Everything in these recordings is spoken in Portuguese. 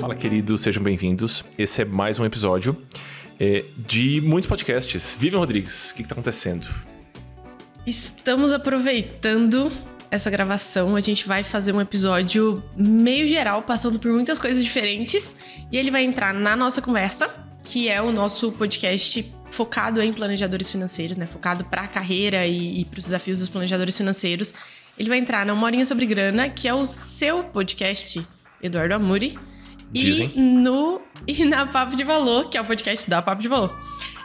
Fala, queridos, sejam bem-vindos. Esse é mais um episódio é, de muitos podcasts. Vivian Rodrigues, o que está acontecendo? Estamos aproveitando essa gravação. A gente vai fazer um episódio meio geral, passando por muitas coisas diferentes. E ele vai entrar na nossa conversa, que é o nosso podcast focado em planejadores financeiros, né? Focado para a carreira e, e para os desafios dos planejadores financeiros. Ele vai entrar na Uma Horinha Sobre Grana, que é o seu podcast, Eduardo Amuri. Dizem. E, no, e na Papo de Valor, que é o podcast da Papo de Valor.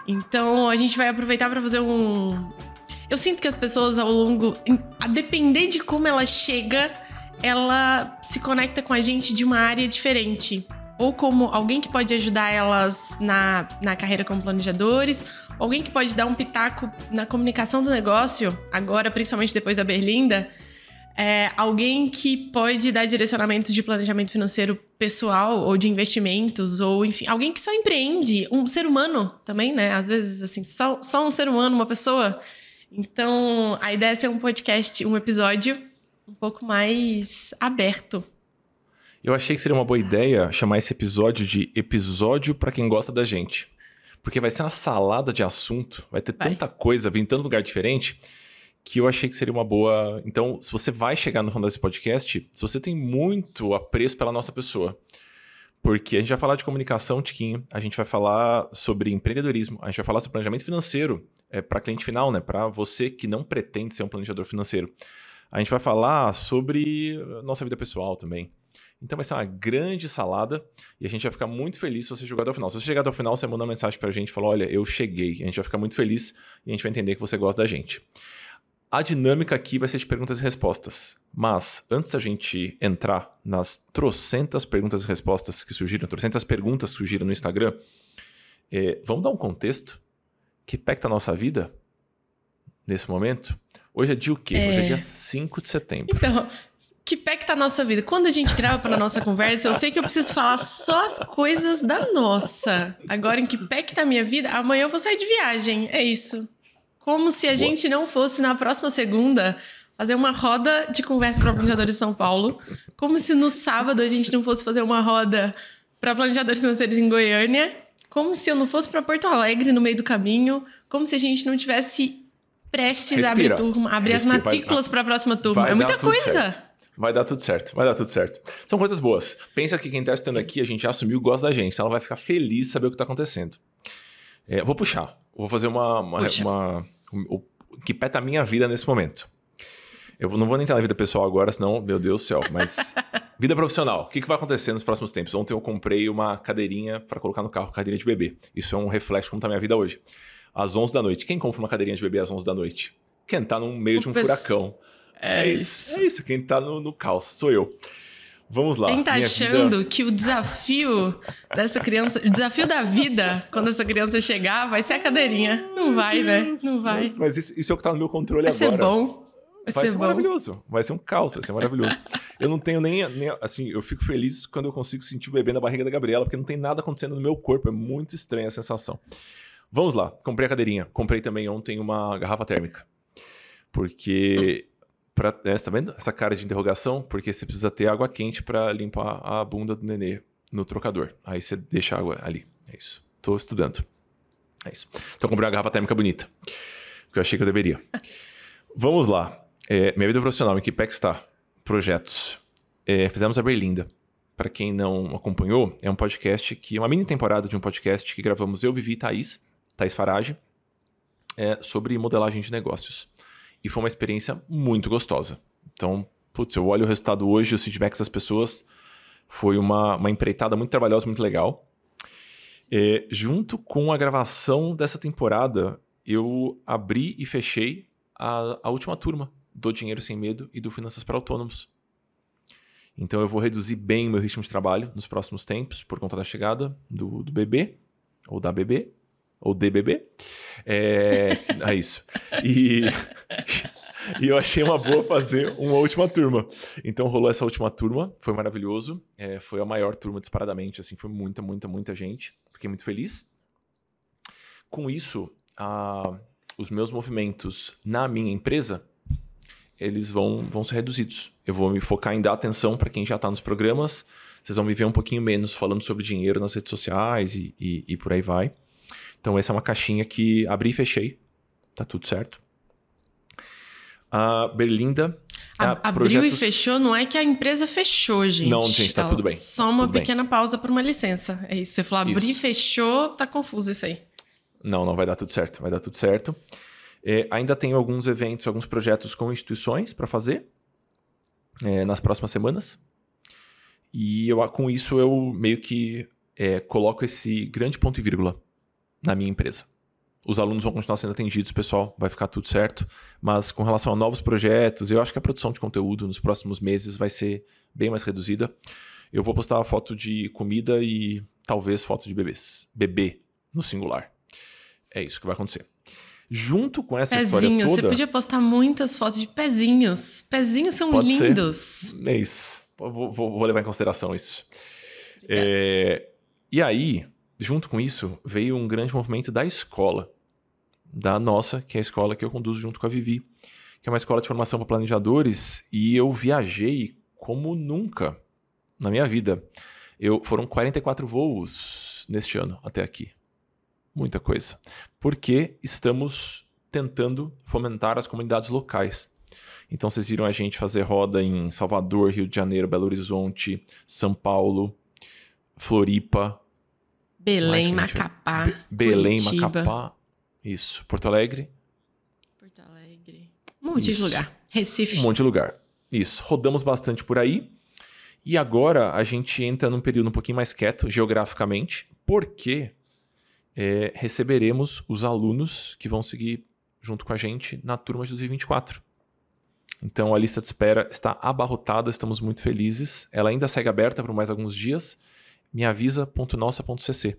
Então a gente vai aproveitar para fazer um. Eu sinto que as pessoas ao longo. A depender de como ela chega, ela se conecta com a gente de uma área diferente ou como alguém que pode ajudar elas na, na carreira como planejadores, alguém que pode dar um pitaco na comunicação do negócio, agora, principalmente depois da Berlinda, é, alguém que pode dar direcionamento de planejamento financeiro pessoal ou de investimentos, ou enfim, alguém que só empreende, um ser humano também, né? Às vezes, assim, só, só um ser humano, uma pessoa. Então, a ideia é ser um podcast, um episódio um pouco mais aberto eu achei que seria uma boa ideia chamar esse episódio de episódio para quem gosta da gente. Porque vai ser uma salada de assunto, vai ter vai. tanta coisa vindo em tanto lugar diferente, que eu achei que seria uma boa. Então, se você vai chegar no final desse podcast, se você tem muito apreço pela nossa pessoa, porque a gente vai falar de comunicação, Tiquinho, a gente vai falar sobre empreendedorismo, a gente vai falar sobre planejamento financeiro é, para cliente final, né? Para você que não pretende ser um planejador financeiro. A gente vai falar sobre nossa vida pessoal também. Então vai ser uma grande salada e a gente vai ficar muito feliz se você chegar até o final. Se você chegar até o final, você manda uma mensagem pra gente e fala: Olha, eu cheguei. A gente vai ficar muito feliz e a gente vai entender que você gosta da gente. A dinâmica aqui vai ser de perguntas e respostas. Mas, antes da gente entrar nas trocentas perguntas e respostas que surgiram, trocentas perguntas que surgiram no Instagram, é, vamos dar um contexto que impacta a nossa vida nesse momento? Hoje é dia o quê? É... Hoje é dia 5 de setembro. Então, que pé que tá a nossa vida? Quando a gente grava para nossa conversa, eu sei que eu preciso falar só as coisas da nossa. Agora, em que pé que tá a minha vida? Amanhã eu vou sair de viagem. É isso. Como se a gente não fosse, na próxima segunda, fazer uma roda de conversa para planejadores de São Paulo. Como se no sábado a gente não fosse fazer uma roda para planejadores financeiros em Goiânia. Como se eu não fosse para Porto Alegre no meio do caminho. Como se a gente não tivesse prestes Respira. a abrir turma, abrir Respira. as matrículas para a próxima turma. é muita coisa. Certo. Vai dar tudo certo, vai dar tudo certo. São coisas boas. Pensa que quem está estando aqui, a gente já assumiu, gosta da gente. Ela vai ficar feliz de saber o que está acontecendo. É, vou puxar. Vou fazer uma. uma, uma o, o, que peta a minha vida nesse momento. Eu não vou nem entrar na vida pessoal agora, senão, meu Deus do céu. Mas vida profissional. O que, que vai acontecer nos próximos tempos? Ontem eu comprei uma cadeirinha para colocar no carro, cadeirinha de bebê. Isso é um reflexo de como está a minha vida hoje. Às 11 da noite. Quem compra uma cadeirinha de bebê às 11 da noite? Quem está no meio de um furacão é, é isso. isso. É isso. Quem tá no, no caos sou eu. Vamos lá. Quem tá achando vida... que o desafio dessa criança, o desafio da vida, quando essa criança chegar, vai ser a cadeirinha. Não vai, né? Não vai. Mas, mas isso, isso, é o que tá no meu controle vai agora. Vai ser bom. Vai, vai ser, ser maravilhoso. Vai ser um caos, vai ser maravilhoso. eu não tenho nem, nem. Assim, eu fico feliz quando eu consigo sentir o bebê na barriga da Gabriela, porque não tem nada acontecendo no meu corpo. É muito estranha a sensação. Vamos lá. Comprei a cadeirinha. Comprei também ontem uma garrafa térmica. Porque Pra, é, tá vendo? Essa cara de interrogação, porque você precisa ter água quente para limpar a bunda do nenê no trocador. Aí você deixa a água ali. É isso. Tô estudando. É isso. Então comprei uma garrafa térmica bonita. Que eu achei que eu deveria. Vamos lá. É, minha vida profissional, em que pé está? Projetos. É, fizemos a Berlinda. Para quem não acompanhou, é um podcast que. uma mini temporada de um podcast que gravamos eu, Vivi e Thaís, Thaís Farage, é, sobre modelagem de negócios. E foi uma experiência muito gostosa. Então, putz, eu olho o resultado hoje, os feedbacks das pessoas. Foi uma, uma empreitada muito trabalhosa, muito legal. É, junto com a gravação dessa temporada, eu abri e fechei a, a última turma do Dinheiro Sem Medo e do Finanças para Autônomos. Então eu vou reduzir bem o meu ritmo de trabalho nos próximos tempos, por conta da chegada do, do bebê, ou da bebê, ou DBB. É, é isso. E, e eu achei uma boa fazer uma última turma. Então rolou essa última turma, foi maravilhoso. É, foi a maior turma disparadamente, assim, foi muita, muita, muita gente. Fiquei muito feliz. Com isso, a, os meus movimentos na minha empresa eles vão, vão ser reduzidos. Eu vou me focar em dar atenção para quem já está nos programas. Vocês vão me ver um pouquinho menos falando sobre dinheiro nas redes sociais e, e, e por aí vai. Então, essa é uma caixinha que abri e fechei. Tá tudo certo. A Berlinda. A, abriu projetos... e fechou, não é que a empresa fechou, gente. Não, gente, tá tudo bem. Só uma tudo pequena bem. pausa por uma licença. É isso. Você falou abrir e fechou, tá confuso isso aí. Não, não vai dar tudo certo. Vai dar tudo certo. É, ainda tenho alguns eventos, alguns projetos com instituições para fazer é, nas próximas semanas. E eu, com isso eu meio que é, coloco esse grande ponto e vírgula na minha empresa. Os alunos vão continuar sendo atendidos, pessoal, vai ficar tudo certo. Mas com relação a novos projetos, eu acho que a produção de conteúdo nos próximos meses vai ser bem mais reduzida. Eu vou postar foto de comida e talvez foto de bebês. Bebê no singular. É isso que vai acontecer. Junto com essa pezinhos, história toda... Você podia postar muitas fotos de pezinhos. Pezinhos são lindos. Ser. É isso. Vou, vou, vou, levar em consideração isso. É, e aí, junto com isso, veio um grande movimento da escola. Da nossa, que é a escola que eu conduzo junto com a Vivi. Que é uma escola de formação para planejadores. E eu viajei como nunca na minha vida. Eu, foram 44 voos neste ano até aqui muita coisa. Porque estamos tentando fomentar as comunidades locais. Então vocês viram a gente fazer roda em Salvador, Rio de Janeiro, Belo Horizonte, São Paulo, Floripa, Belém, Macapá, Be Belém, Curitiba. Macapá, isso, Porto Alegre. Porto Alegre. Um monte isso. de lugar. Recife. Um monte de lugar. Isso, rodamos bastante por aí. E agora a gente entra num período um pouquinho mais quieto geograficamente, porque é, receberemos os alunos que vão seguir junto com a gente na turma de 2024. Então a lista de espera está abarrotada, estamos muito felizes. Ela ainda segue aberta por mais alguns dias. Me avisa.nossa.cc.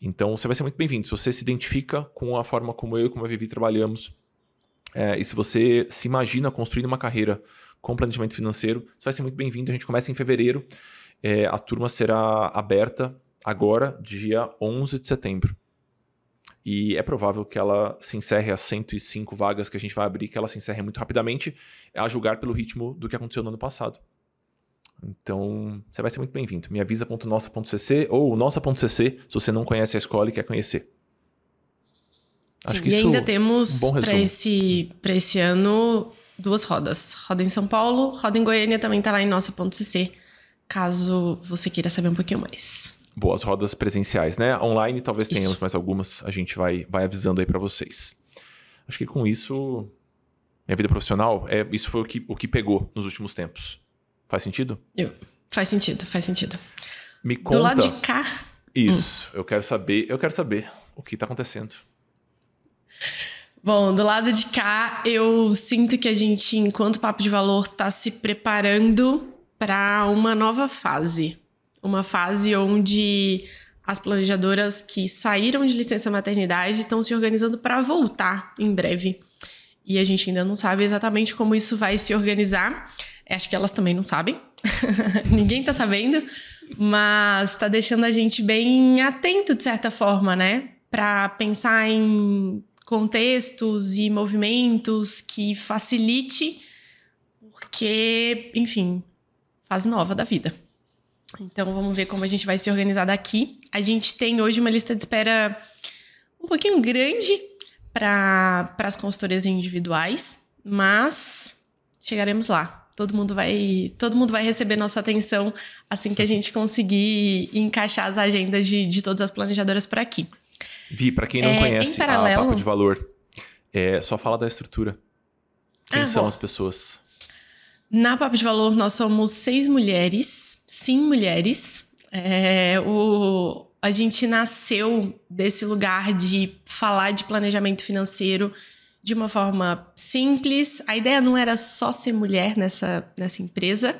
Então você vai ser muito bem-vindo. Se você se identifica com a forma como eu e como a Vivi trabalhamos, é, e se você se imagina construindo uma carreira com planejamento financeiro, você vai ser muito bem-vindo. A gente começa em fevereiro. É, a turma será aberta agora, dia 11 de setembro. E é provável que ela se encerre as 105 vagas que a gente vai abrir, que ela se encerre muito rapidamente, a julgar pelo ritmo do que aconteceu no ano passado. Então, você vai ser muito bem-vindo. Me avisa.nossa.cc ou nossa.cc se você não conhece a escola e quer conhecer. Acho Sim, que e isso ainda temos um para esse, esse ano duas rodas. Roda em São Paulo, roda em Goiânia também está lá em nossa.cc, caso você queira saber um pouquinho mais boas rodas presenciais, né? Online talvez tenhamos isso. mais algumas, a gente vai, vai avisando aí para vocês. Acho que com isso, minha vida profissional, é, isso foi o que, o que pegou nos últimos tempos. Faz sentido? Eu. Faz sentido, faz sentido. Me conta. Do lado de cá. Isso, hum. eu quero saber, eu quero saber o que está acontecendo. Bom, do lado de cá, eu sinto que a gente, enquanto Papo de Valor, está se preparando para uma nova fase uma fase onde as planejadoras que saíram de licença maternidade estão se organizando para voltar em breve. E a gente ainda não sabe exatamente como isso vai se organizar. Acho que elas também não sabem. Ninguém está sabendo, mas está deixando a gente bem atento de certa forma, né? Para pensar em contextos e movimentos que facilite, porque, enfim, fase nova da vida. Então vamos ver como a gente vai se organizar daqui. A gente tem hoje uma lista de espera um pouquinho grande para as consultorias individuais, mas chegaremos lá. Todo mundo vai, todo mundo vai receber nossa atenção assim que a gente conseguir encaixar as agendas de, de todas as planejadoras por aqui. Vi, para quem não é, conhece paralelo... a Papo de Valor, é só fala da estrutura. Quem ah, são bom. as pessoas? Na Papo de Valor, nós somos seis mulheres, sim, mulheres. É, o, a gente nasceu desse lugar de falar de planejamento financeiro de uma forma simples. A ideia não era só ser mulher nessa, nessa empresa,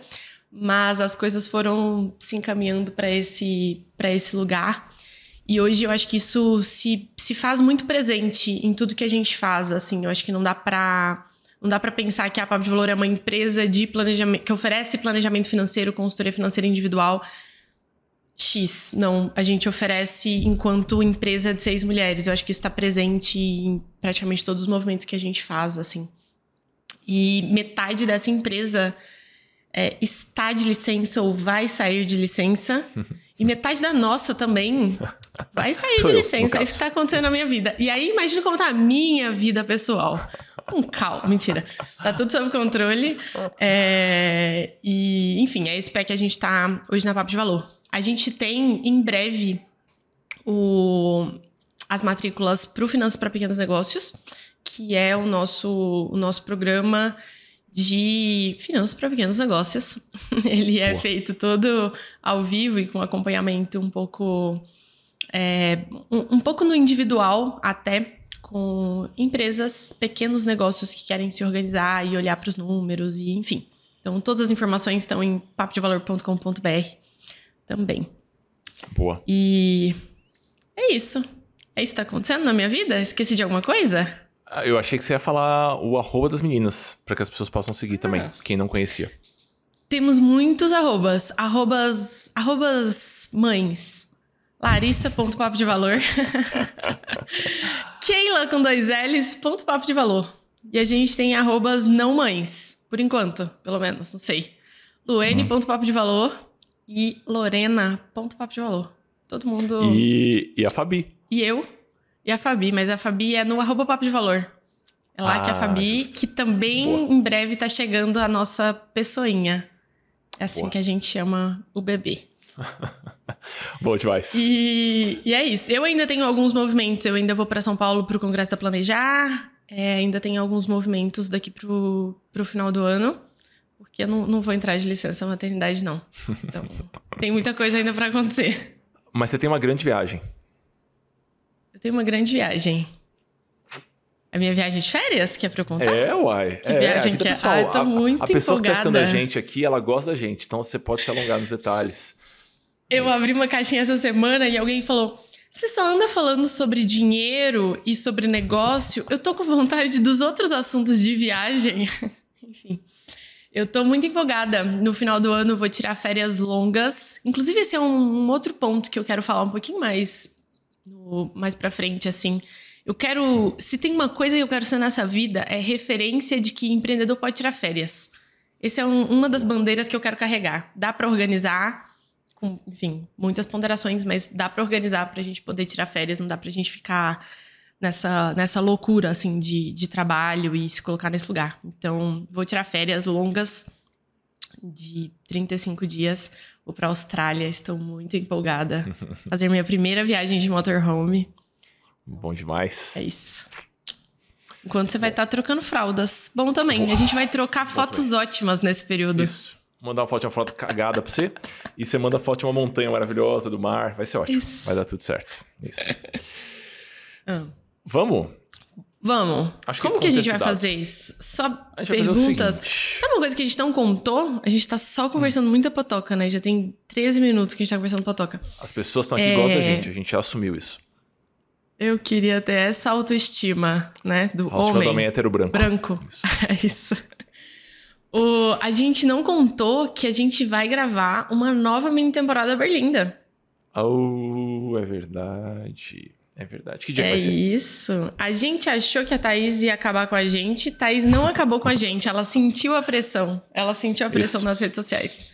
mas as coisas foram se encaminhando para esse, esse lugar. E hoje eu acho que isso se, se faz muito presente em tudo que a gente faz. Assim, eu acho que não dá para não dá para pensar que a Papo de Valor é uma empresa de planejamento que oferece planejamento financeiro, consultoria financeira individual X. Não, a gente oferece enquanto empresa de seis mulheres. Eu acho que isso está presente em praticamente todos os movimentos que a gente faz, assim. E metade dessa empresa é, está de licença ou vai sair de licença. E metade da nossa também vai sair de eu, licença. É isso que tá acontecendo na minha vida. E aí, imagina como tá a minha vida pessoal. Um caos. Mentira. Tá tudo sob controle. É, e, enfim, é esse pé que a gente tá hoje na Papo de Valor. A gente tem, em breve, o, as matrículas para o Finanças para Pequenos Negócios, que é o nosso, o nosso programa de finanças para pequenos negócios. Ele é Boa. feito todo ao vivo e com acompanhamento um pouco é, um, um pouco no individual até com empresas, pequenos negócios que querem se organizar e olhar para os números e enfim. Então todas as informações estão em papodevalor.com.br também. Boa. E é isso. É isso que tá acontecendo na minha vida? Esqueci de alguma coisa? Ah, Eu achei que você ia falar o arroba das meninas, pra que as pessoas possam seguir também, Ah. quem não conhecia. Temos muitos arrobas. Arrobas, arrobas mães. Larissa.papo de valor. Keila com dois L's, ponto papo de valor. E a gente tem arrobas não mães. Por enquanto, pelo menos, não sei. Luene, ponto papo de valor. E Lorena, ponto papo de valor. Todo mundo... E, e a Fabi. E eu e a Fabi, mas a Fabi é no arroba papo de valor. É lá que a Ah, Fabi, justo. que também Boa. em breve tá chegando a nossa pessoinha. É assim Boa. que a gente chama o bebê. Boa demais. E, e é isso. Eu ainda tenho alguns movimentos. Eu ainda vou para São Paulo pro Congresso da Planejar. É, ainda tenho alguns movimentos daqui pro, pro final do ano. Porque eu não, não vou entrar de licença maternidade, não. Então, tem muita coisa ainda para acontecer. Mas você tem uma grande viagem. Eu tenho uma grande viagem. A minha viagem de férias, que é pra eu contar? É, uai. é, viagem a que é? pessoal. Ah, eu tô a, muito a pessoa que tá escutando a empolgada. gente aqui, ela gosta da gente. Então você pode se alongar nos detalhes. Eu abri uma caixinha essa semana e alguém falou: Você só anda falando sobre dinheiro e sobre negócio? Eu tô com vontade dos outros assuntos de viagem. Enfim. Eu tô muito empolgada. No final do ano vou tirar férias longas. Inclusive, esse é um, um outro ponto que eu quero falar um pouquinho mais, no- mais pra frente, assim. Eu quero. Se tem uma coisa que eu quero ser nessa vida, é referência de que empreendedor pode tirar férias. Essa é um- uma das bandeiras que eu quero carregar. Dá pra organizar, com, enfim, muitas ponderações, mas dá pra organizar pra gente poder tirar férias, não dá pra gente ficar nessa, nessa loucura, assim, de, de trabalho e se colocar nesse lugar. Então, vou tirar férias longas de 35 dias, vou pra Austrália, estou muito empolgada. Fazer minha primeira viagem de motorhome, Bom demais. é isso. Enquanto você vai estar trocando fraldas. Bom também, a gente vai trocar fotos ótimas nesse período. Isso. Mandar uma foto de uma foto cagada pra você. e você manda foto de uma montanha maravilhosa, do mar. Vai ser ótimo. Isso. Vai dar tudo certo. Isso. Ah. Vamos? Vamos. Acho que Como que a gente vai contexto fazer isso? Só perguntas. Sabe uma coisa que a gente não contou? A gente tá só conversando muita potoca, né? Já tem 13 minutos que a gente tá conversando potoca. As pessoas estão aqui É. e gostam da gente. A gente já assumiu isso. Eu queria ter essa autoestima, né? Do A autoestima homem do homem hétero branco. branco. Isso. É isso. O, a gente não contou que a gente vai gravar uma nova mini temporada Berlinda. Oh, é verdade. É verdade. Que dia É vai ser? isso. A gente achou que a Thaís ia acabar com a gente. Thaís não acabou com a gente. Ela sentiu a pressão. Ela sentiu a pressão Isso. nas redes sociais.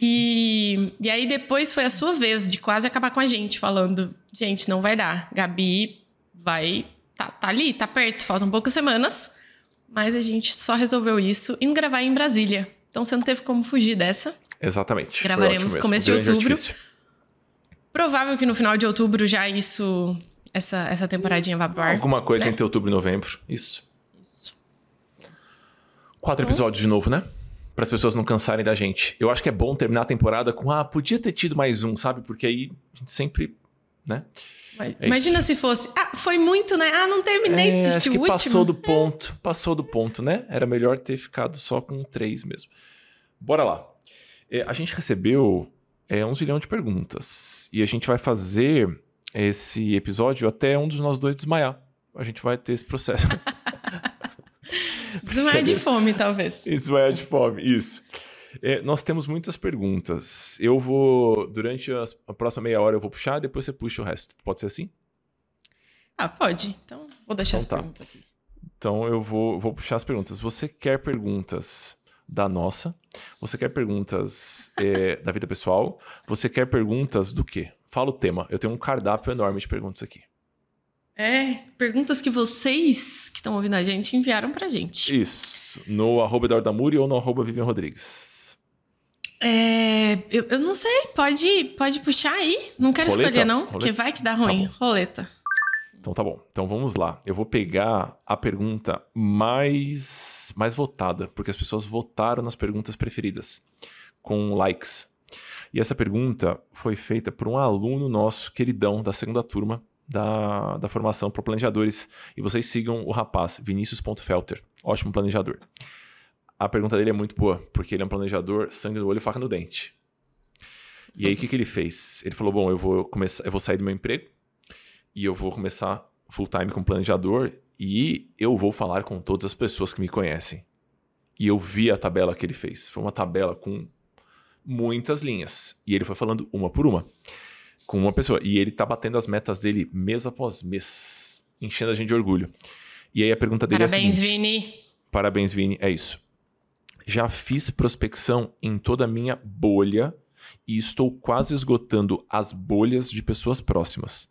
E, e aí depois foi a sua vez de quase acabar com a gente, falando: gente, não vai dar. Gabi vai. Tá, tá ali, tá perto, faltam poucas semanas. Mas a gente só resolveu isso indo gravar em Brasília. Então você não teve como fugir dessa. Exatamente. Gravaremos começo de outubro. artifício. Provável que no final de outubro já isso. Essa, essa temporadinha vá pro ar. Alguma coisa né? entre outubro e novembro. Isso. Isso. Quatro Então- episódios de novo, né? Para as pessoas não cansarem da gente. Eu acho que é bom terminar a temporada com, ah, podia ter tido mais um, sabe? Porque aí a gente sempre, né? É Imagina isso. se fosse. Ah, foi muito, né? Ah, não terminei de É, assistir acho que o último. passou do ponto. Passou do ponto, né? Era melhor ter ficado só com três mesmo. Bora lá. É, a gente recebeu é, um zilhão de perguntas. E a gente vai fazer esse episódio até um dos nós dois desmaiar. A gente vai ter esse processo. Desmaia de fome, talvez. Vai de fome, isso. É, nós temos muitas perguntas. Eu vou, durante as- a, próxima meia hora, eu vou puxar, depois você puxa o resto. Pode ser assim? Ah, pode. Então, vou deixar Então as tá. perguntas aqui. Então eu vou, vou puxar as perguntas. Você quer perguntas da nossa? Você quer perguntas é, da vida pessoal? Você quer perguntas do quê? Fala o tema. Eu tenho um cardápio enorme de perguntas aqui. É, perguntas que vocês que estão ouvindo a gente enviaram pra gente. Isso. No arroba Eduardo Amuri ou no arroba Vivian Rodrigues. É, eu, eu não sei, pode, pode puxar aí. Não quero Roleta? escolher, não, Roleta? porque vai que dá ruim. bom. Roleta. Então tá bom. Então vamos lá. Eu vou pegar a pergunta mais mais votada, porque as pessoas votaram nas perguntas preferidas com likes. E essa pergunta foi feita por um aluno nosso, queridão, da segunda turma da, da formação para planejadores. E vocês sigam o rapaz, Vinícius.felter. Ótimo planejador. A pergunta dele é muito boa, porque ele é um planejador sangue no olho e faca no dente. E aí, o que, que ele fez? Ele falou: Bom, eu vou, começar, eu vou sair do meu emprego e eu vou começar full time como planejador e eu vou falar com todas as pessoas que me conhecem. E eu vi a tabela que ele fez. Foi uma tabela com muitas linhas. E ele foi falando uma por uma com uma pessoa. E ele tá batendo as metas dele mês após mês, enchendo a gente de orgulho. E aí a pergunta dele é a Parabéns, seguinte, Vini. Parabéns, Vini. É isso. Já fiz prospecção em toda a minha bolha e estou quase esgotando as bolhas de pessoas próximas.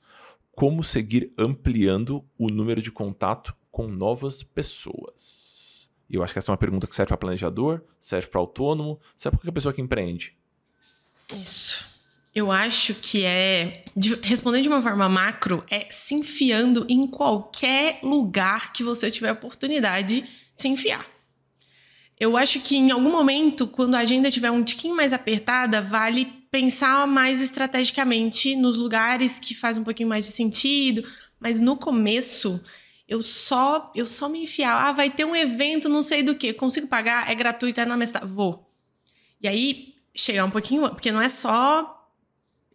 Como seguir ampliando o número de contato com novas pessoas? Eu acho que essa é uma pergunta que serve para planejador, serve para autônomo, serve para qualquer pessoa que empreende. Isso. Eu acho que é. de- de uma forma macro, é se enfiando em qualquer lugar que você tiver oportunidade de se enfiar. Eu acho que em algum momento, quando a agenda estiver um tiquinho mais apertada, vale pensar mais estrategicamente nos lugares que faz um pouquinho mais de sentido. Mas no começo, eu só eu só me enfiava. Ah, vai ter um evento, não sei do que. Consigo pagar? É gratuito, é na minha cidade. Vou. E aí, chegar um pouquinho, porque não é só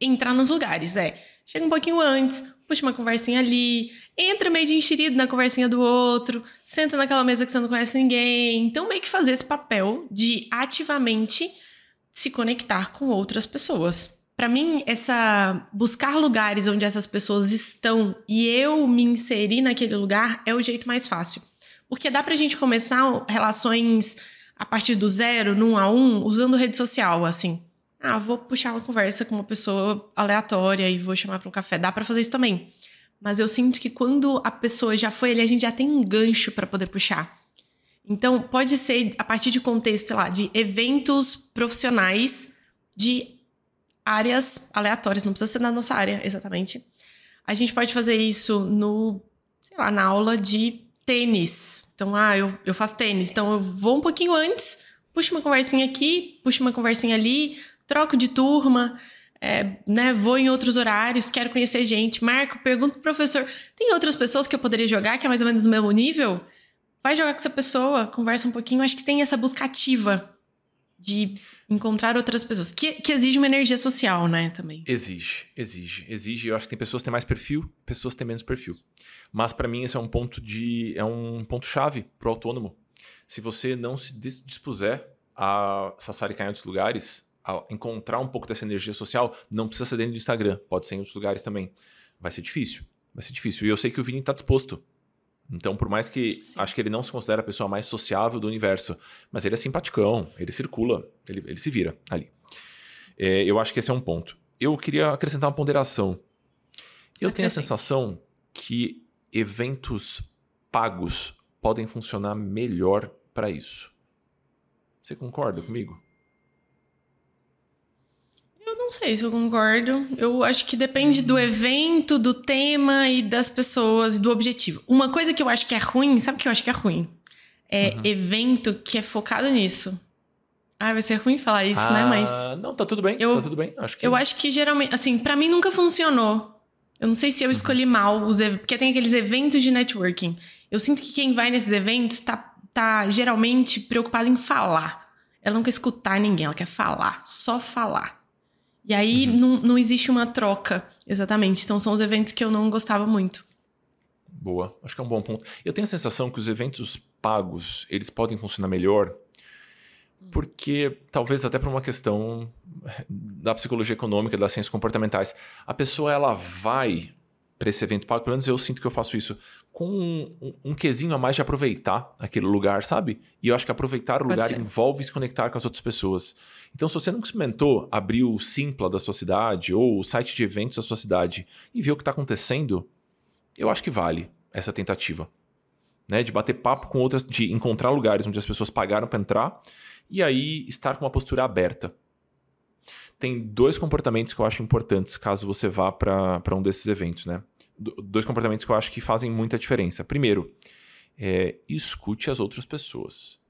entrar nos lugares, é. Chega um pouquinho antes, puxa uma conversinha ali, entra meio de enxerido na conversinha do outro, senta naquela mesa que você não conhece ninguém. Então, meio que fazer esse papel de ativamente se conectar com outras pessoas. Para mim, essa buscar lugares onde essas pessoas estão e eu me inserir naquele lugar é o jeito mais fácil. Porque dá pra gente começar relações a partir do zero, no um a um, usando rede social, assim. Ah, vou puxar uma conversa com uma pessoa aleatória e vou chamar para um café. Dá pra fazer isso também. Mas eu sinto que quando a pessoa já foi ali, a gente já tem um gancho para poder puxar. Então, pode ser a partir de contexto, sei lá, de eventos profissionais de áreas aleatórias, não precisa ser na nossa área exatamente. A gente pode fazer isso no, sei lá, na aula de tênis. Então, ah, eu, eu faço tênis, então eu vou um pouquinho antes, puxo uma conversinha aqui, puxo uma conversinha ali, troco de turma, é, né, vou em outros horários, quero conhecer gente, marco, pergunto pro professor, tem outras pessoas que eu poderia jogar que é mais ou menos do mesmo nível? Vai jogar com essa pessoa, conversa um pouquinho, acho que tem essa busca ativa de encontrar outras pessoas, que, que exige uma energia social, né, também. Exige, exige, exige. Eu acho que tem pessoas que têm mais perfil, pessoas que têm menos perfil. Mas para mim esse é um ponto de é um ponto chave pro autônomo. Se você não se dis- dispuser a sassaricar em outros lugares, encontrar um pouco dessa energia social, não precisa ser dentro do Instagram, pode ser em outros lugares também. Vai ser difícil, vai ser difícil. E eu sei que o Vini tá disposto. Então, por mais que acho que ele não se considera a pessoa mais sociável do universo, mas ele é simpaticão, ele circula, ele, ele se vira ali. É, eu acho que esse é um ponto. Eu queria acrescentar uma ponderação. Eu tenho a sensação que eventos pagos podem funcionar melhor para isso. Você concorda comigo? Eu não sei se eu concordo. Eu acho que depende do evento, do tema e das pessoas e do objetivo. Uma coisa que eu acho que é ruim, sabe o que eu acho que é ruim? É Uhum. evento que é focado nisso. Ah, vai ser ruim falar isso, né? Mas Ah, Não, tá tudo bem. Eu- tá tudo bem. Acho que eu acho que geralmente, assim, pra mim nunca funcionou. Eu não sei se eu Uhum. escolhi mal os ev- porque tem aqueles eventos de networking. Eu sinto que quem vai nesses eventos tá, tá geralmente preocupado em falar. Ela não quer escutar ninguém, ela quer falar, só falar. E aí Uhum. não, não existe uma troca, exatamente. Então são os eventos que eu não gostava muito. Boa, acho que é um bom ponto. Eu tenho a sensação que os eventos pagos, eles podem funcionar melhor porque talvez até por uma questão da psicologia econômica, das ciências comportamentais, a pessoa ela vai para esse evento pago, pelo menos eu sinto que eu faço isso com um, um, um quesinho a mais de aproveitar aquele lugar, sabe? E eu acho que aproveitar o lugar envolve se conectar com as outras pessoas. Então, se você nunca experimentou abrir o Simpla da sua cidade ou o site de eventos da sua cidade e ver o que está acontecendo, eu acho que vale essa tentativa. Né? De bater papo com outras, de encontrar lugares onde as pessoas pagaram para entrar e aí estar com uma postura aberta tem dois comportamentos que eu acho importantes caso você vá para um desses eventos, né? dois comportamentos que eu acho que fazem muita diferença. Primeiro, é, escute as outras pessoas.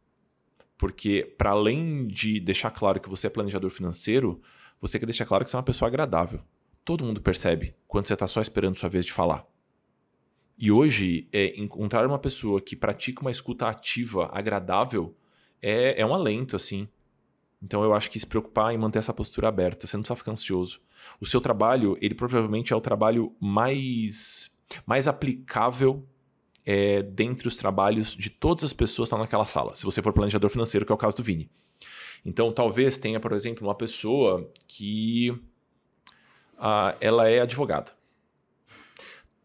Porque, para além de deixar claro que você é planejador financeiro, você quer deixar claro que você é uma pessoa agradável. Todo mundo percebe quando você está só esperando sua vez de falar. E hoje, é, encontrar uma pessoa que pratica uma escuta ativa agradável é, é um alento, assim. Então eu acho que se preocupar em manter essa postura aberta, você não precisa ficar ansioso. O seu trabalho, ele provavelmente é o trabalho mais, mais aplicável é, dentre os trabalhos de todas as pessoas que estão naquela sala. Se você for planejador financeiro, que é o caso do Vini. Então talvez tenha, por exemplo, uma pessoa que uh, ela é advogada.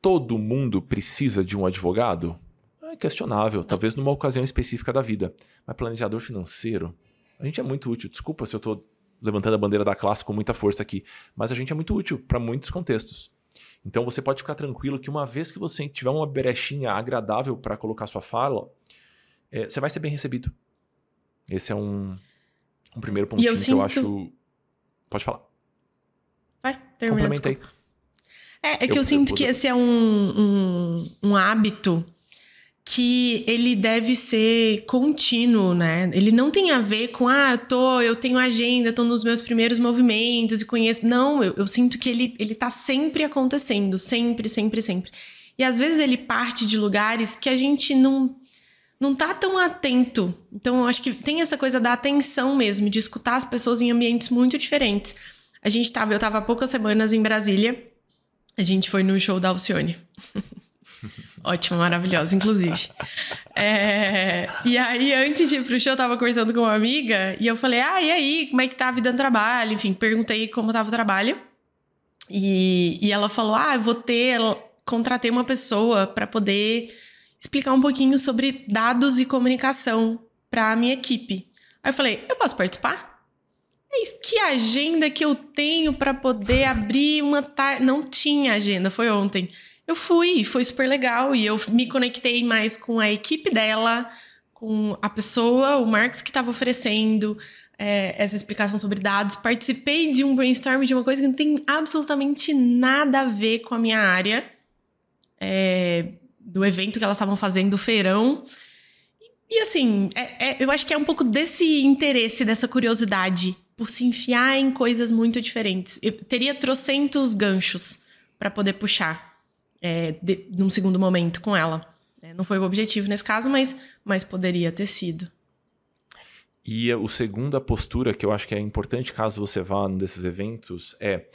Todo mundo precisa de um advogado? É questionável, talvez numa ocasião específica da vida. Mas planejador financeiro, a gente é muito útil. Desculpa se eu estou levantando a bandeira da classe com muita força aqui, mas a gente é muito útil para muitos contextos. Então você pode ficar tranquilo que uma vez que você tiver uma brechinha agradável para colocar sua fala, é, você vai ser bem recebido. Esse é um, um primeiro pontinho eu que sinto... eu acho. Pode falar. Vai, termina. Complementei. É, é que eu, eu sinto eu... que esse é um, um, um hábito que ele deve ser contínuo, né? Ele não tem a ver com, ah, eu, tô, eu tenho agenda, tô nos meus primeiros movimentos e conheço. Não, eu, eu sinto que ele, ele tá sempre acontecendo, sempre, sempre, sempre. E às vezes ele parte de lugares que a gente não não tá tão atento. Então, eu acho que tem essa coisa da atenção mesmo, de escutar as pessoas em ambientes muito diferentes. A gente tava, eu tava há poucas semanas em Brasília. A gente foi no show da Alcione. Ótima, maravilhosa, inclusive. É... E aí, antes de ir pro show, eu tava conversando com uma amiga e eu falei: Ah, e aí, como é que tá a vida no trabalho? Enfim, perguntei como tava o trabalho. E, e ela falou: Ah, eu vou ter. Contratei uma pessoa para poder explicar um pouquinho sobre dados e comunicação para a minha equipe. Aí eu falei: Eu posso participar? Que agenda que eu tenho para poder abrir uma tarde. Não tinha agenda, foi ontem. Eu fui, foi super legal e eu me conectei mais com a equipe dela, com a pessoa, o Marcos que estava oferecendo é, essa explicação sobre dados. Participei de um brainstorm de uma coisa que não tem absolutamente nada a ver com a minha área, é, do evento que elas estavam fazendo, o feirão. E, assim, é, é, eu acho que é um pouco desse interesse, dessa curiosidade por se enfiar em coisas muito diferentes. Eu teria trocentos ganchos para poder puxar é, de, num segundo momento com ela. É, não foi o objetivo nesse caso, mas, mas poderia ter sido. E a, segunda postura que eu acho que é importante caso você vá num desses eventos é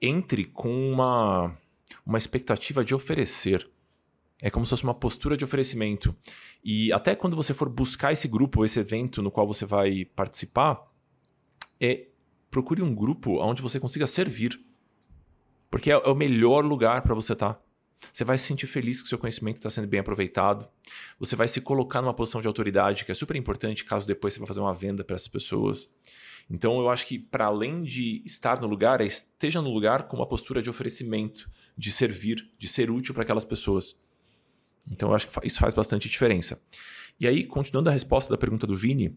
entre com uma, uma expectativa de oferecer. É como se fosse uma postura de oferecimento. E até quando você for buscar esse grupo ou esse evento no qual você vai participar, é procure um grupo onde você consiga servir. Porque é, é o melhor lugar para você estar. Tá. Você vai se sentir feliz que seu conhecimento está sendo bem aproveitado. Você vai se colocar numa posição de autoridade, que é super importante caso depois você vá fazer uma venda para essas pessoas. Então eu acho que para além de estar no lugar, é esteja no lugar com uma postura de oferecimento, de servir, de ser útil para aquelas pessoas. Então eu acho que isso faz bastante diferença. E aí, continuando a resposta da pergunta do Vini,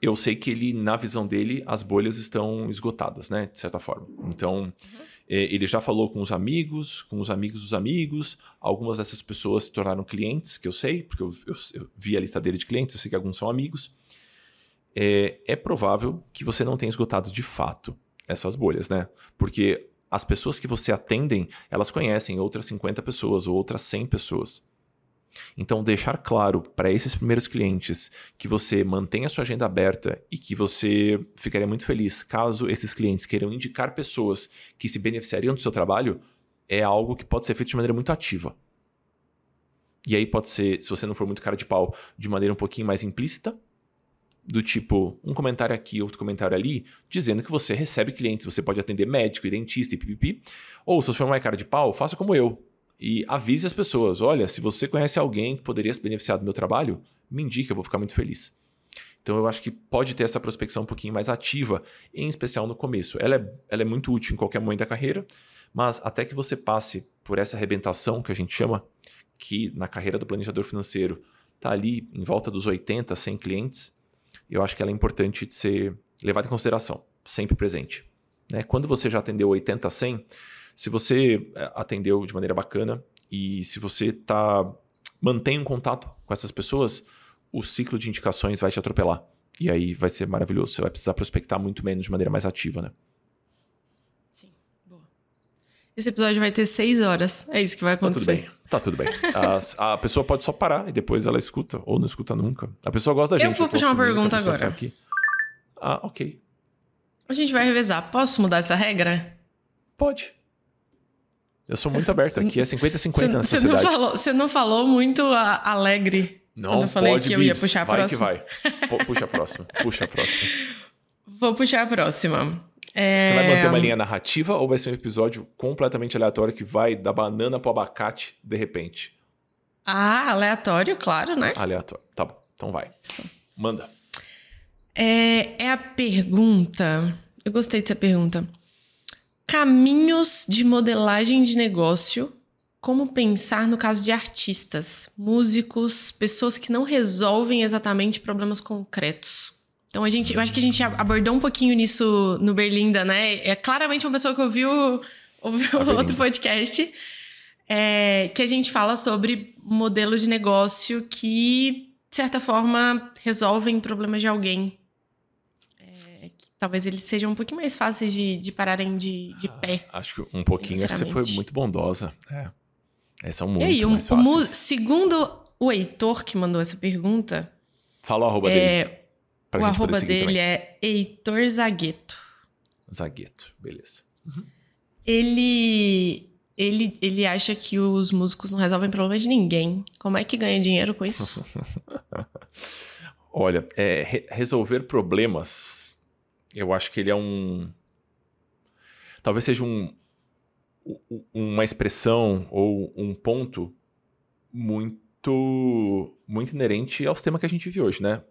eu sei que ele, na visão dele, as bolhas estão esgotadas, né? De certa forma. Então, uhum. É, ele já falou com os amigos, com os amigos dos amigos. Algumas dessas pessoas se tornaram clientes, que eu sei, porque eu, eu, eu vi a lista dele de clientes, eu sei que alguns são amigos. É, é provável que você não tenha esgotado de fato essas bolhas, né? Porque as pessoas que você atendem, elas conhecem outras 50 pessoas ou outras 100 pessoas. Então, deixar claro para esses primeiros clientes que você mantém a sua agenda aberta e que você ficaria muito feliz caso esses clientes queiram indicar pessoas que se beneficiariam do seu trabalho é algo que pode ser feito de maneira muito ativa. E aí pode ser, se você não for muito cara de pau, de maneira um pouquinho mais implícita, do tipo um comentário aqui, outro comentário ali, dizendo que você recebe clientes, você pode atender médico e dentista e pipipi. Ou se você for uma cara de pau, faça como eu. E avise as pessoas: olha, se você conhece alguém que poderia se beneficiar do meu trabalho, me indique, eu vou ficar muito feliz. Então eu acho que pode ter essa prospecção um pouquinho mais ativa, em especial no começo. Ela é, ela é muito útil em qualquer momento da carreira, mas até que você passe por essa arrebentação que a gente chama, que na carreira do planejador financeiro está ali em volta dos 80, 100 clientes, eu acho que ela é importante de ser levada em consideração, sempre presente. Né? Quando você já atendeu 80, 100, se você eh, atendeu de maneira bacana e se você tá, mantém um contato com essas pessoas, o ciclo de indicações vai te atropelar. E aí vai ser maravilhoso. Você vai precisar prospectar muito menos de maneira mais ativa, né? Sim, boa. Esse episódio vai ter seis horas. É isso que vai acontecer. Tá tudo bem. Tá tudo bem. A, a, pessoa pode só parar e depois ela escuta, ou não escuta nunca. A pessoa gosta da gente. Eu vou puxar uma pergunta agora. Tá ah, ok. A gente vai revezar. Posso mudar essa regra? Pode. Eu sou muito aberto aqui, é 50-50 na Você sociedade. Não falou, você não falou muito alegre não quando eu falei pode, que eu ia puxar a vai próxima. Vai que vai. Puxa a próxima. Puxa a próxima. Vou puxar a próxima. É... Você vai manter uma linha narrativa ou vai ser um episódio completamente aleatório que vai da banana pro abacate de repente? Ah, aleatório, claro, né? Aleatório. Tá bom. Então vai. Isso. Manda. É, é a pergunta. Eu gostei dessa pergunta. Caminhos de modelagem de negócio. Como pensar no caso de artistas, músicos, pessoas que não resolvem exatamente problemas concretos. Então a gente, eu acho que a gente abordou um pouquinho nisso no Berlinda, né? É claramente uma pessoa que ouviu, ouviu outro podcast é, que a gente fala sobre modelo de negócio que, de certa forma, resolvem problemas de alguém. Talvez eles sejam um pouquinho mais fáceis de, de pararem de, de pé. Ah, acho que um pouquinho acho que você foi muito bondosa. É. É, são muito e aí, mais fáceis. segundo o Heitor que mandou essa pergunta. Fala o arroba é, dele. o arroba dele também. é Heitor Zagueto. Zagueto, beleza. Uhum. Ele, ele, ele acha que os músicos não resolvem problemas de ninguém. Como é que ganha dinheiro com isso? Olha, é, re resolver problemas, eu acho que ele é um. Talvez seja um, uma expressão ou um ponto muito muito inerente ao sistema que a gente vive hoje, né?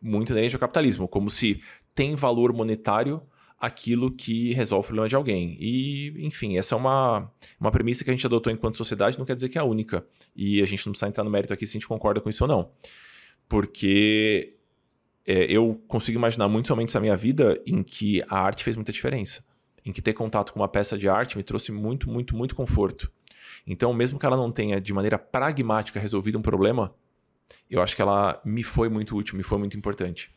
Muito inerente ao capitalismo, como se tem valor monetário aquilo que resolve o problema de alguém. E, enfim, essa é uma, uma premissa que a gente adotou enquanto sociedade, não quer dizer que é a única. E a gente não precisa entrar no mérito aqui se a gente concorda com isso ou não. Porque é, eu consigo imaginar muitos momentos da minha vida em que a arte fez muita diferença em que ter contato com uma peça de arte me trouxe muito, muito, muito conforto. Então, mesmo que ela não tenha de maneira pragmática resolvido um problema, eu acho que ela me foi muito útil, me foi muito importante.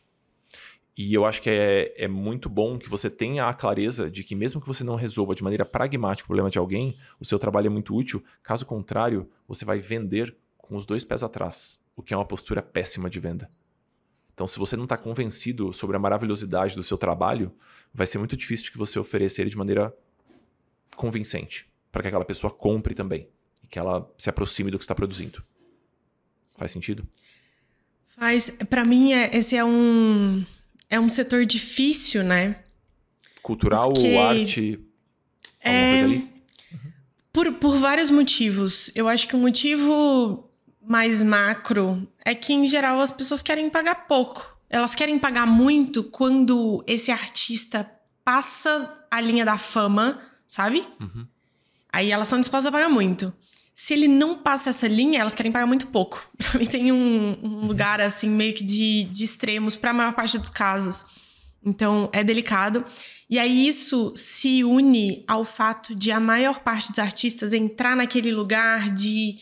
E eu acho que é, é muito bom que você tenha a clareza de que, mesmo que você não resolva de maneira pragmática o problema de alguém, o seu trabalho é muito útil. Caso contrário, você vai vender com os dois pés atrás, o que é uma postura péssima de venda. Então, se você não está convencido sobre a maravilhosidade do seu trabalho, vai ser muito difícil que você ofereça ele de maneira convincente, para que aquela pessoa compre também e que ela se aproxime do que está produzindo. Faz sentido? Faz. Para mim, é, esse é um é um setor difícil, né? Cultural Porque... ou arte? Alguma é... coisa ali? Por, por vários motivos. Eu acho que o motivo mais macro é que, em geral, as pessoas querem pagar pouco. Elas querem pagar muito quando esse artista passa a linha da fama, sabe? Uhum. Aí elas estão dispostas a pagar muito. Se ele não passa essa linha, elas querem pagar muito pouco. Pra mim tem um, um uhum. lugar, assim, meio que de, de extremos para a maior parte dos casos. Então, é delicado. E aí isso se une ao fato de a maior parte dos artistas entrar naquele lugar de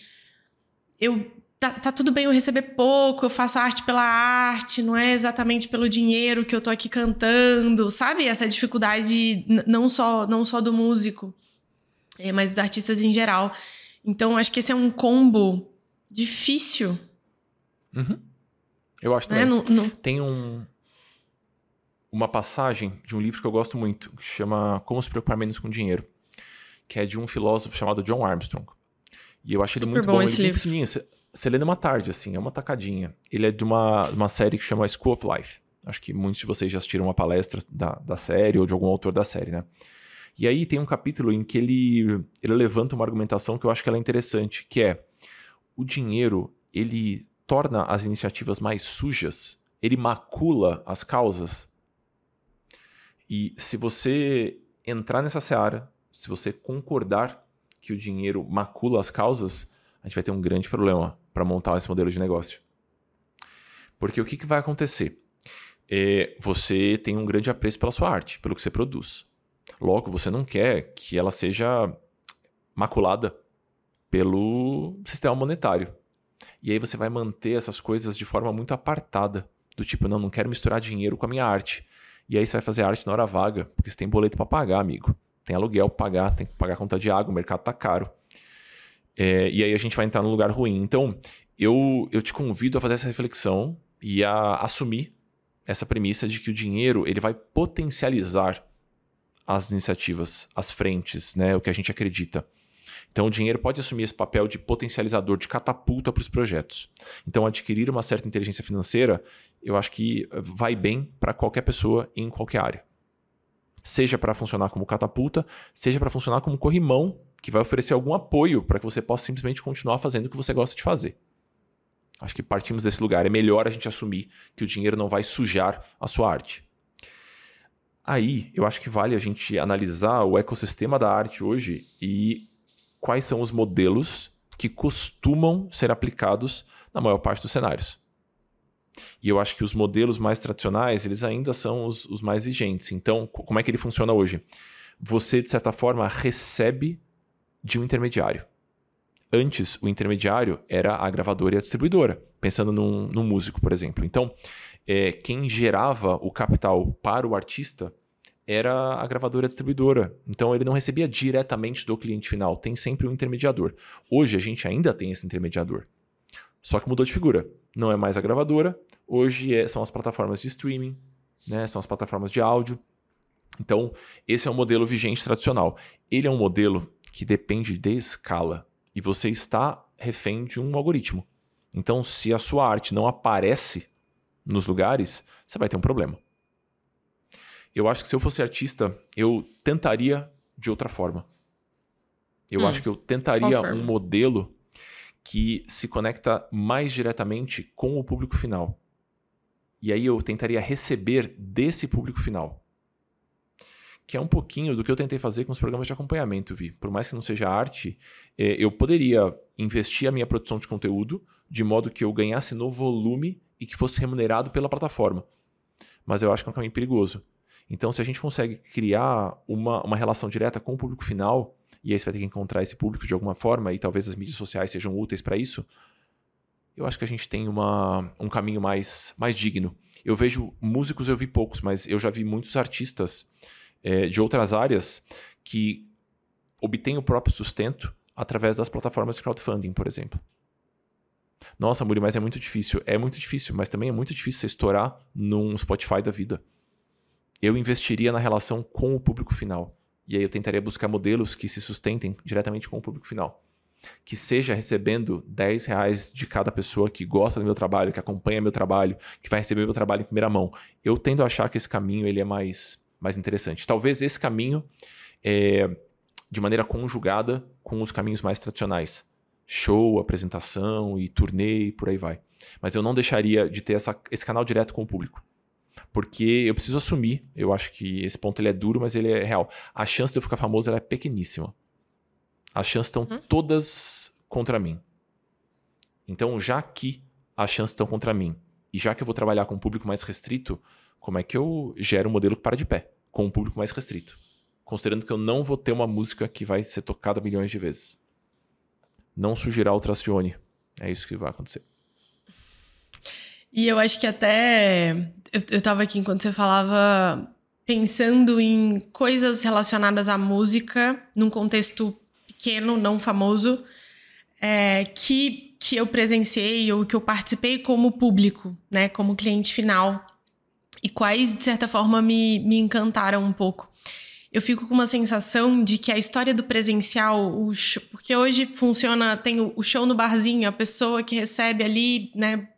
eu tá, tá, tudo bem eu receber pouco, eu faço arte pela arte, não é exatamente pelo dinheiro que eu tô aqui cantando, sabe? Essa dificuldade não só não só do músico, é, mas dos artistas em geral. Então acho que esse é um combo difícil. Uhum. Eu acho também. É, no, no... Tem um uma passagem de um livro que eu gosto muito, que chama Como se preocupar menos com dinheiro, que é de um filósofo chamado John Armstrong. E eu achei ele muito bom. bom. Esse ele livro. Você lê numa tarde, assim, é uma tacadinha. Ele é de uma, uma série que chama School of Life. Acho que muitos de vocês já assistiram uma palestra da, da série ou de algum autor da série, né? E aí tem um capítulo em que ele, ele levanta uma argumentação que eu acho que ela é interessante, que é o dinheiro, ele torna as iniciativas mais sujas, ele macula as causas. E se você entrar nessa seara, se você concordar que o dinheiro macula as causas, a gente vai ter um grande problema para montar esse modelo de negócio. Porque o que, que vai acontecer? É, você tem um grande apreço pela sua arte, pelo que você produz. Logo, você não quer que ela seja maculada pelo sistema monetário. E aí você vai manter essas coisas de forma muito apartada. Do tipo, não, não quero misturar dinheiro com a minha arte. E aí você vai fazer arte na hora vaga, porque você tem boleto para pagar, amigo. Tem aluguel para pagar, tem que pagar conta de água, o mercado tá caro. É, e aí a gente vai entrar num lugar ruim. Então, eu, eu te convido a fazer essa reflexão e a assumir essa premissa de que o dinheiro ele vai potencializar as iniciativas, as frentes, né, o que a gente acredita. Então, o dinheiro pode assumir esse papel de potencializador, de catapulta para os projetos. Então, adquirir uma certa inteligência financeira, eu acho que vai bem para qualquer pessoa em qualquer área. Seja para funcionar como catapulta, seja para funcionar como corrimão, que vai oferecer algum apoio para que você possa simplesmente continuar fazendo o que você gosta de fazer. Acho que partimos desse lugar. É melhor a gente assumir que o dinheiro não vai sujar a sua arte. Aí, eu acho que vale a gente analisar o ecossistema da arte hoje e quais são os modelos que costumam ser aplicados na maior parte dos cenários. E eu acho que os modelos mais tradicionais, eles ainda são os, os mais vigentes. Então, como é que ele funciona hoje? Você, de certa forma, recebe de um intermediário. Antes, o intermediário era a gravadora e a distribuidora, pensando num, num músico, por exemplo. Então, é, quem gerava o capital para o artista era a gravadora e a distribuidora. Então, ele não recebia diretamente do cliente final, tem sempre um intermediador. Hoje, a gente ainda tem esse intermediador. Só que mudou de figura. Não é mais a gravadora, hoje é, são as plataformas de streaming, né? são as plataformas de áudio. Então, esse é um modelo vigente tradicional. Ele é um modelo que depende de escala e você está refém de um algoritmo. Então, se a sua arte não aparece nos lugares, você vai ter um problema. Eu acho que se eu fosse artista, eu tentaria de outra forma. Eu hum, acho que eu tentaria um modelo que se conecta mais diretamente com o público final. E aí eu tentaria receber desse público final que é um pouquinho do que eu tentei fazer com os programas de acompanhamento, Vi. Por mais que não seja arte, é, eu poderia investir a minha produção de conteúdo de modo que eu ganhasse no volume e que fosse remunerado pela plataforma. Mas eu acho que é um caminho perigoso. Então, se a gente consegue criar uma, uma relação direta com o público final, e aí você vai ter que encontrar esse público de alguma forma, e talvez as mídias sociais sejam úteis para isso, eu acho que a gente tem uma, um caminho mais, mais digno. Eu vejo músicos, eu vi poucos, mas eu já vi muitos artistas é, de outras áreas que obtêm o próprio sustento através das plataformas de crowdfunding, por exemplo. Nossa, Muri, mas é muito difícil. É muito difícil, mas também é muito difícil você estourar num Spotify da vida. Eu investiria na relação com o público final. E aí eu tentaria buscar modelos que se sustentem diretamente com o público final. Que seja recebendo 10 reais de cada pessoa que gosta do meu trabalho, que acompanha meu trabalho, que vai receber meu trabalho em primeira mão. Eu tendo a achar que esse caminho ele é mais mais interessante. Talvez esse caminho, é, de maneira conjugada com os caminhos mais tradicionais. Show, apresentação e turnê e por aí vai. Mas eu não deixaria de ter essa, esse canal direto com o público. Porque eu preciso assumir, eu acho que esse ponto ele é duro, mas ele é real. A chance de eu ficar famoso é pequeníssima. As chances estão hum? todas contra mim. Então, já que as chances estão contra mim, e já que eu vou trabalhar com um público mais restrito, como é que eu gero um modelo que para de pé, com um público mais restrito? Considerando que eu não vou ter uma música que vai ser tocada milhões de vezes. Não surgirá o Tracione. É isso que vai acontecer. E eu acho que até. Eu, eu tava aqui enquanto você falava, pensando em coisas relacionadas à música, num contexto pequeno, não famoso, é, que, que eu presenciei ou que eu participei como público, né, como cliente final e quais, de certa forma, me, me encantaram um pouco. Eu fico com uma sensação de que a história do presencial, show, porque hoje funciona, tem o, o, show no barzinho, a pessoa que recebe ali, né,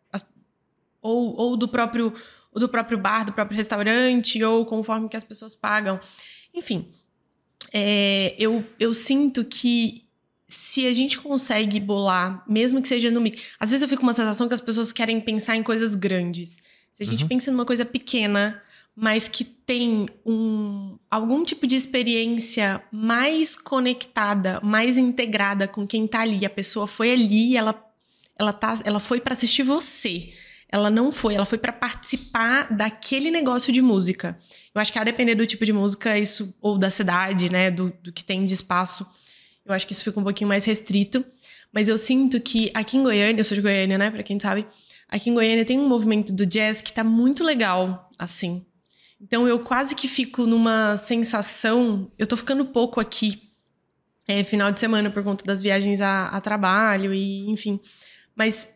ou, ou do próprio do próprio bar, do próprio restaurante, ou conforme que as pessoas pagam. Enfim, é, eu, eu sinto que se a gente consegue bolar, mesmo que seja no mix. Às vezes eu fico com uma sensação que as pessoas querem pensar em coisas grandes. Se a gente uhum. pensa numa coisa pequena, mas que tem um, algum tipo de experiência mais conectada, mais integrada com quem tá ali. A pessoa foi ali, ela, ela, tá, ela foi para assistir você. Ela não foi, ela foi para participar daquele negócio de música. Eu acho que a depender do tipo de música, isso, ou da cidade, né, do, do que tem de espaço, eu acho que isso fica um pouquinho mais restrito. Mas eu sinto que aqui em Goiânia, eu sou de Goiânia, né, pra quem sabe, aqui em Goiânia tem um movimento do jazz que tá muito legal, assim. Então eu quase que fico numa sensação. Eu tô ficando pouco aqui, é, final de semana, por conta das viagens a, a trabalho e enfim. Mas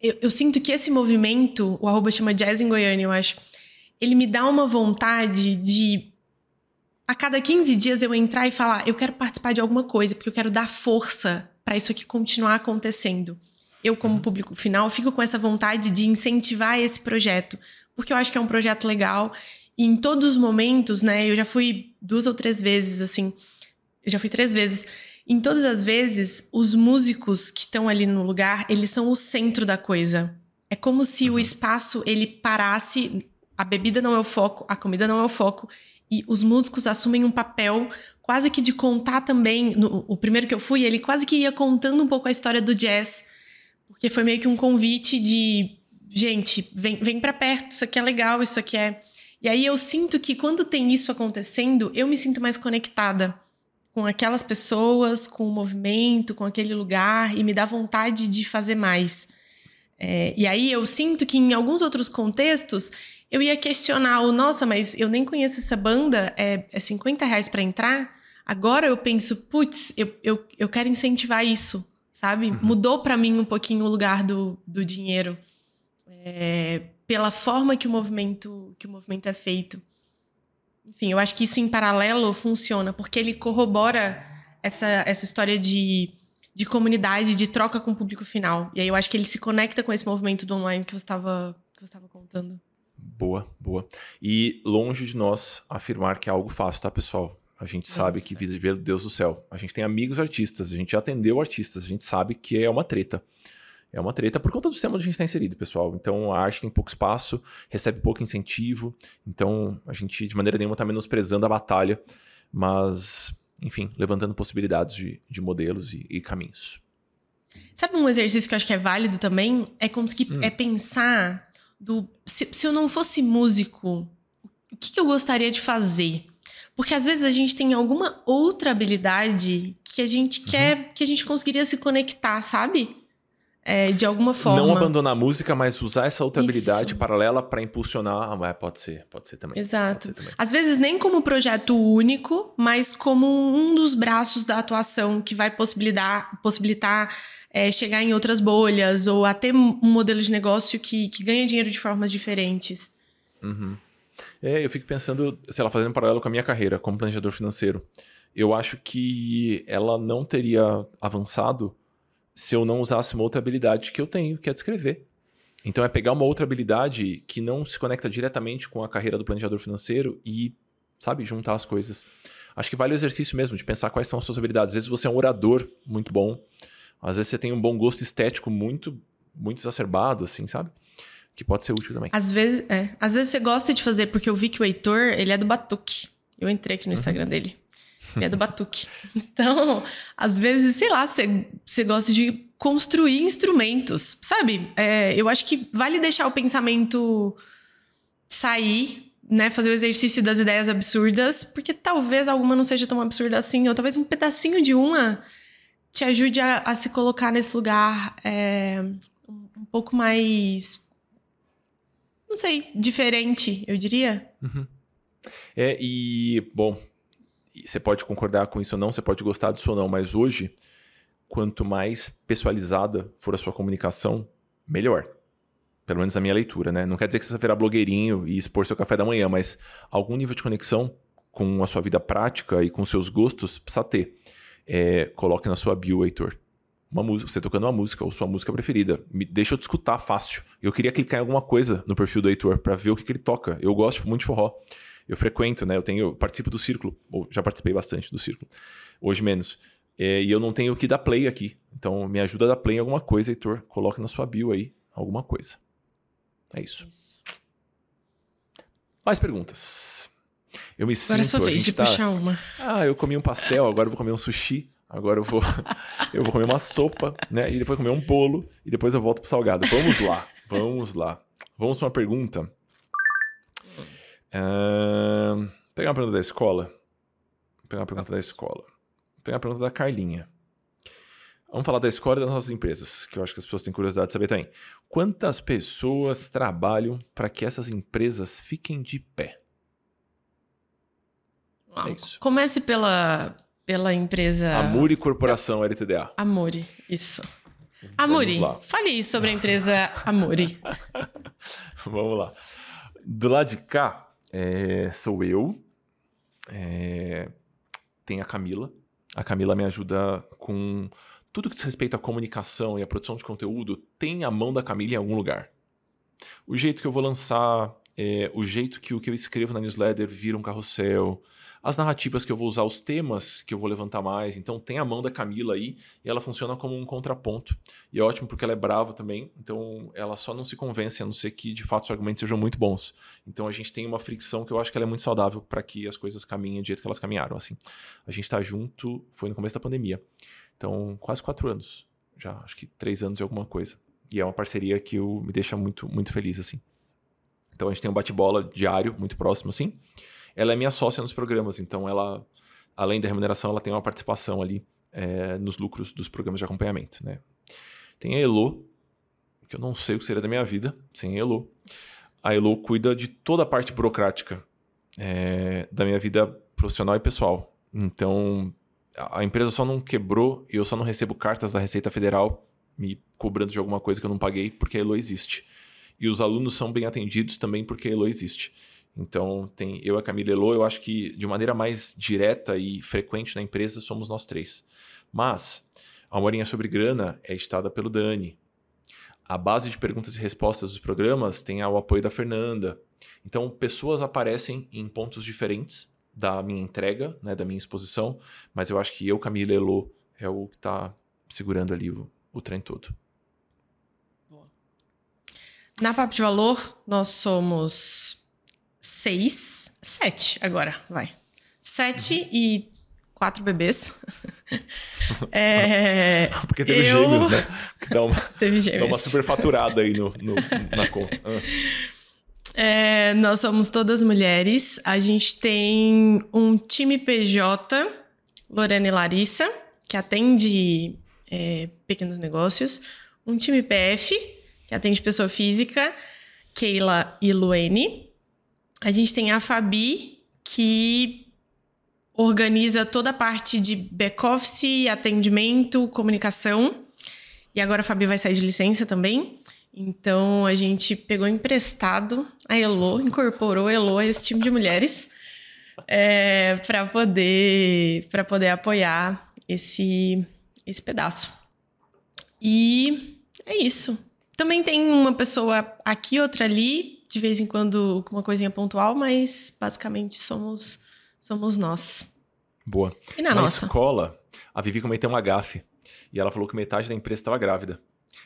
eu, eu, sinto que esse movimento, o arroba chama Jazz em Goiânia, eu acho, ele me dá uma vontade de. A cada 15 dias eu entrar e falar, eu quero participar de alguma coisa, porque eu quero dar força para isso aqui continuar acontecendo. Eu, como uhum. público final, fico com essa vontade de incentivar esse projeto, porque eu acho que é um projeto legal e em todos os momentos, né? Eu já fui duas ou três vezes, assim. Eu já fui três vezes. Em todas as vezes, os músicos que estão ali no lugar, eles são o centro da coisa. É como se uhum. o espaço ele parasse, a bebida não é o foco, a comida não é o foco, e os músicos assumem um papel quase que de contar também. No, o primeiro que eu fui, ele quase que ia contando um pouco a história do jazz, porque foi meio que um convite de gente, vem, vem para perto, isso aqui é legal, isso aqui é e aí eu sinto que quando tem isso acontecendo, eu me sinto mais conectada com aquelas pessoas, com o movimento, com aquele lugar e me dá vontade de fazer mais. É, e aí eu sinto que em alguns outros contextos eu ia questionar o nossa, mas eu nem conheço essa banda, é, é 50 reais para entrar. Agora eu penso, putz, eu, eu, eu quero incentivar isso, sabe? Uhum. Mudou para mim um pouquinho o lugar do, do dinheiro. É, pela forma que o movimento que o movimento é feito. Enfim, eu acho que isso em paralelo funciona, porque ele corrobora essa, essa história de, de comunidade, de troca com o público final. E aí eu acho que ele se conecta com esse movimento do online que você estava contando. Boa, boa. E longe de nós afirmar que é algo fácil, tá, pessoal? A gente Nossa. sabe que, meu Deus do céu, a gente tem amigos artistas, a gente já atendeu artistas, a gente sabe que é uma treta é uma treta por conta do sistema onde a gente está inserido, pessoal. Então a arte tem pouco espaço, recebe pouco incentivo, então a gente de maneira nenhuma está menosprezando a batalha, mas, enfim, levantando possibilidades de, de modelos e, e, caminhos. Sabe um exercício que eu acho que é válido também? É conseguir hum. é pensar do se, se, eu não fosse músico, o que, que eu gostaria de fazer? Porque às vezes a gente tem alguma outra habilidade que a gente uhum. quer, que a gente conseguiria se conectar, sabe? É, de alguma forma. Não abandonar a música, mas usar essa outra Isso. habilidade paralela para impulsionar. Ah, pode ser, pode ser também. Exato. Ser também. Às vezes nem como projeto único, mas como um dos braços da atuação que vai possibilitar, possibilitar é, chegar em outras bolhas ou até um modelo de negócio que, que ganha dinheiro de formas diferentes. Uhum. É, eu fico pensando, sei lá, fazendo um paralelo com a minha carreira como planejador financeiro. Eu acho que ela não teria avançado se eu não usasse uma outra habilidade que eu tenho, que é descrever. Então é pegar uma outra habilidade que não se conecta diretamente com a carreira do planejador financeiro e, sabe, juntar as coisas. Acho que vale o exercício mesmo de pensar quais são as suas habilidades. Às vezes você é um orador muito bom, às vezes você tem um bom gosto estético muito, muito exacerbado, assim, sabe? Que pode ser útil também. Às vezes, é. Às vezes você gosta de fazer, porque eu vi que o Heitor, ele é do Batuque. Eu entrei aqui no uhum. Instagram dele é do batuque. Então, às vezes, sei lá, você gosta de construir instrumentos, sabe? É, eu acho que vale deixar o pensamento sair, né? Fazer o exercício das ideias absurdas, porque talvez alguma não seja tão absurda assim, ou talvez um pedacinho de uma te ajude a, a se colocar nesse lugar é, um pouco mais. Não sei, diferente, eu diria. Uhum. É, e, bom, você pode concordar com isso ou não, você pode gostar disso ou não, mas hoje, quanto mais pessoalizada for a sua comunicação, melhor. Pelo menos na minha leitura, né? Não quer dizer que você vai virar blogueirinho e expor seu café da manhã, mas algum nível de conexão com a sua vida prática e com seus gostos precisa ter. É, coloque na sua bio, Heitor. uma música, você tocando uma música ou sua música preferida. Me deixa eu te escutar fácil. Eu queria clicar em alguma coisa no perfil do Heitor para ver o que, que, ele toca. Eu gosto muito de forró. Eu frequento, né? Eu tenho, eu participo do círculo, ou já participei bastante do círculo. Hoje menos. É, e eu não tenho o que dar play aqui. Então me ajuda a dar play em alguma coisa, Heitor. Coloque na sua bio aí alguma coisa. É isso. isso. Mais perguntas. Eu me agora sinto. Agora é vez de tá... puxar uma. Ah, eu comi um pastel, agora eu vou comer um sushi. Agora eu vou, eu vou comer uma sopa, né? E depois comer um bolo e depois eu volto pro salgado. Vamos lá, vamos lá. Vamos para uma pergunta. Uh, pegar uma pergunta da escola. pegar uma pergunta da escola. pegar uma pergunta da Carlinha. Vamos falar da escola e das nossas empresas, que eu acho que as pessoas têm curiosidade de saber também. Quantas pessoas trabalham para que essas empresas fiquem de pé? é isso. Comece pela, pela empresa. Amuri Corporação LTDA. Amuri, isso. Amuri, fale sobre a empresa Amuri. Vamos lá. Do lado de cá, é, sou eu. É, tem a Camila. A Camila me ajuda com tudo que diz respeito à comunicação e à produção de conteúdo. Tem a mão da Camila em algum lugar. O jeito que eu vou lançar, é, o jeito que o que eu escrevo na newsletter vira um carrossel, as narrativas que eu vou usar, os temas que eu vou levantar mais. Então tem a mão da Camila aí e ela funciona como um contraponto. E é ótimo porque ela é brava também, então ela só não se convence, a não ser que de fato os argumentos sejam muito bons. Então a gente tem uma fricção que eu acho que ela é muito saudável para que as coisas caminhem do jeito que elas caminharam. Assim, a gente está junto, foi no começo da pandemia. Então, quase quatro anos. Já, acho que três anos e alguma coisa. E é uma parceria que eu, me deixa muito, muito feliz, assim. Então a gente tem um bate-bola diário, muito próximo, assim ela é minha sócia nos programas, então ela, além da remuneração, ela tem uma participação ali é, nos lucros dos programas de acompanhamento. Né? Tem a Elo, que eu não sei o que seria da minha vida sem a Elo. A Elo cuida de toda a parte burocrática é, da minha vida profissional e pessoal. Então, a empresa só não quebrou e eu só não recebo cartas da Receita Federal me cobrando de alguma coisa que eu não paguei porque a Elo existe. E os alunos são bem atendidos também porque a Elo existe. Então, tem eu a Camila Elo, eu acho que de maneira mais direta e frequente na empresa somos nós três. Mas a Morinha sobre Grana é estada pelo Dani. A base de perguntas e respostas dos programas tem o apoio da Fernanda. Então, pessoas aparecem em pontos diferentes da minha entrega, né, da minha exposição, mas eu acho que eu, Camila Elo, é o que está segurando ali o, o trem todo. Na Papo de Valor, nós somos seis, sete agora, vai. Sete uhum. e quatro bebês. é, Porque teve eu... gêmeos, né? Que dá uma, teve gêmeos. Dá uma superfaturada aí no, no na conta. Ah. É, nós somos todas mulheres. A gente tem um time PJ, Lorena e Larissa, que atende é, pequenos negócios. Um time PF, que atende pessoa física, Keila e Luene. A gente tem a Fabi, que organiza toda a parte de back-office, atendimento, comunicação. E agora a Fabi vai sair de licença também. Então a gente pegou emprestado a Elo, incorporou a Elo a esse time de mulheres é, para poder para poder apoiar esse esse pedaço. E é isso. Também tem uma pessoa aqui, outra ali, de vez em quando com uma coisinha pontual, mas basicamente somos somos nós. Boa. E na, na nossa? escola, a Vivi cometeu uma gafe e ela falou que metade da empresa estava grávida.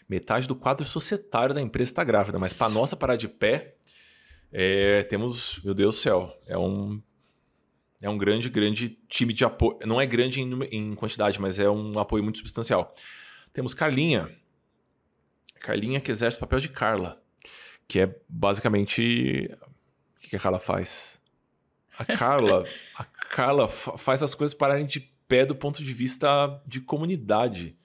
Metade do quadro societário da empresa está grávida, mas para nossa parar de pé, é, temos, meu Deus do céu, é um é um grande, grande time de apoio. Não é grande em, em quantidade, mas é um apoio muito substancial. Temos Carlinha. Carlinha que exerce o papel de Carla que é basicamente o que a Carla faz. A Carla, a Carla faz as coisas pararem de pé do ponto de vista de comunidade.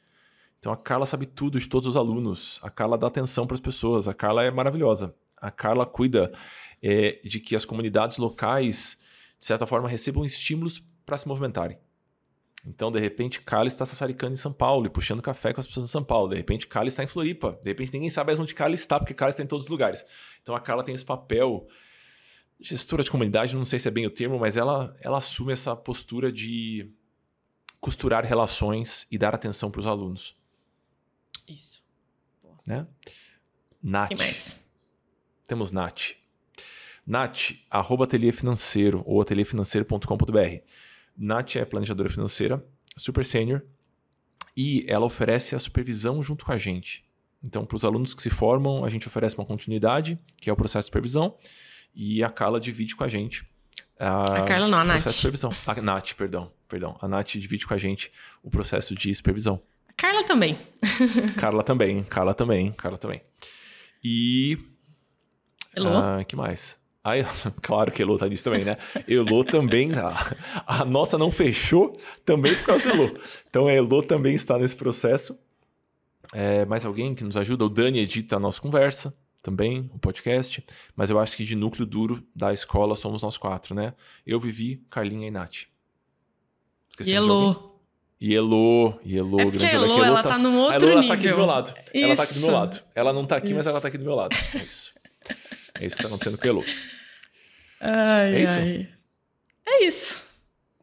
Então a Carla sabe tudo de todos os alunos. A Carla dá atenção para as pessoas. A Carla é maravilhosa. A Carla cuida é, de que as comunidades locais, de certa forma, recebam estímulos para se movimentarem. Então, de repente, Cali está sassaricando em São Paulo e puxando café com as pessoas em São Paulo. De repente, Cali está em Floripa. De repente, ninguém sabe mais onde Cali está, porque Cali está em todos os lugares. Então, a Carla tem esse papel. Gestora de comunidade, não sei se é bem o termo, mas ela, ela assume essa postura de costurar relações e dar atenção para os alunos. Isso. Né? Nath. Mais? Temos Nath. Nath, arroba ateliê financeiro ou ateliêfinanceiro.com.br. Nath é planejadora financeira, super sênior, e ela oferece a supervisão junto com a gente. Então, para os alunos que se formam, a gente oferece uma continuidade, que é o processo de supervisão, e a Carla divide com a gente. A, a Carla não, a Nath. Processo de supervisão. A Nath, perdão, perdão. A Nath divide com a gente o processo de supervisão. A Carla também. Carla também, Carla também, Carla também. E. Elô? Ah, que mais? Ah, claro que Elô tá nisso também, né? Elô também. A, a, nossa não fechou também por causa do Elô. Então a Elô também está nesse processo. É, mais alguém que nos ajuda? O Dani edita a nossa conversa também, o podcast. Mas eu acho que de núcleo duro da escola somos nós quatro, né? Eu, Vivi, Carlinha e Nath. Esqueci e Elô. E Elô, e Elô, é grande a Elô, ela tá, tá num outro a Elô, nível. Ela tá aqui do meu lado. Isso. Ela tá aqui do meu lado. Ela não tá aqui, isso. mas ela tá aqui do meu lado. É isso. É isso que tá acontecendo com a Elô. Ai, é isso? Ai. É isso.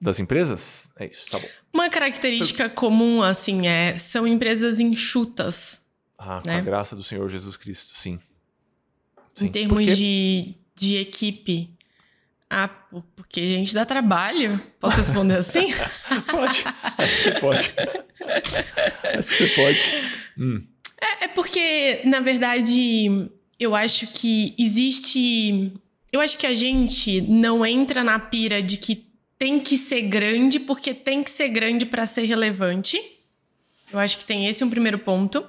Das empresas? É isso, tá bom. Uma característica comum, assim, é são empresas enxutas. Ah, com né? a graça do Senhor Jesus Cristo, sim. sim. Em termos de, de equipe. Ah, porque gente dá trabalho? Posso responder assim? pode. Acho que você pode. Acho que você pode. Hum. É, é porque, na verdade, eu acho que existe. Eu acho que a gente não entra na pira de que tem que ser grande porque tem que ser grande para ser relevante. Eu acho que tem esse um primeiro ponto.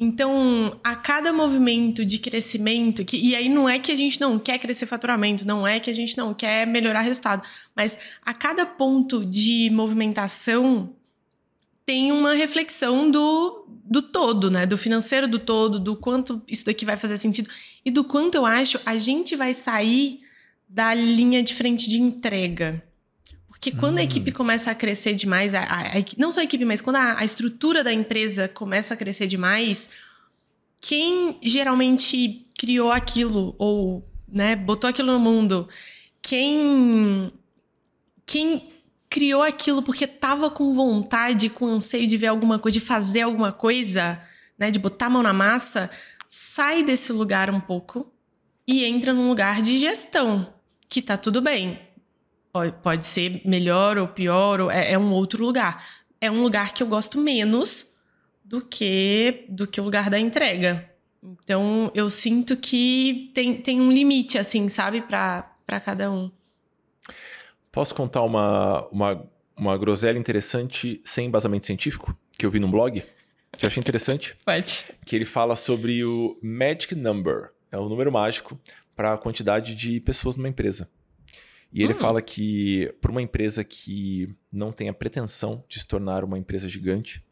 Então, a cada movimento de crescimento, que, e aí não é que a gente não quer crescer faturamento, não é que a gente não quer melhorar resultado, mas a cada ponto de movimentação tem uma reflexão do, do todo, né? Do financeiro do todo, do quanto isso daqui vai fazer sentido e do quanto eu acho a gente vai sair da linha de frente de entrega. Porque quando Hum. a equipe começa a crescer demais, a, a- a- não só a equipe, mas quando a, a estrutura da empresa começa a crescer demais, quem geralmente criou aquilo ou né, botou aquilo no mundo, quem quem criou aquilo porque tava com vontade, com anseio de ver alguma coisa, de fazer alguma coisa, né, de botar a mão na massa, sai desse lugar um pouco e entra num lugar de gestão, que tá tudo bem. Pode, pode ser melhor ou pior, ou é, é um outro lugar. É um lugar que eu gosto menos do que do que o lugar da entrega. Então eu sinto que tem, tem um limite, assim, sabe, para cada um. Posso contar uma, uma, uma groselha interessante sem embasamento científico que eu vi num blog? Que eu achei interessante. Pode. que ele fala sobre o magic number, é o número mágico para a quantidade de pessoas numa empresa. E ele Hum. fala que para uma empresa que não tem a pretensão de se tornar uma empresa gigante,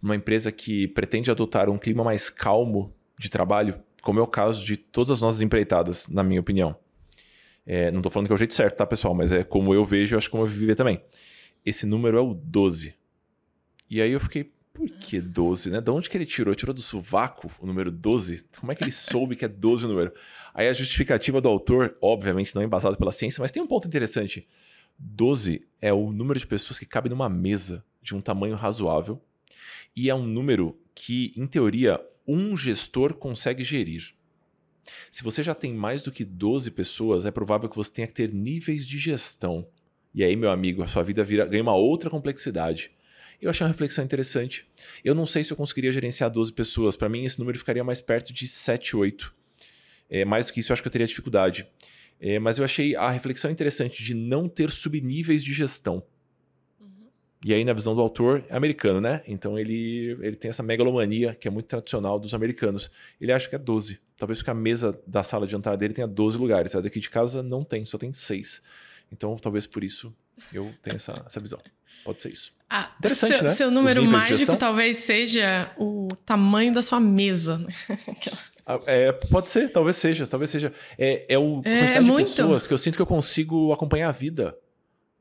uma empresa que pretende adotar um clima mais calmo de trabalho, como é o caso de todas as nossas empreitadas, na minha opinião. É, não estou falando que é o jeito certo, tá, pessoal? Mas é como eu vejo, eu acho como eu viver também. Esse número é o 12. E aí eu fiquei, por que 12, né? De onde que ele tirou? Tirou do sovaco o número 12? Como é que ele soube que é 12 o número? Aí a justificativa do autor, obviamente não é embasada pela ciência, mas tem um ponto interessante. 12 é o número de pessoas que cabe numa mesa de um tamanho razoável e é um número que, em teoria, um gestor consegue gerir. Se você já tem mais do que 12 pessoas, é provável que você tenha que ter níveis de gestão. E aí, meu amigo, a sua vida vira, ganha uma outra complexidade. Eu achei uma reflexão interessante. Eu não sei se eu conseguiria gerenciar 12 pessoas. Para mim, esse número ficaria mais perto de 7, 8. É, mais do que isso, eu acho que eu teria dificuldade. É, mas eu achei a reflexão interessante de não ter subníveis de gestão. E aí, na visão do autor, é americano, né? Então ele, ele tem essa megalomania que é muito tradicional dos americanos. Ele acha que é 12. Talvez porque a mesa da sala de jantar dele tenha 12 lugares. A daqui de casa não tem, só tem 6. Então, talvez por isso eu tenha essa, essa visão. Pode ser isso. Ah, Interessante, seu, né? seu número de mágico talvez seja o tamanho da sua mesa. né? Ah, É, pode ser, talvez seja, talvez seja. É, é o É, quantidade de muito. pessoas que eu sinto que eu consigo acompanhar a vida.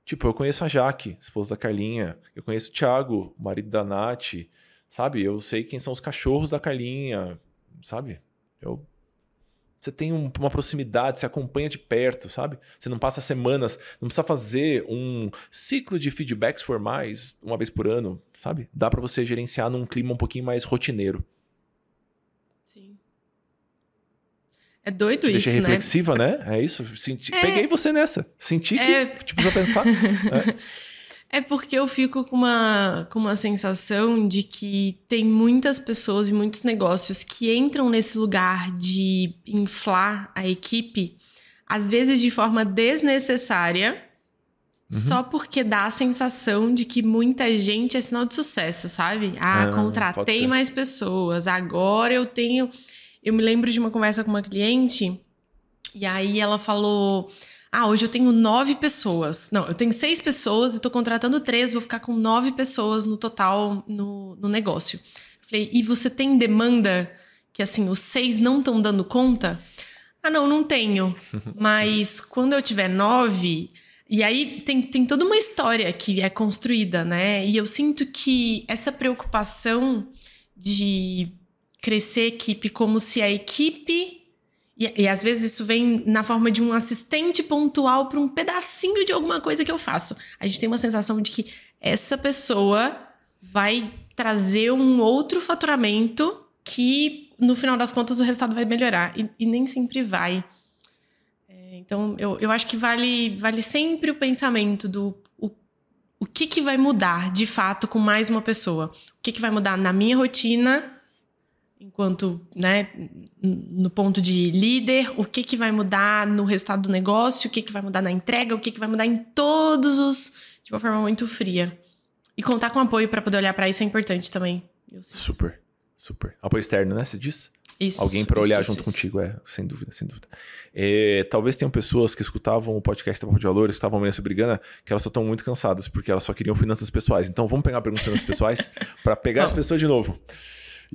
Tipo, eu conheço a Jaque, esposa da Carlinha. Eu conheço o Thiago, marido da Nath. Sabe? Eu sei quem são os cachorros da Carlinha. Sabe? Eu... Você tem um- uma proximidade, você acompanha de perto, sabe? Você não passa semanas, não precisa fazer um ciclo de feedbacks formais uma vez por ano, sabe? Dá pra você gerenciar num clima um pouquinho mais rotineiro. É doido isso, deixa né? reflexiva, né? É isso. Senti... É. Peguei você nessa. Senti que É. tipo, precisa pensar. É. É porque eu fico com uma, com uma sensação de que tem muitas pessoas e muitos negócios que entram nesse lugar de inflar a equipe, às vezes de forma desnecessária, Uhum. só porque dá a sensação de que muita gente é sinal de sucesso, sabe? Ah, Ah, contratei mais pessoas, agora eu tenho. Eu me lembro de uma conversa com uma cliente, e aí ela falou. Ah, hoje eu tenho nove pessoas. Não, eu tenho seis pessoas e tô contratando três, vou ficar com nove pessoas no total no, no negócio. Eu falei, e você tem demanda que assim, os seis não estão dando conta? Ah, não, não tenho. Mas quando eu tiver nove. E aí tem, tem toda uma história que é construída, né? E eu sinto que essa preocupação de crescer equipe como se a equipe e, e às vezes isso vem na forma de um assistente pontual para um pedacinho de alguma coisa que eu faço. A gente tem uma sensação de que essa pessoa vai trazer um outro faturamento que, no final das contas, o resultado vai melhorar. E, e nem sempre vai. É, então, eu, eu acho que vale, vale sempre o pensamento do o, o que, que vai mudar, de fato, com mais uma pessoa. O que, que vai mudar na minha rotina enquanto, né, no ponto de líder, o que que vai mudar no resultado do negócio, o que que vai mudar na entrega, o que que vai mudar em todos os, de uma forma muito fria. E contar com apoio para poder olhar para isso é importante também. Super, super. Apoio externo, né? Você diz? Isso, Alguém para olhar isso, junto isso. contigo, é, sem dúvida, sem dúvida. É, talvez tenham pessoas que escutavam o podcast da Papo de Valores, que estavam amanhã se brigando, que elas só estão muito cansadas, porque elas só queriam finanças pessoais. Então vamos pegar a pergunta de finanças pessoais para pegar as pessoas de novo.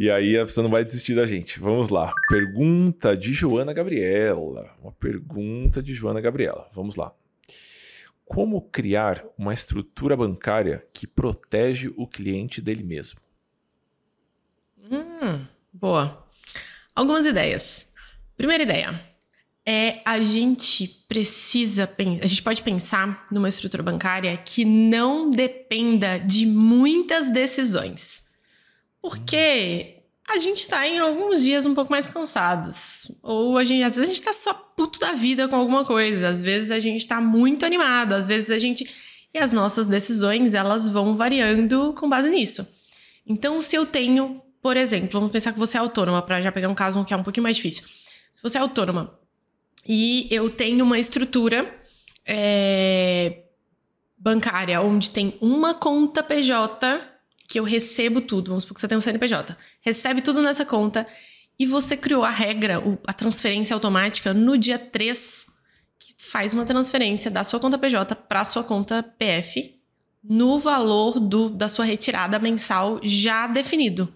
E aí a pessoa não vai desistir da gente. Vamos lá. Pergunta de Joana Gabriela. Uma pergunta de Joana Gabriela. Vamos lá. Como criar uma estrutura bancária que protege o cliente dele mesmo? Hum, boa. Algumas ideias. Primeira ideia é a gente precisa, a gente pode pensar numa estrutura bancária que não dependa de muitas decisões. Porque a gente tá em alguns dias um pouco mais cansados. Ou a gente, às vezes a gente tá só puto da vida com alguma coisa. Às vezes a gente tá muito animado. Às vezes a gente. E as nossas decisões, elas vão variando com base nisso. Então, se eu tenho, por exemplo, vamos pensar que você é autônoma, para já pegar um caso que é um pouquinho mais difícil. Se você é autônoma e eu tenho uma estrutura é, bancária onde tem uma conta PJ que eu recebo tudo, vamos supor que você tem um CNPJ, recebe tudo nessa conta e você criou a regra, a transferência automática no dia 3, que faz uma transferência da sua conta PJ para sua conta PF no valor do, da sua retirada mensal já definido.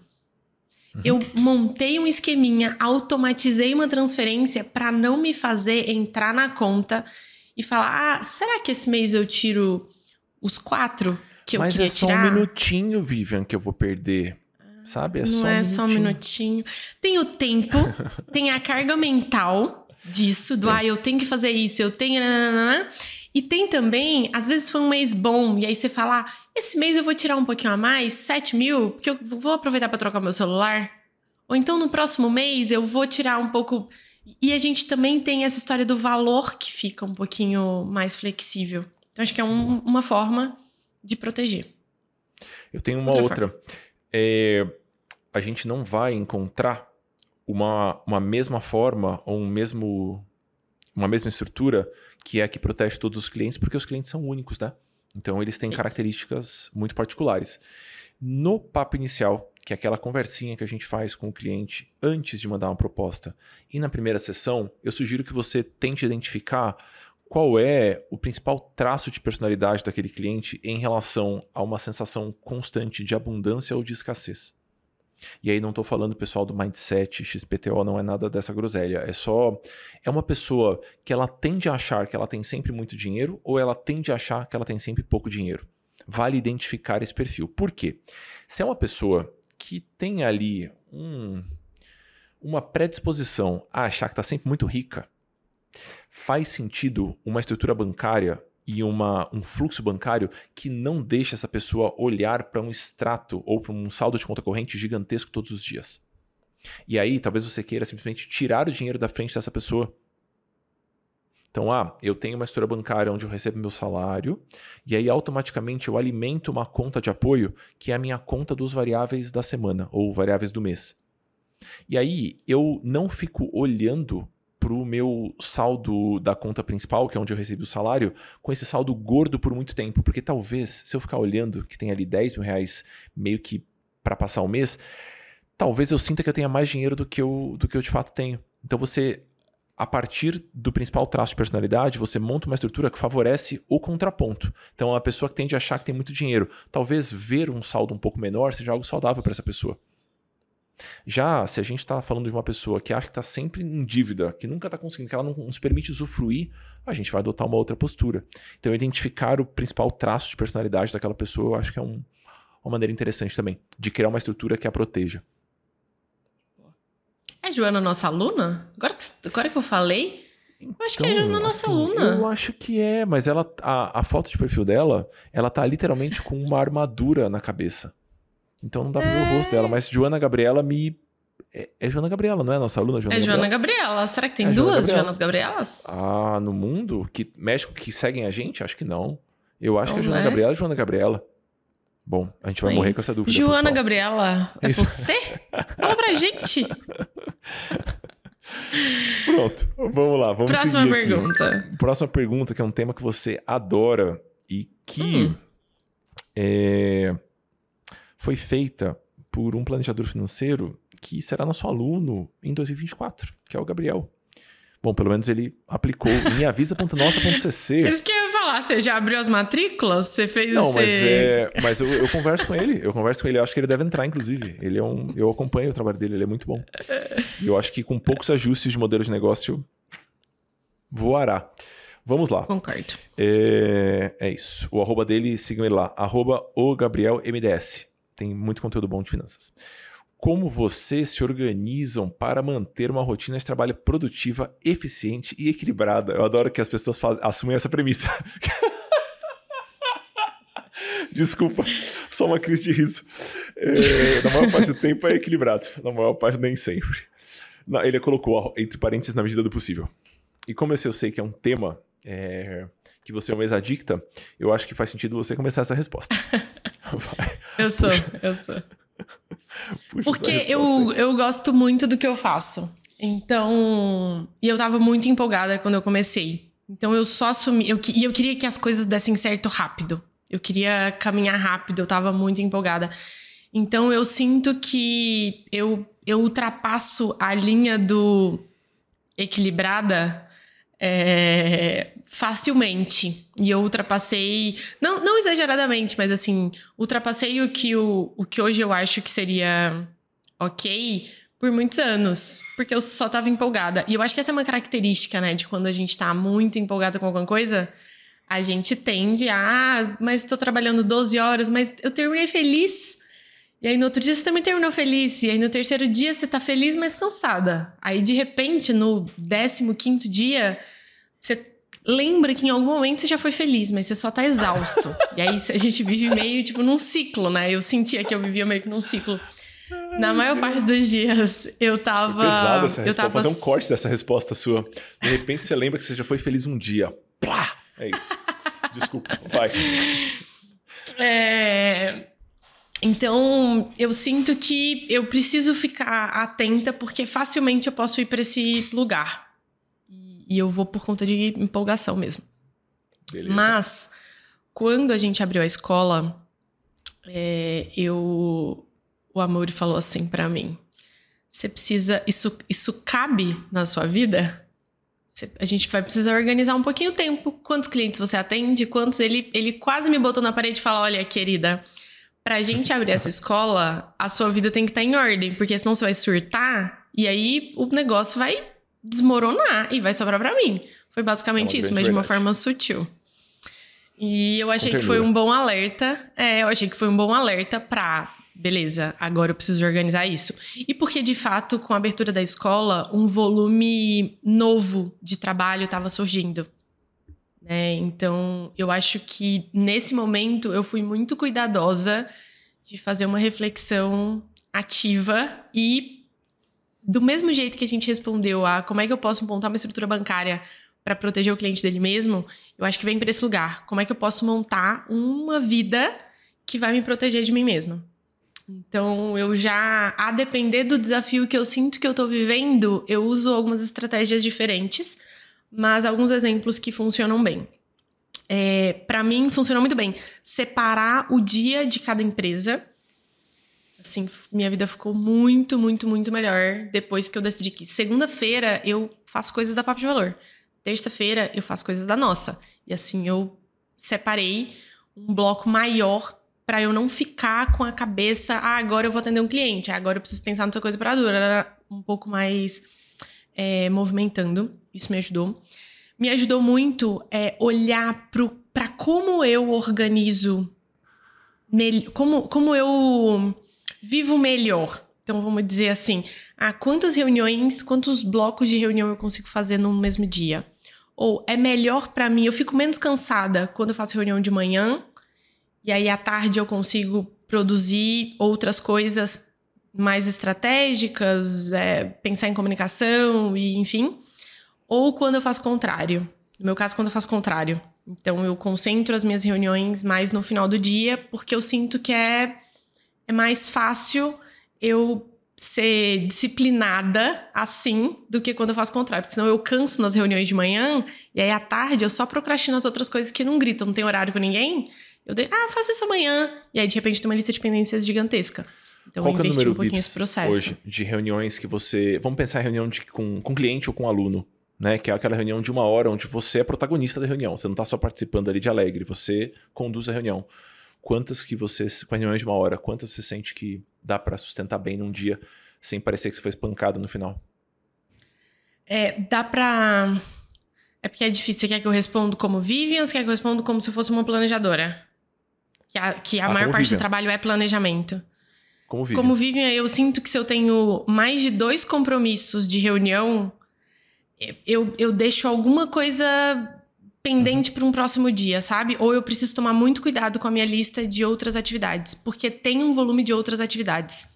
Eu montei um esqueminha, automatizei uma transferência para não me fazer entrar na conta e falar: ah, será que esse mês eu tiro os quatro que eu Mas queria é só tirar? um minutinho, Vivian, que eu vou perder. Sabe? É não só um é minutinho. só um minutinho. Tem o tempo, tem a carga mental disso, do Tem. ah, eu tenho que fazer isso, eu tenho. nananana. E tem também, às vezes foi um mês bom, e aí você fala, ah, esse mês eu vou tirar um pouquinho a mais, 7 mil, porque eu vou aproveitar para trocar meu celular. Ou então no próximo mês eu vou tirar um pouco. E a gente também tem essa história do valor que fica um pouquinho mais flexível. Então acho que é um- uma forma de proteger. Eu tenho uma Outra outra. É, a gente não vai encontrar uma, uma mesma forma ou um mesmo, uma mesma estrutura que é a que protege todos os clientes, porque os clientes são únicos, né? Então eles têm características muito particulares. No papo inicial, que é aquela conversinha que a gente faz com o cliente antes de mandar uma proposta, e na primeira sessão, eu sugiro que você tente identificar qual é o principal traço de personalidade daquele cliente em relação a uma sensação constante de abundância ou de escassez. E aí não estou falando pessoal do mindset, XPTO, não é nada dessa groselha. É só é uma pessoa que ela tende a achar que ela tem sempre muito dinheiro ou ela tende a achar que ela tem sempre pouco dinheiro. Vale identificar esse perfil. Por quê? Se é uma pessoa que tem ali um, uma predisposição a achar que está sempre muito rica, faz sentido uma estrutura bancária e uma, um fluxo bancário que não deixa essa pessoa olhar para um extrato ou para um saldo de conta corrente gigantesco todos os dias. E aí, talvez você queira simplesmente tirar o dinheiro da frente dessa pessoa. Então, ah, eu tenho uma estrutura bancária onde eu recebo meu salário, e aí automaticamente eu alimento uma conta de apoio, que é a minha conta dos variáveis da semana, ou variáveis do mês. E aí eu não fico olhando para o meu saldo da conta principal, que é onde eu recebi o salário, com esse saldo gordo por muito tempo. Porque talvez, se eu ficar olhando que tem ali 10 mil reais meio que para passar o mês, talvez eu sinta que eu tenha mais dinheiro do que eu, do que eu de fato tenho. Então você, a partir do principal traço de personalidade, você monta uma estrutura que favorece o contraponto. Então a pessoa que tende a achar que tem muito dinheiro, talvez ver um saldo um pouco menor seja algo saudável para essa pessoa. Já se a gente está falando de uma pessoa que acha que está sempre em dívida, que nunca está conseguindo, que ela não nos permite usufruir, a gente vai adotar uma outra postura. Então, identificar o principal traço de personalidade daquela pessoa, eu acho que é um, uma maneira interessante também, de criar uma estrutura que a proteja. É Joana nossa aluna? Agora que, agora que eu falei, eu acho que é a Joana nossa assim, aluna. Eu acho que é, mas ela a, a foto de perfil dela, ela tá literalmente com uma armadura na cabeça. Então não dá pra ver o rosto dela. Mas Joana Gabriela me. É, é Joana Gabriela, não é? Nossa aluna Joana É Gabriela? Joana Gabriela. Será que tem É duas Joana Joanas Gabrielas? Ah, no mundo? Que México que seguem a gente? Acho que não. Eu acho que é Não, Joana né? Gabriela e Joana Gabriela. Bom, a gente vai morrer com essa dúvida. Joana pessoal. Gabriela, é Isso. você? Fala pra gente. Pronto, vamos lá, vamos Próxima seguir aqui. pergunta. Próxima pergunta, que é um tema que você adora e que Hum. é, foi feita por um planejador financeiro que será nosso aluno em 2024, que é o Gabriel. Bom, pelo menos ele aplicou em avisa.nossa.cc. Isso que eu ia falar, você já abriu as matrículas? Você fez Não, mas, é, mas eu, eu converso com ele. Eu converso com ele. Eu acho que ele deve entrar, inclusive. Ele é um. Eu acompanho o trabalho dele, ele é muito bom. Eu acho que com poucos ajustes de modelo de negócio voará. Vamos lá. Concordo. É, é isso. O arroba dele, sigam ele lá. Arroba o Gabriel MDS. Tem muito conteúdo bom de finanças. Como vocês se organizam para manter uma rotina de trabalho produtiva, eficiente e equilibrada? Eu adoro que as pessoas faz- assumem essa premissa. Desculpa, só uma crise de riso. É, na maior parte do tempo é equilibrado, na maior parte nem sempre. Na- ele colocou entre parênteses na medida do possível. E como esse eu sei que é um tema é, que você é uma ex-adicta, eu acho que faz sentido você começar essa resposta. Vai, Eu sou, eu sou. puxa Porque eu, aí. eu gosto muito do que eu faço. Então. E eu tava muito empolgada quando eu comecei. Então eu só assumi. Eu, e eu queria que as coisas dessem certo rápido. Eu queria caminhar rápido, eu tava muito empolgada. Então eu sinto que eu, eu ultrapasso a linha do equilibrada é, facilmente. E eu ultrapassei, não, não exageradamente, mas assim, ultrapassei o que, o, o que hoje eu acho que seria ok por muitos anos, porque eu só tava empolgada. E eu acho que essa é uma característica, né, de quando a gente tá muito empolgada com alguma coisa, a gente tende a, ah, mas tô trabalhando 12 horas, mas eu terminei feliz. E aí no outro dia você também terminou feliz. E aí no terceiro dia você tá feliz, mas cansada. Aí de repente, no 15 quinto dia, você lembra que em algum momento você já foi feliz, mas você só tá exausto. e aí a gente vive meio tipo num ciclo, né? Eu sentia que eu vivia meio que num ciclo. Na maior parte dos dias eu tava. É pesada essa eu resposta. tava Fazer um corte dessa resposta sua. De repente você lembra que você já foi feliz um dia. Plá! É isso. Desculpa, vai. É, Então, eu sinto que eu preciso ficar atenta, porque facilmente eu posso ir para esse lugar. E eu vou por conta de empolgação mesmo. Beleza. Mas, quando a gente abriu a escola, é, eu. O Amor falou assim pra mim: você precisa. Isso, isso cabe na sua vida? Você- a gente vai precisar organizar um pouquinho o tempo. Quantos clientes você atende? Quantos. Ele, ele quase me botou na parede e falou: olha, querida. Pra gente abrir essa escola, a sua vida tem que estar em ordem, porque senão você vai surtar e aí o negócio vai desmoronar e vai sobrar pra mim. Foi basicamente É isso, mas de uma verdade. forma sutil. E eu achei Com que foi um bom alerta. É, eu achei que foi um bom alerta pra. Beleza, agora eu preciso organizar isso. E porque, de fato, com a abertura da escola, um volume novo de trabalho estava surgindo. né? Então, eu acho que nesse momento eu fui muito cuidadosa de fazer uma reflexão ativa e do mesmo jeito que a gente respondeu a como é que eu posso montar uma estrutura bancária para proteger o cliente dele mesmo, eu acho que vem para esse lugar. Como é que eu posso montar uma vida que vai me proteger de mim mesma? Então, eu já, a depender do desafio que eu sinto que eu estou vivendo, eu uso algumas estratégias diferentes, mas alguns exemplos que funcionam bem. É, para mim, funcionou muito bem. Separar o dia de cada empresa. Assim, minha vida ficou muito, muito, muito melhor depois que eu decidi que segunda-feira eu faço coisas da Papo de Valor. Terça-feira eu faço coisas da nossa. E assim, eu separei um bloco maior para eu não ficar com a cabeça, ah, agora eu vou atender um cliente, agora eu preciso pensar noutra coisa para dura, um pouco mais é, movimentando. Isso me ajudou. Me ajudou muito é, olhar para como eu organizo, como, como eu vivo melhor. Então vamos dizer assim, ah, quantas reuniões, quantos blocos de reunião eu consigo fazer no mesmo dia? Ou é melhor para mim, eu fico menos cansada quando eu faço reunião de manhã e aí à tarde eu consigo produzir outras coisas mais estratégicas, é, pensar em comunicação e enfim. Ou quando eu faço contrário. No meu caso, quando eu faço contrário. Então eu concentro as minhas reuniões mais no final do dia, porque eu sinto que é, é mais fácil eu ser disciplinada assim do que quando eu faço o contrário. Porque senão eu canso nas reuniões de manhã e aí à tarde eu só procrastino as outras coisas que não gritam, não tem horário com ninguém. Eu dei, ah, faço isso amanhã. E aí, de repente, tem uma lista de pendências gigantesca. Então, Qual eu inverti é o um pouquinho esse processo. Hoje, de reuniões que você. Vamos pensar em reunião de, com, com cliente ou com aluno. Né, que é aquela reunião de uma hora onde você é protagonista da reunião. Você não está só participando ali de alegre, você conduz a reunião. Quantas que você, com reuniões de uma hora, quantas você sente que dá para sustentar bem num dia sem parecer que você foi espancado no final? É, dá para É porque é difícil. Você quer que eu responda como Vivian ou você quer que eu responda como se eu fosse uma planejadora? Que a, que a ah, maior parte Vivian. do trabalho é planejamento. Como Vivian. Como Vivian, eu sinto que se eu tenho mais de dois compromissos de reunião, eu, eu deixo alguma coisa pendente uhum. para um próximo dia, sabe? Ou eu preciso tomar muito cuidado com a minha lista de outras atividades, porque tem um volume de outras atividades.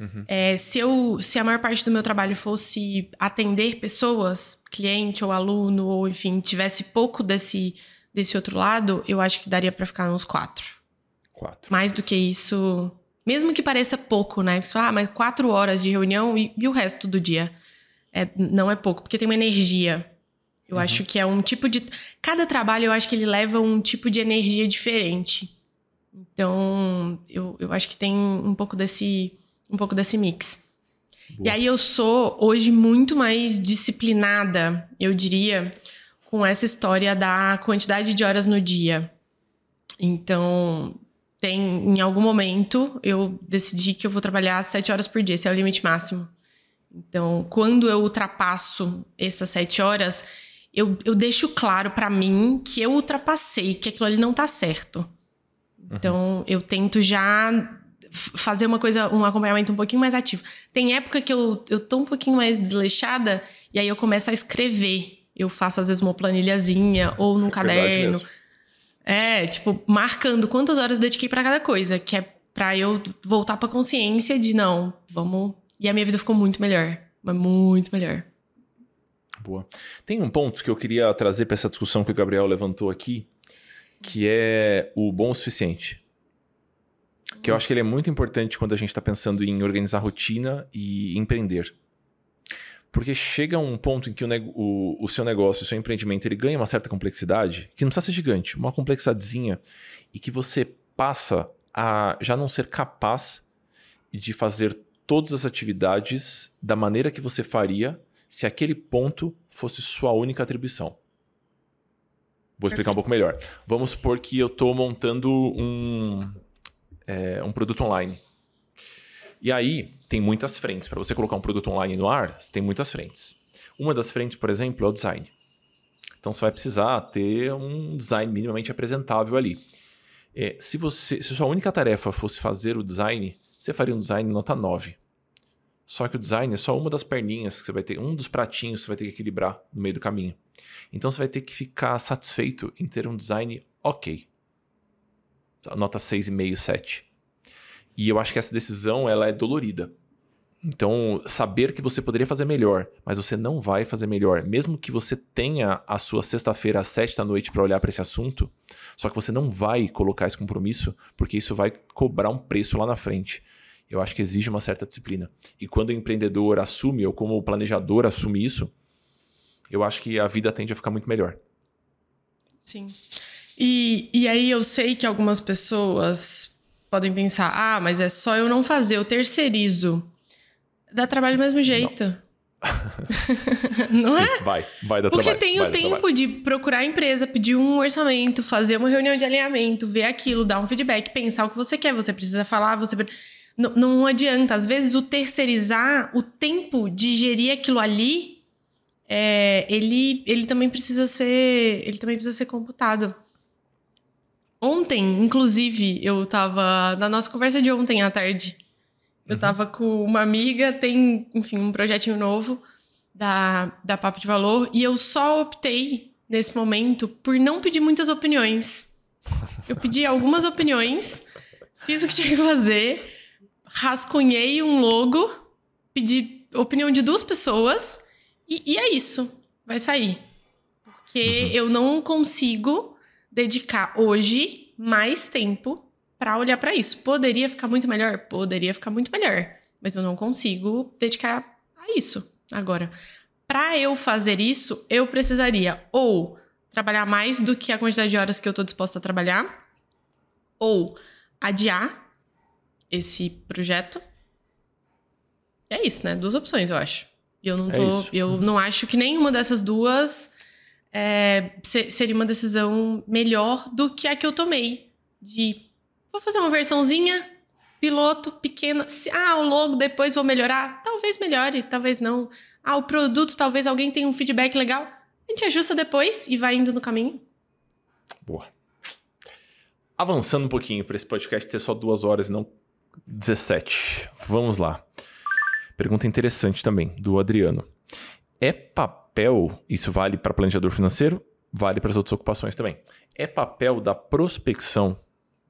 Uhum. É, se, eu, se a maior parte do meu trabalho fosse atender pessoas, cliente ou aluno, ou enfim, tivesse pouco desse, desse outro lado, eu acho que daria para ficar uns quatro. Quatro. Mais do que isso. Mesmo que pareça pouco, né? Porque você fala, ah, mas quatro horas de reunião e, e o resto do dia? É, não é pouco, porque tem uma energia. Eu uhum. acho que é um tipo de. Cada trabalho eu acho que ele leva um tipo de energia diferente. Então, eu, eu acho que tem um pouco desse, um pouco desse mix. Boa. E aí eu sou hoje muito mais disciplinada, eu diria, com essa história da quantidade de horas no dia. Então, tem em algum momento eu decidi que eu vou trabalhar sete horas por dia, esse é o limite máximo. Então, quando eu ultrapasso essas sete horas, eu, eu deixo claro para mim que eu ultrapassei, que aquilo ali não tá certo. Então, uhum. eu tento já fazer uma coisa, um acompanhamento um pouquinho mais ativo. Tem época que eu, eu tô um pouquinho mais desleixada e aí eu começo a escrever. Eu faço, às vezes, uma planilhazinha ou num é caderno. É, tipo, marcando quantas horas eu dediquei para cada coisa, que é para eu voltar pra consciência de não, vamos. E a minha vida ficou muito melhor. Mas muito melhor. Boa. Tem um ponto que eu queria trazer para essa discussão que o Gabriel levantou aqui, que é o bom o suficiente. Que eu acho que ele é muito importante quando a gente está pensando em organizar rotina e empreender. Porque chega um ponto em que o, o, o, seu negócio, o seu empreendimento, ele ganha uma certa complexidade, que não precisa ser gigante, uma complexidadezinha, e que você passa a já não ser capaz de fazer todas as atividades da maneira que você faria se aquele ponto fosse sua única atribuição. Vou explicar Perfeito. um pouco melhor. Vamos supor que eu estou montando um, é, um produto online. E aí, tem muitas frentes. Para você colocar um produto online no ar, você tem muitas frentes. Uma das frentes, por exemplo, é o design. Então você vai precisar ter um design minimamente apresentável ali. É, se você, se sua única tarefa fosse fazer o design, você faria um design nota 9. Só que o design é só uma das perninhas que você vai ter, um dos pratinhos que você vai ter que equilibrar no meio do caminho. Então você vai ter que ficar satisfeito em ter um design ok. Nota 6,5, 7. E eu acho que essa decisão ela é dolorida. Então, saber que você poderia fazer melhor, mas você não vai fazer melhor, mesmo que você tenha a sua sexta-feira às sete da noite para olhar para esse assunto, só que você não vai colocar esse compromisso, porque isso vai cobrar um preço lá na frente. Eu acho que exige uma certa disciplina. E quando o empreendedor assume, ou como o planejador assume isso, eu acho que a vida tende a ficar muito melhor. Sim. E, e aí eu sei que algumas pessoas podem pensar: ah, mas é só eu não fazer, eu terceirizo. Dá trabalho do mesmo jeito. Não, não Sim, é? vai, vai dar Porque trabalho. tem vai o tempo trabalho. de procurar a empresa, pedir um orçamento, fazer uma reunião de alinhamento, ver aquilo, dar um feedback, pensar o que você quer, você precisa falar, você. Não, não adianta. Às vezes o terceirizar, o tempo de gerir aquilo ali, é, ele, ele também precisa ser. Ele também precisa ser computado. Ontem, inclusive, eu tava. Na nossa conversa de ontem à tarde, eu Uhum. tava com uma amiga, tem, enfim, um projetinho novo da, da Papo de Valor, e eu só optei, nesse momento, por não pedir muitas opiniões. Eu pedi algumas opiniões, fiz o que tinha que fazer, rascunhei um logo, pedi opinião de duas pessoas, e, e é isso. Vai sair. Porque Uhum. eu não consigo dedicar hoje mais tempo para olhar para isso. Poderia ficar muito melhor? Poderia ficar muito melhor. Mas eu não consigo dedicar a isso agora. Para eu fazer isso, eu precisaria ou trabalhar mais do que a quantidade de horas que eu tô disposta a trabalhar, ou adiar esse projeto. É isso, né? Duas opções, eu acho. E eu não É tô. isso. eu não acho que nenhuma dessas duas é, se- seria uma decisão melhor do que a que eu tomei. De vou fazer uma versãozinha, piloto, pequena. Se, ah, o logo depois vou melhorar. Talvez melhore, talvez não. Ah, o produto, talvez alguém tenha um feedback legal. A gente ajusta depois e vai indo no caminho. Boa. Avançando um pouquinho para esse podcast ter só duas horas e não 17. Vamos lá. Pergunta interessante também, do Adriano. É papel, isso vale para planejador financeiro, vale para as outras ocupações também. É papel da prospecção.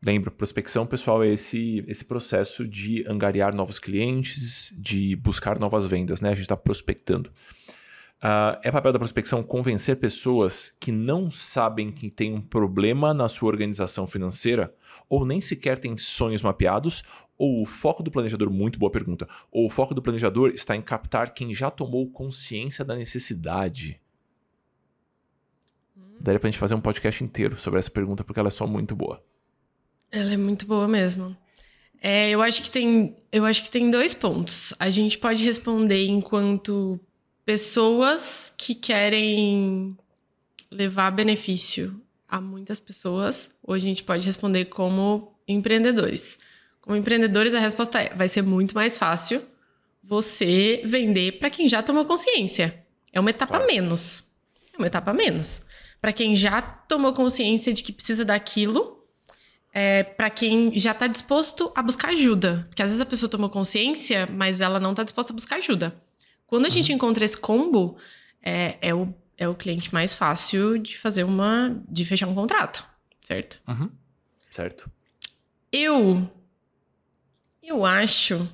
Lembra, prospecção, pessoal, é esse, esse processo de angariar novos clientes, de buscar novas vendas, né? A gente está prospectando. Ah, é papel da prospecção convencer pessoas que não sabem que tem um problema na sua organização financeira, ou nem sequer têm sonhos mapeados, ou o foco do planejador, muito boa pergunta, ou o foco do planejador está em captar quem já tomou consciência da necessidade. Daria pra gente fazer um podcast inteiro sobre essa pergunta, porque ela é só muito boa. Ela é muito boa mesmo. É, eu acho que tem, eu acho que tem dois pontos. A gente pode responder enquanto pessoas que querem levar benefício a muitas pessoas, ou a gente pode responder como empreendedores. Como empreendedores, a resposta é: vai ser muito mais fácil você vender para quem já tomou consciência. É uma etapa Claro. menos. É uma etapa menos. Para quem já tomou consciência de que precisa daquilo, é, para quem já está disposto a buscar ajuda. Porque às vezes a pessoa tomou consciência, mas ela não está disposta a buscar ajuda. Quando a gente encontra esse combo, é, é, o, é o cliente mais fácil de fazer uma. de fechar um contrato, certo? Certo? Eu. Eu acho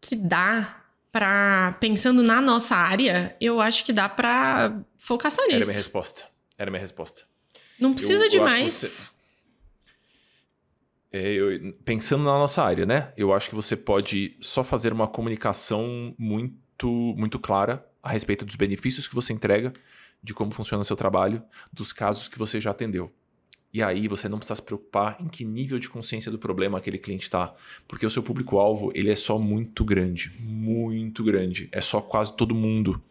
que dá pra. Pensando na nossa área, eu acho que dá pra focar só Era nisso. minha resposta. Era minha resposta. Não precisa Eu- de eu mais. você- É, eu- pensando na nossa área, né? Eu acho que você pode só fazer uma comunicação muito, muito clara a respeito dos benefícios que você entrega, de como funciona o seu trabalho, dos casos que você já atendeu. E aí você não precisa se preocupar em que nível de consciência do problema aquele cliente está, porque o seu público-alvo ele é só muito grande, muito grande. É só quase todo mundo.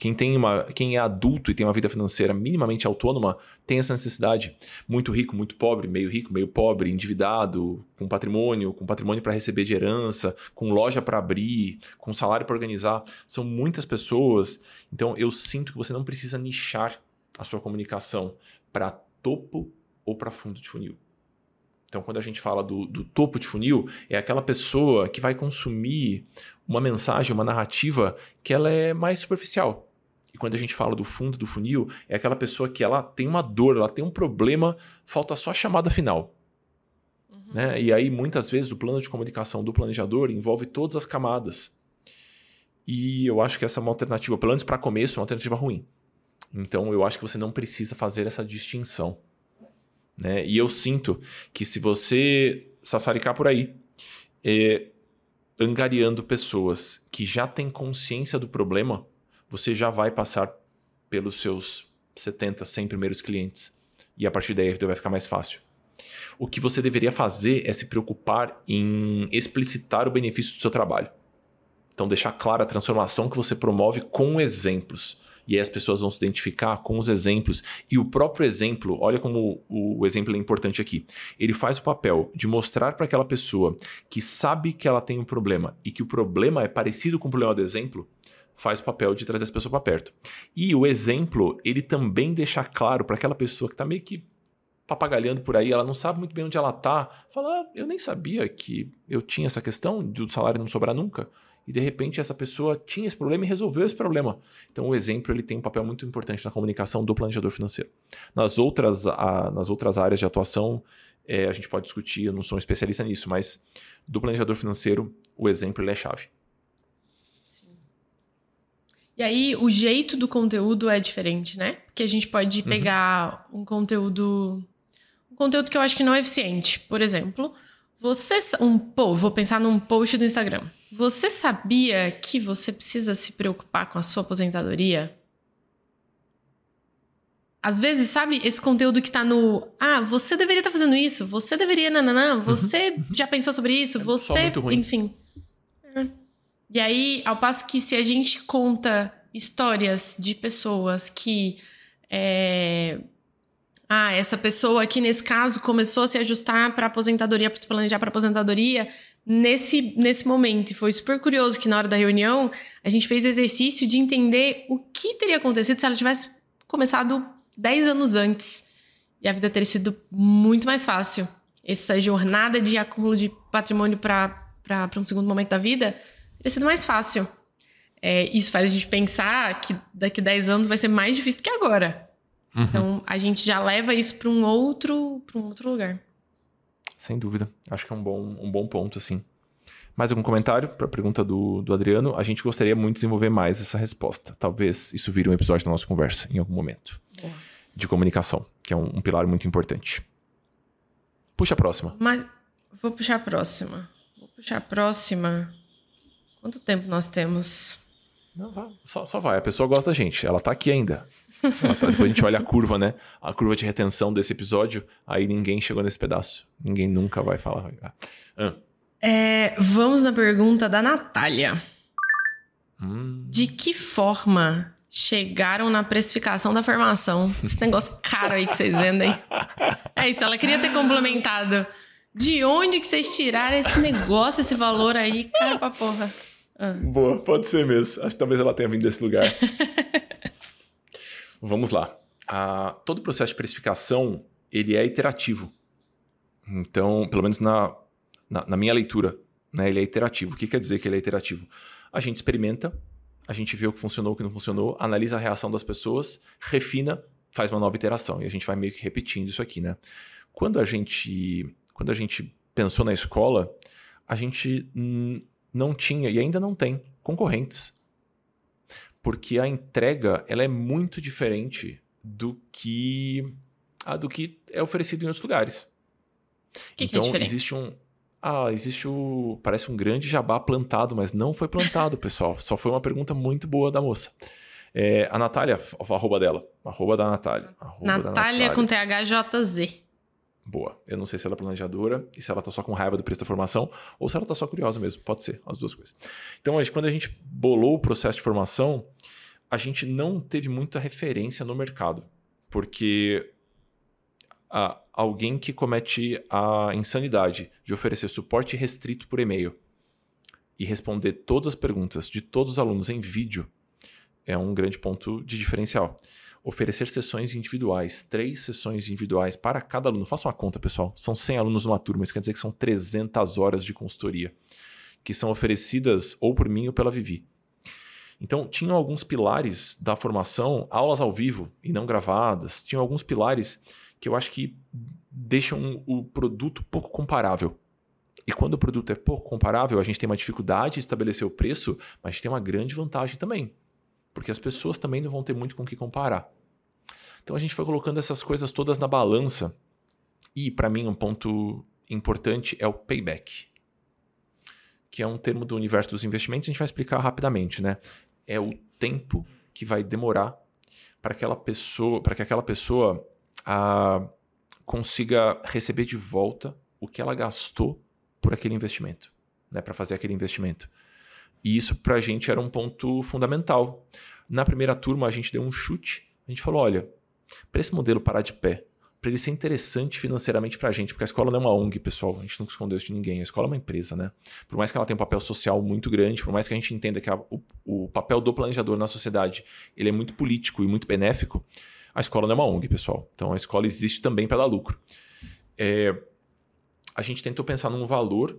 Quem, tem uma, quem é adulto e tem uma vida financeira minimamente autônoma tem essa necessidade. Muito rico, muito pobre, meio rico, meio pobre, endividado, com patrimônio, com patrimônio para receber de herança, com loja para abrir, com salário para organizar. São muitas pessoas. Então eu sinto que você não precisa nichar a sua comunicação para topo ou para fundo de funil. Então, quando a gente fala do, do topo de funil, é aquela pessoa que vai consumir uma mensagem, uma narrativa que ela é mais superficial. E quando a gente fala do fundo do funil, é aquela pessoa que ela tem uma dor, ela tem um problema, falta só a chamada final. Uhum. Né? E aí, muitas vezes, o plano de comunicação do planejador envolve todas as camadas. E eu acho que essa é uma alternativa, pelo menos para começo, é uma alternativa ruim. Então eu acho que você não precisa fazer essa distinção. Né? E eu sinto que se você sassaricar por aí, é, angariando pessoas que já têm consciência do problema, você já vai passar pelos seus 70, 100 primeiros clientes. E a partir daí vai ficar mais fácil. O que você deveria fazer é se preocupar em explicitar o benefício do seu trabalho. Então, deixar clara a transformação que você promove com exemplos. E aí as pessoas vão se identificar com os exemplos. E o próprio exemplo, olha como o, exemplo é importante aqui. Ele faz o papel de mostrar para aquela pessoa que sabe que ela tem um problema e que o problema é parecido com o problema do exemplo, faz o papel de trazer essa pessoa para perto. E o exemplo, ele também deixa claro para aquela pessoa que está meio que papagalhando por aí, ela não sabe muito bem onde ela está, fala, ah, eu nem sabia que eu tinha essa questão do salário não sobrar nunca e de repente essa pessoa tinha esse problema e resolveu esse problema. Então o exemplo ele tem um papel muito importante na comunicação do planejador financeiro. Nas outras, a, nas outras áreas de atuação, é, a gente pode discutir, eu não sou um especialista nisso, mas do planejador financeiro, o exemplo é chave. E aí, o jeito do conteúdo é diferente, né? Porque a gente pode uhum. pegar uhum. um conteúdo. Um conteúdo que eu acho que não é eficiente. Por exemplo, você. Um, pô, vou pensar num post do Instagram. Você sabia que você precisa se preocupar com a sua aposentadoria? Às vezes, sabe, esse conteúdo que tá no. Ah, você deveria estar tá fazendo isso, você deveria. Nananã, uhum. você uhum. já pensou sobre isso, é você. Enfim. E aí, ao passo que se a gente conta histórias de pessoas que. É, ah, essa pessoa aqui nesse caso começou a se ajustar para aposentadoria, para se planejar para aposentadoria nesse, nesse momento. E foi super curioso que na hora da reunião a gente fez o exercício de entender o que teria acontecido se ela tivesse começado 10 anos antes. E a vida teria sido muito mais fácil. Essa jornada de acúmulo de patrimônio para um segundo momento da vida teria sido mais fácil. É, isso faz a gente pensar que daqui 10 anos vai ser mais difícil do que agora. Uhum. Então a gente já leva isso para um outro, para um outro lugar. Sem dúvida. Acho que é um bom, um bom ponto, assim. Mais algum comentário para a pergunta do, do Adriano? A gente gostaria muito de desenvolver mais essa resposta. Talvez isso vire um episódio da nossa conversa em algum momento. De comunicação, que é um, um, pilar muito importante. Puxa a próxima. Mas vou puxar a próxima. Vou puxar a próxima. Quanto tempo nós temos? Não, vai. Só, só vai. A pessoa gosta da gente. Ela está aqui ainda. Depois a gente olha a curva, né? A curva de retenção desse episódio. Aí ninguém chegou nesse pedaço. Ninguém nunca vai falar. Ah. É, vamos na pergunta da Natália. Hum. De que forma chegaram na precificação da formação? Esse negócio caro aí que vocês vendem. É isso, ela queria ter complementado. De onde que vocês tiraram esse negócio, esse valor aí? Cara pra porra. Ah. Boa, pode ser mesmo. Acho que talvez ela tenha vindo desse lugar. Vamos lá. Ah, todo o processo de precificação ele é iterativo. Então, pelo menos na, na, na minha leitura, né, ele é iterativo. O que quer dizer que ele é iterativo? A gente experimenta, a gente vê o que funcionou, o que não funcionou, analisa a reação das pessoas, refina, faz uma nova iteração. E a gente vai meio que repetindo isso aqui, né? Quando a gente, quando a gente pensou na escola, a gente não tinha e ainda não tem concorrentes porque a entrega ela é muito diferente do que ah, do que é oferecido em outros lugares. Que então que é existe um ah, existe o parece um grande jabá plantado, mas não foi plantado, pessoal. Só foi uma pergunta muito boa da moça. É, a Natália, a arroba dela, arroba da Natália. Arroba Natália, da Natália com THJZ. Boa. Eu não sei se ela é planejadora e se ela tá só com raiva do preço da formação ou se ela tá só curiosa mesmo. Pode ser, as duas coisas. Então, quando a gente bolou o processo de formação, a gente não teve muita referência no mercado. Porque alguém que comete a insanidade de oferecer suporte restrito por e-mail e responder todas as perguntas de todos os alunos em vídeo é um grande ponto de diferencial oferecer sessões individuais, três sessões individuais para cada aluno. Faça uma conta, pessoal. São 100 alunos numa turma, isso quer dizer que são 300 horas de consultoria, que são oferecidas ou por mim ou pela Vivi. Então, tinham alguns pilares da formação, aulas ao vivo e não gravadas, tinham alguns pilares que eu acho que deixam o produto pouco comparável. E quando o produto é pouco comparável, a gente tem uma dificuldade de estabelecer o preço, mas tem uma grande vantagem também. Porque as pessoas também não vão ter muito com o que comparar. Então a gente foi colocando essas coisas todas na balança. E para mim um ponto importante é o payback. Que é um termo do universo dos investimentos, a gente vai explicar rapidamente, né? É o tempo que vai demorar para aquela pessoa, para que aquela pessoa a, consiga receber de volta o que ela gastou por aquele investimento, né, para fazer aquele investimento. E isso para a gente era um ponto fundamental. Na primeira turma a gente deu um chute, a gente falou, olha, para esse modelo parar de pé, para ele ser interessante financeiramente para a gente, porque a escola não é uma ONG, pessoal, a gente não escondeu isso de ninguém, a escola é uma empresa, né? Por mais que ela tenha um papel social muito grande, por mais que a gente entenda que a, o, o papel do planejador na sociedade ele é muito político e muito benéfico, a escola não é uma ONG, pessoal. Então a escola existe também para dar lucro. É, a gente tentou pensar num valor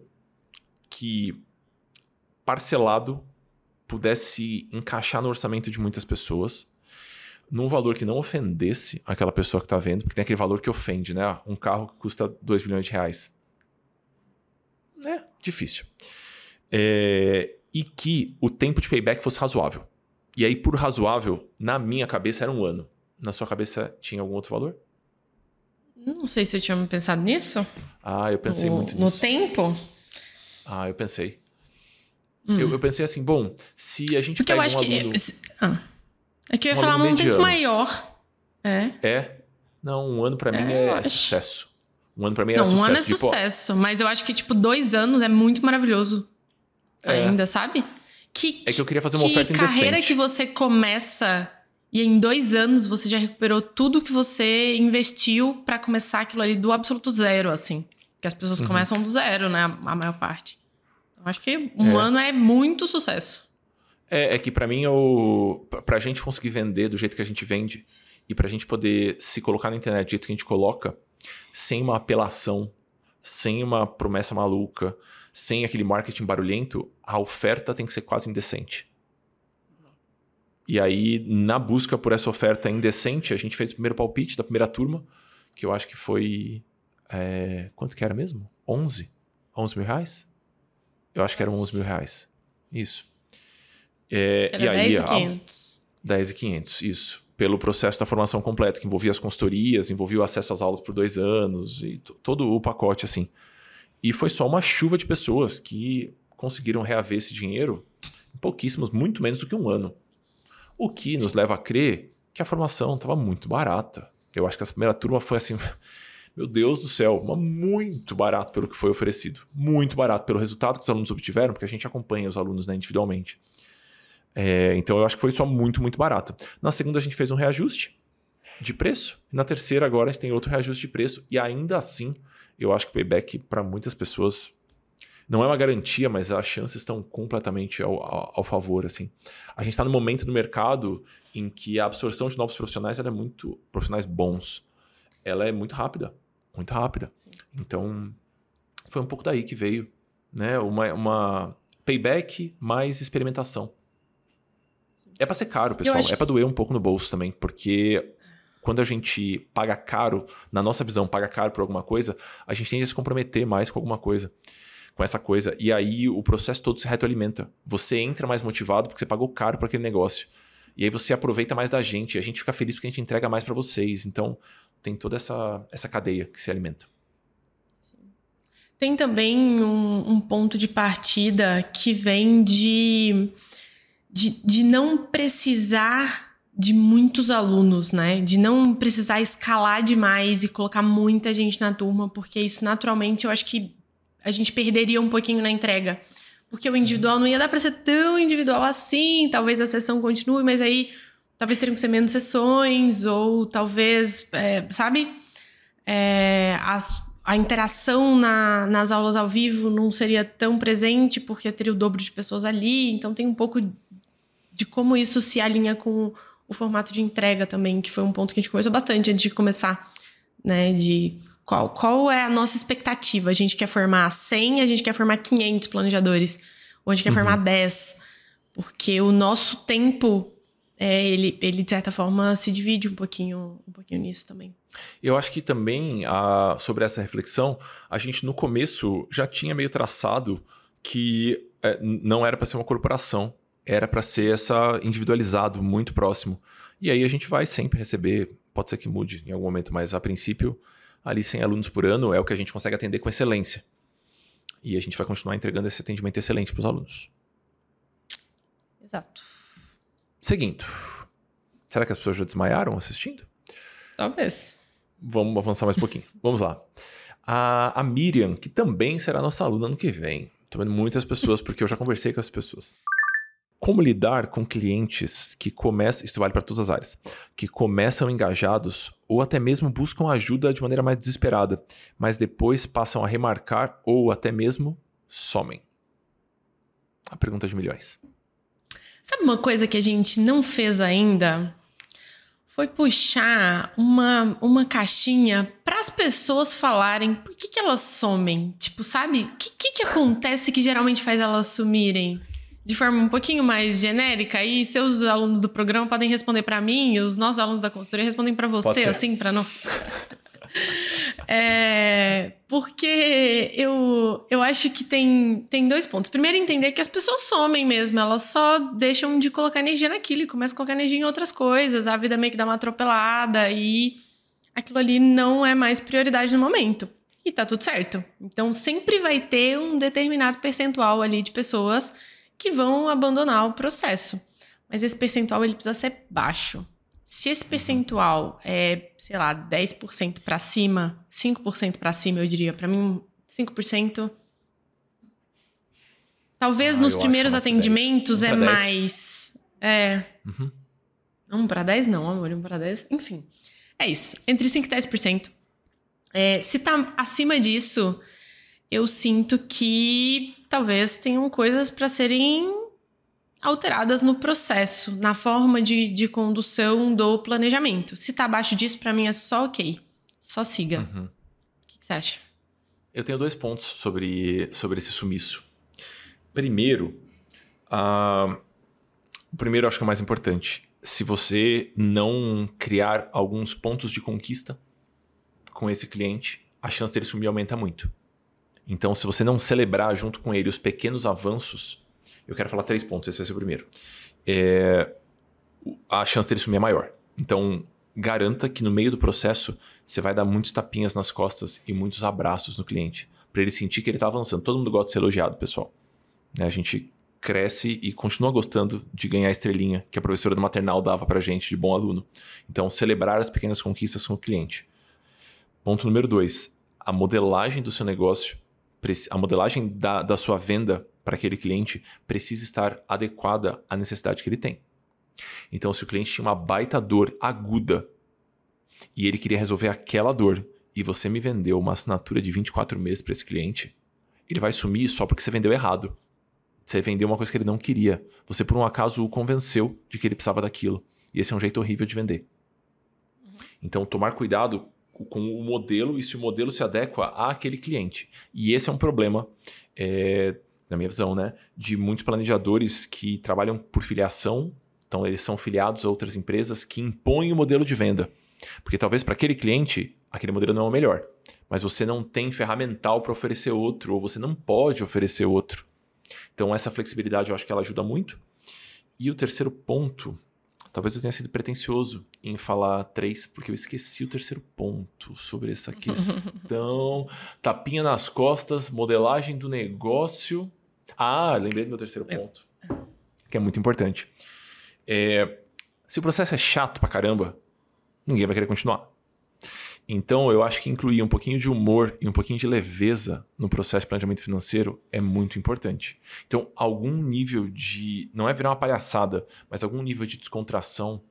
que parcelado pudesse encaixar no orçamento de muitas pessoas, num valor que não ofendesse aquela pessoa que está vendo, porque tem aquele valor que ofende, né? Um carro que custa 2 milhões de reais. É difícil. É, e que o tempo de payback fosse razoável. E aí, por razoável, na minha cabeça era um ano. Na sua cabeça tinha algum outro valor? Não sei se eu tinha pensado nisso. Ah, eu pensei no, muito nisso. No tempo? Ah, eu pensei. Hum. Eu, eu, pensei assim, bom, se a gente Porque pega eu acho um que... aluno... Ah. É que eu ia um falar um tempo maior. É. É? Não, um ano para mim é, é sucesso. Um ano para mim é Não, sucesso. um ano é tipo, sucesso, mas eu acho que, tipo, dois anos é muito maravilhoso. É. Ainda, sabe? Que, é que eu queria fazer uma oferta indecente. Que carreira que você começa e em dois anos você já recuperou tudo que você investiu para começar aquilo ali do absoluto zero, assim. Que as pessoas uhum. começam do zero, né? A maior parte. Acho que um é. ano é muito sucesso. É, é que para mim, eu, pra gente conseguir vender do jeito que a gente vende e pra gente poder se colocar na internet do jeito que a gente coloca, sem uma apelação, sem uma promessa maluca, sem aquele marketing barulhento, a oferta tem que ser quase indecente. E aí, na busca por essa oferta indecente, a gente fez o primeiro palpite da primeira turma, que eu acho que foi. É, quanto que era mesmo? 11? 11 mil reais? Eu acho que eram 11 mil reais. Isso. É, era e aí, 10 e 500. 10 e 500, isso. Pelo processo da formação completa, que envolvia as consultorias, envolvia o acesso às aulas por dois anos e todo o pacote assim. E foi só uma chuva de pessoas que conseguiram reaver esse dinheiro em pouquíssimos, muito menos do que um ano. O que nos leva a crer que a formação estava muito barata. Eu acho que essa primeira turma foi assim, meu Deus do céu, muito barato pelo que foi oferecido. Muito barato pelo resultado que os alunos obtiveram, porque a gente acompanha os alunos né, individualmente. É, então eu acho que foi só muito, muito barato. Na segunda a gente fez um reajuste de preço. Na terceira agora a gente tem outro reajuste de preço. E ainda assim, eu acho que o payback para muitas pessoas não é uma garantia, mas as chances estão completamente ao, ao, ao favor. assim. A gente está no momento do mercado em que a absorção de novos profissionais é muito profissionais bons. Ela é muito rápida, muito rápida. Sim. Então foi um pouco daí que veio, né? Uma, uma payback mais experimentação. É para ser caro, pessoal. É para doer um pouco no bolso também, porque quando a gente paga caro, na nossa visão, paga caro por alguma coisa, a gente tende a se comprometer mais com alguma coisa com essa coisa. E aí o processo todo se retroalimenta. Você entra mais motivado porque você pagou caro para aquele negócio. E aí você aproveita mais da gente. A gente fica feliz porque a gente entrega mais para vocês. Então tem toda essa, essa cadeia que se alimenta. Tem também um, um ponto de partida que vem de, de, de não precisar de muitos alunos, né? De não precisar escalar demais e colocar muita gente na turma, porque isso naturalmente eu acho que a gente perderia um pouquinho na entrega. Porque o individual não ia dar para ser tão individual assim, talvez a sessão continue, mas aí talvez teriam que ser menos sessões, ou talvez, é, sabe? É, as, a interação na, nas aulas ao vivo não seria tão presente, porque teria o dobro de pessoas ali, então tem um pouco de como isso se alinha com o formato de entrega também, que foi um ponto que a gente conversou bastante antes de começar, né? De qual, qual é a nossa expectativa? A gente quer formar 100, a gente quer formar 500 planejadores, ou a gente quer uhum. formar 10. Porque o nosso tempo é, ele, ele, de certa forma, se divide um pouquinho, um pouquinho nisso também. Eu acho que também, a, sobre essa reflexão, a gente no começo já tinha meio traçado que é, não era para ser uma corporação, era para ser essa individualizado, muito próximo. E aí a gente vai sempre receber, pode ser que mude em algum momento, mas a princípio, ali 100 alunos por ano é o que a gente consegue atender com excelência. E a gente vai continuar entregando esse atendimento excelente para os alunos. Exato. Seguindo. Será que as pessoas já desmaiaram assistindo? Talvez. Vamos avançar mais um pouquinho. Vamos lá. A, a Miriam, que também será nossa aluna ano que vem. Estou vendo muitas pessoas, porque eu já conversei com as pessoas. Como lidar com clientes que começam, isso vale para todas as áreas, que começam engajados ou até mesmo buscam ajuda de maneira mais desesperada, mas depois passam a remarcar ou até mesmo somem? A pergunta de milhões. Sabe uma coisa que a gente não fez ainda? Foi puxar uma, uma caixinha para as pessoas falarem por que, que elas somem. Tipo, sabe? O que, que, que acontece que geralmente faz elas sumirem? de forma um pouquinho mais genérica e seus alunos do programa podem responder para mim e os nossos alunos da consultoria respondem para você, assim, para não. É, porque eu, eu acho que tem, tem dois pontos. Primeiro, entender que as pessoas somem mesmo, elas só deixam de colocar energia naquilo e começam a colocar energia em outras coisas. A vida meio que dá uma atropelada e aquilo ali não é mais prioridade no momento. E tá tudo certo. Então, sempre vai ter um determinado percentual ali de pessoas que vão abandonar o processo. Mas esse percentual ele precisa ser baixo. Se esse percentual é, sei lá, 10% para cima, 5% para cima, eu diria, para mim 5% Talvez ah, nos primeiros atendimentos é mais. É. Uhum. 1 para 10 não, amor, 1 para 10. Enfim. É isso. Entre 5% e 10%. É, se tá acima disso, eu sinto que talvez tenham coisas para serem alteradas no processo, na forma de, de condução do planejamento. Se tá abaixo disso, para mim é só ok. Só siga. Uhum. O que, que, você acha? Eu tenho dois pontos sobre, sobre esse sumiço. Primeiro, uh, o primeiro eu acho que é o mais importante. Se você não criar alguns pontos de conquista com esse cliente, a chance dele sumir aumenta muito. Então, se você não celebrar junto com ele os pequenos avanços eu quero falar três pontos, esse vai ser o primeiro. É, a chance dele sumir é maior. Então, garanta que no meio do processo você vai dar muitos tapinhas nas costas e muitos abraços no cliente, para ele sentir que ele está avançando. Todo mundo gosta de ser elogiado, pessoal. Né, a gente cresce e continua gostando de ganhar a estrelinha que a professora do maternal dava para gente de bom aluno. Então, celebrar as pequenas conquistas com o cliente. Ponto número dois: a modelagem do seu negócio, a modelagem da, da sua venda para aquele cliente precisa estar adequada à necessidade que ele tem. Então, se o cliente tinha uma baita dor aguda e ele queria resolver aquela dor e você me vendeu uma assinatura de 24 meses para esse cliente, ele vai sumir só porque você vendeu errado. Você vendeu uma coisa que ele não queria. Você, por um acaso, o convenceu de que ele precisava daquilo. E esse é um jeito horrível de vender. Então, tomar cuidado com o modelo e se o modelo se adequa àquele cliente. E esse é um problema é, na minha visão, né, de muitos planejadores que trabalham por filiação, então eles são filiados a outras empresas que impõem o modelo de venda. Porque talvez para aquele cliente, aquele modelo não é o melhor, mas você não tem ferramental para oferecer outro, ou você não pode oferecer outro. Então essa flexibilidade eu acho que ela ajuda muito. E o terceiro ponto, talvez eu tenha sido pretencioso em falar três, porque eu esqueci o terceiro ponto sobre essa questão. Tapinha nas costas, modelagem do negócio. Ah, lembrei do meu terceiro ponto, que é muito importante. É, se o processo é chato pra caramba, ninguém vai querer continuar. Então, eu acho que incluir um pouquinho de humor e um pouquinho de leveza no processo de planejamento financeiro é muito importante. Então, algum nível de. Não é virar uma palhaçada, mas algum nível de descontração,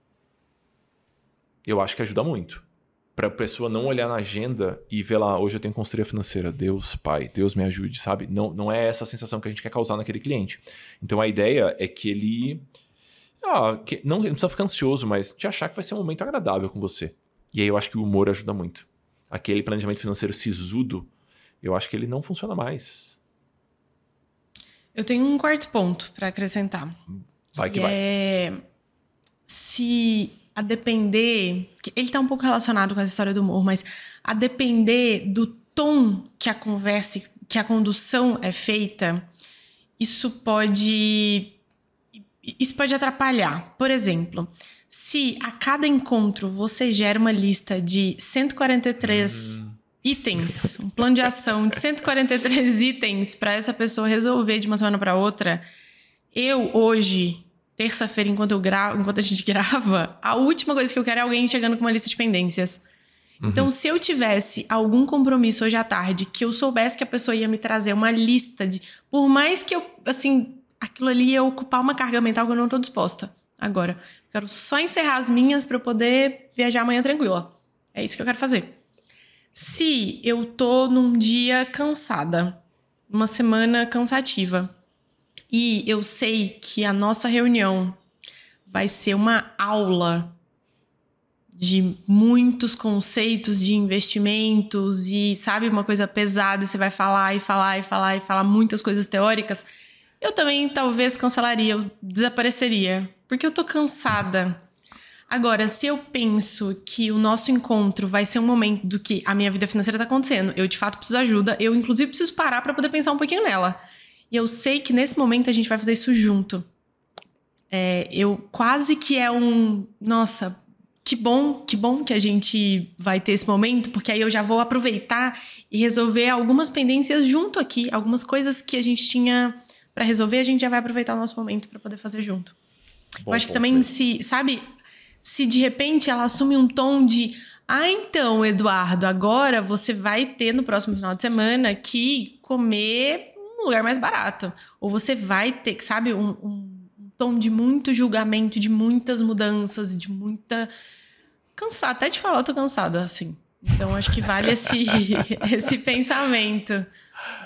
eu acho que ajuda muito para a pessoa não olhar na agenda e ver lá, hoje eu tenho consultoria financeira, Deus, Pai, Deus me ajude, sabe? Não, não é essa sensação que a gente quer causar naquele cliente. Então a ideia é que ele. Ah, que, não, não precisa ficar ansioso, mas de achar que vai ser um momento agradável com você. E aí eu acho que o humor ajuda muito. Aquele planejamento financeiro sisudo, eu acho que ele não funciona mais. Eu tenho um quarto ponto para acrescentar. Vai que, que vai. É se a depender. Ele está um pouco relacionado com essa história do humor, mas a depender do tom que a conversa, que a condução é feita, isso pode. Isso pode atrapalhar. Por exemplo, se a cada encontro você gera uma lista de 143 hum. itens, um plano de ação de 143 itens para essa pessoa resolver de uma semana para outra, eu hoje terça-feira, enquanto, eu gravo, enquanto a gente grava, a última coisa que eu quero é alguém chegando com uma lista de pendências. Uhum. Então, se eu tivesse algum compromisso hoje à tarde, que eu soubesse que a pessoa ia me trazer uma lista de. Por mais que eu, assim, aquilo ali ia ocupar uma carga mental que eu não tô disposta. Agora, quero só encerrar as minhas para eu poder viajar amanhã tranquila. É isso que eu quero fazer. Se eu tô num dia cansada, uma semana cansativa, e eu sei que a nossa reunião vai ser uma aula de muitos conceitos de investimentos e sabe uma coisa pesada, você vai falar e falar e falar e falar muitas coisas teóricas. Eu também talvez cancelaria, eu desapareceria, porque eu tô cansada. Agora, se eu penso que o nosso encontro vai ser um momento do que a minha vida financeira tá acontecendo, eu de fato preciso de ajuda, eu inclusive preciso parar para poder pensar um pouquinho nela. E eu sei que nesse momento a gente vai fazer isso junto. É, eu quase que é um. Nossa, que bom, que bom que a gente vai ter esse momento, porque aí eu já vou aproveitar e resolver algumas pendências junto aqui, algumas coisas que a gente tinha para resolver, a gente já vai aproveitar o nosso momento para poder fazer junto. Bom, eu acho que também se, sabe, se de repente ela assume um tom de ah, então, Eduardo, agora você vai ter no próximo final de semana que comer um lugar mais barato. Ou você vai ter, sabe, um, um, tom de muito julgamento, de muitas mudanças, de muita. Cansada, até de falar, eu tô cansada, assim. Então acho que vale esse, esse pensamento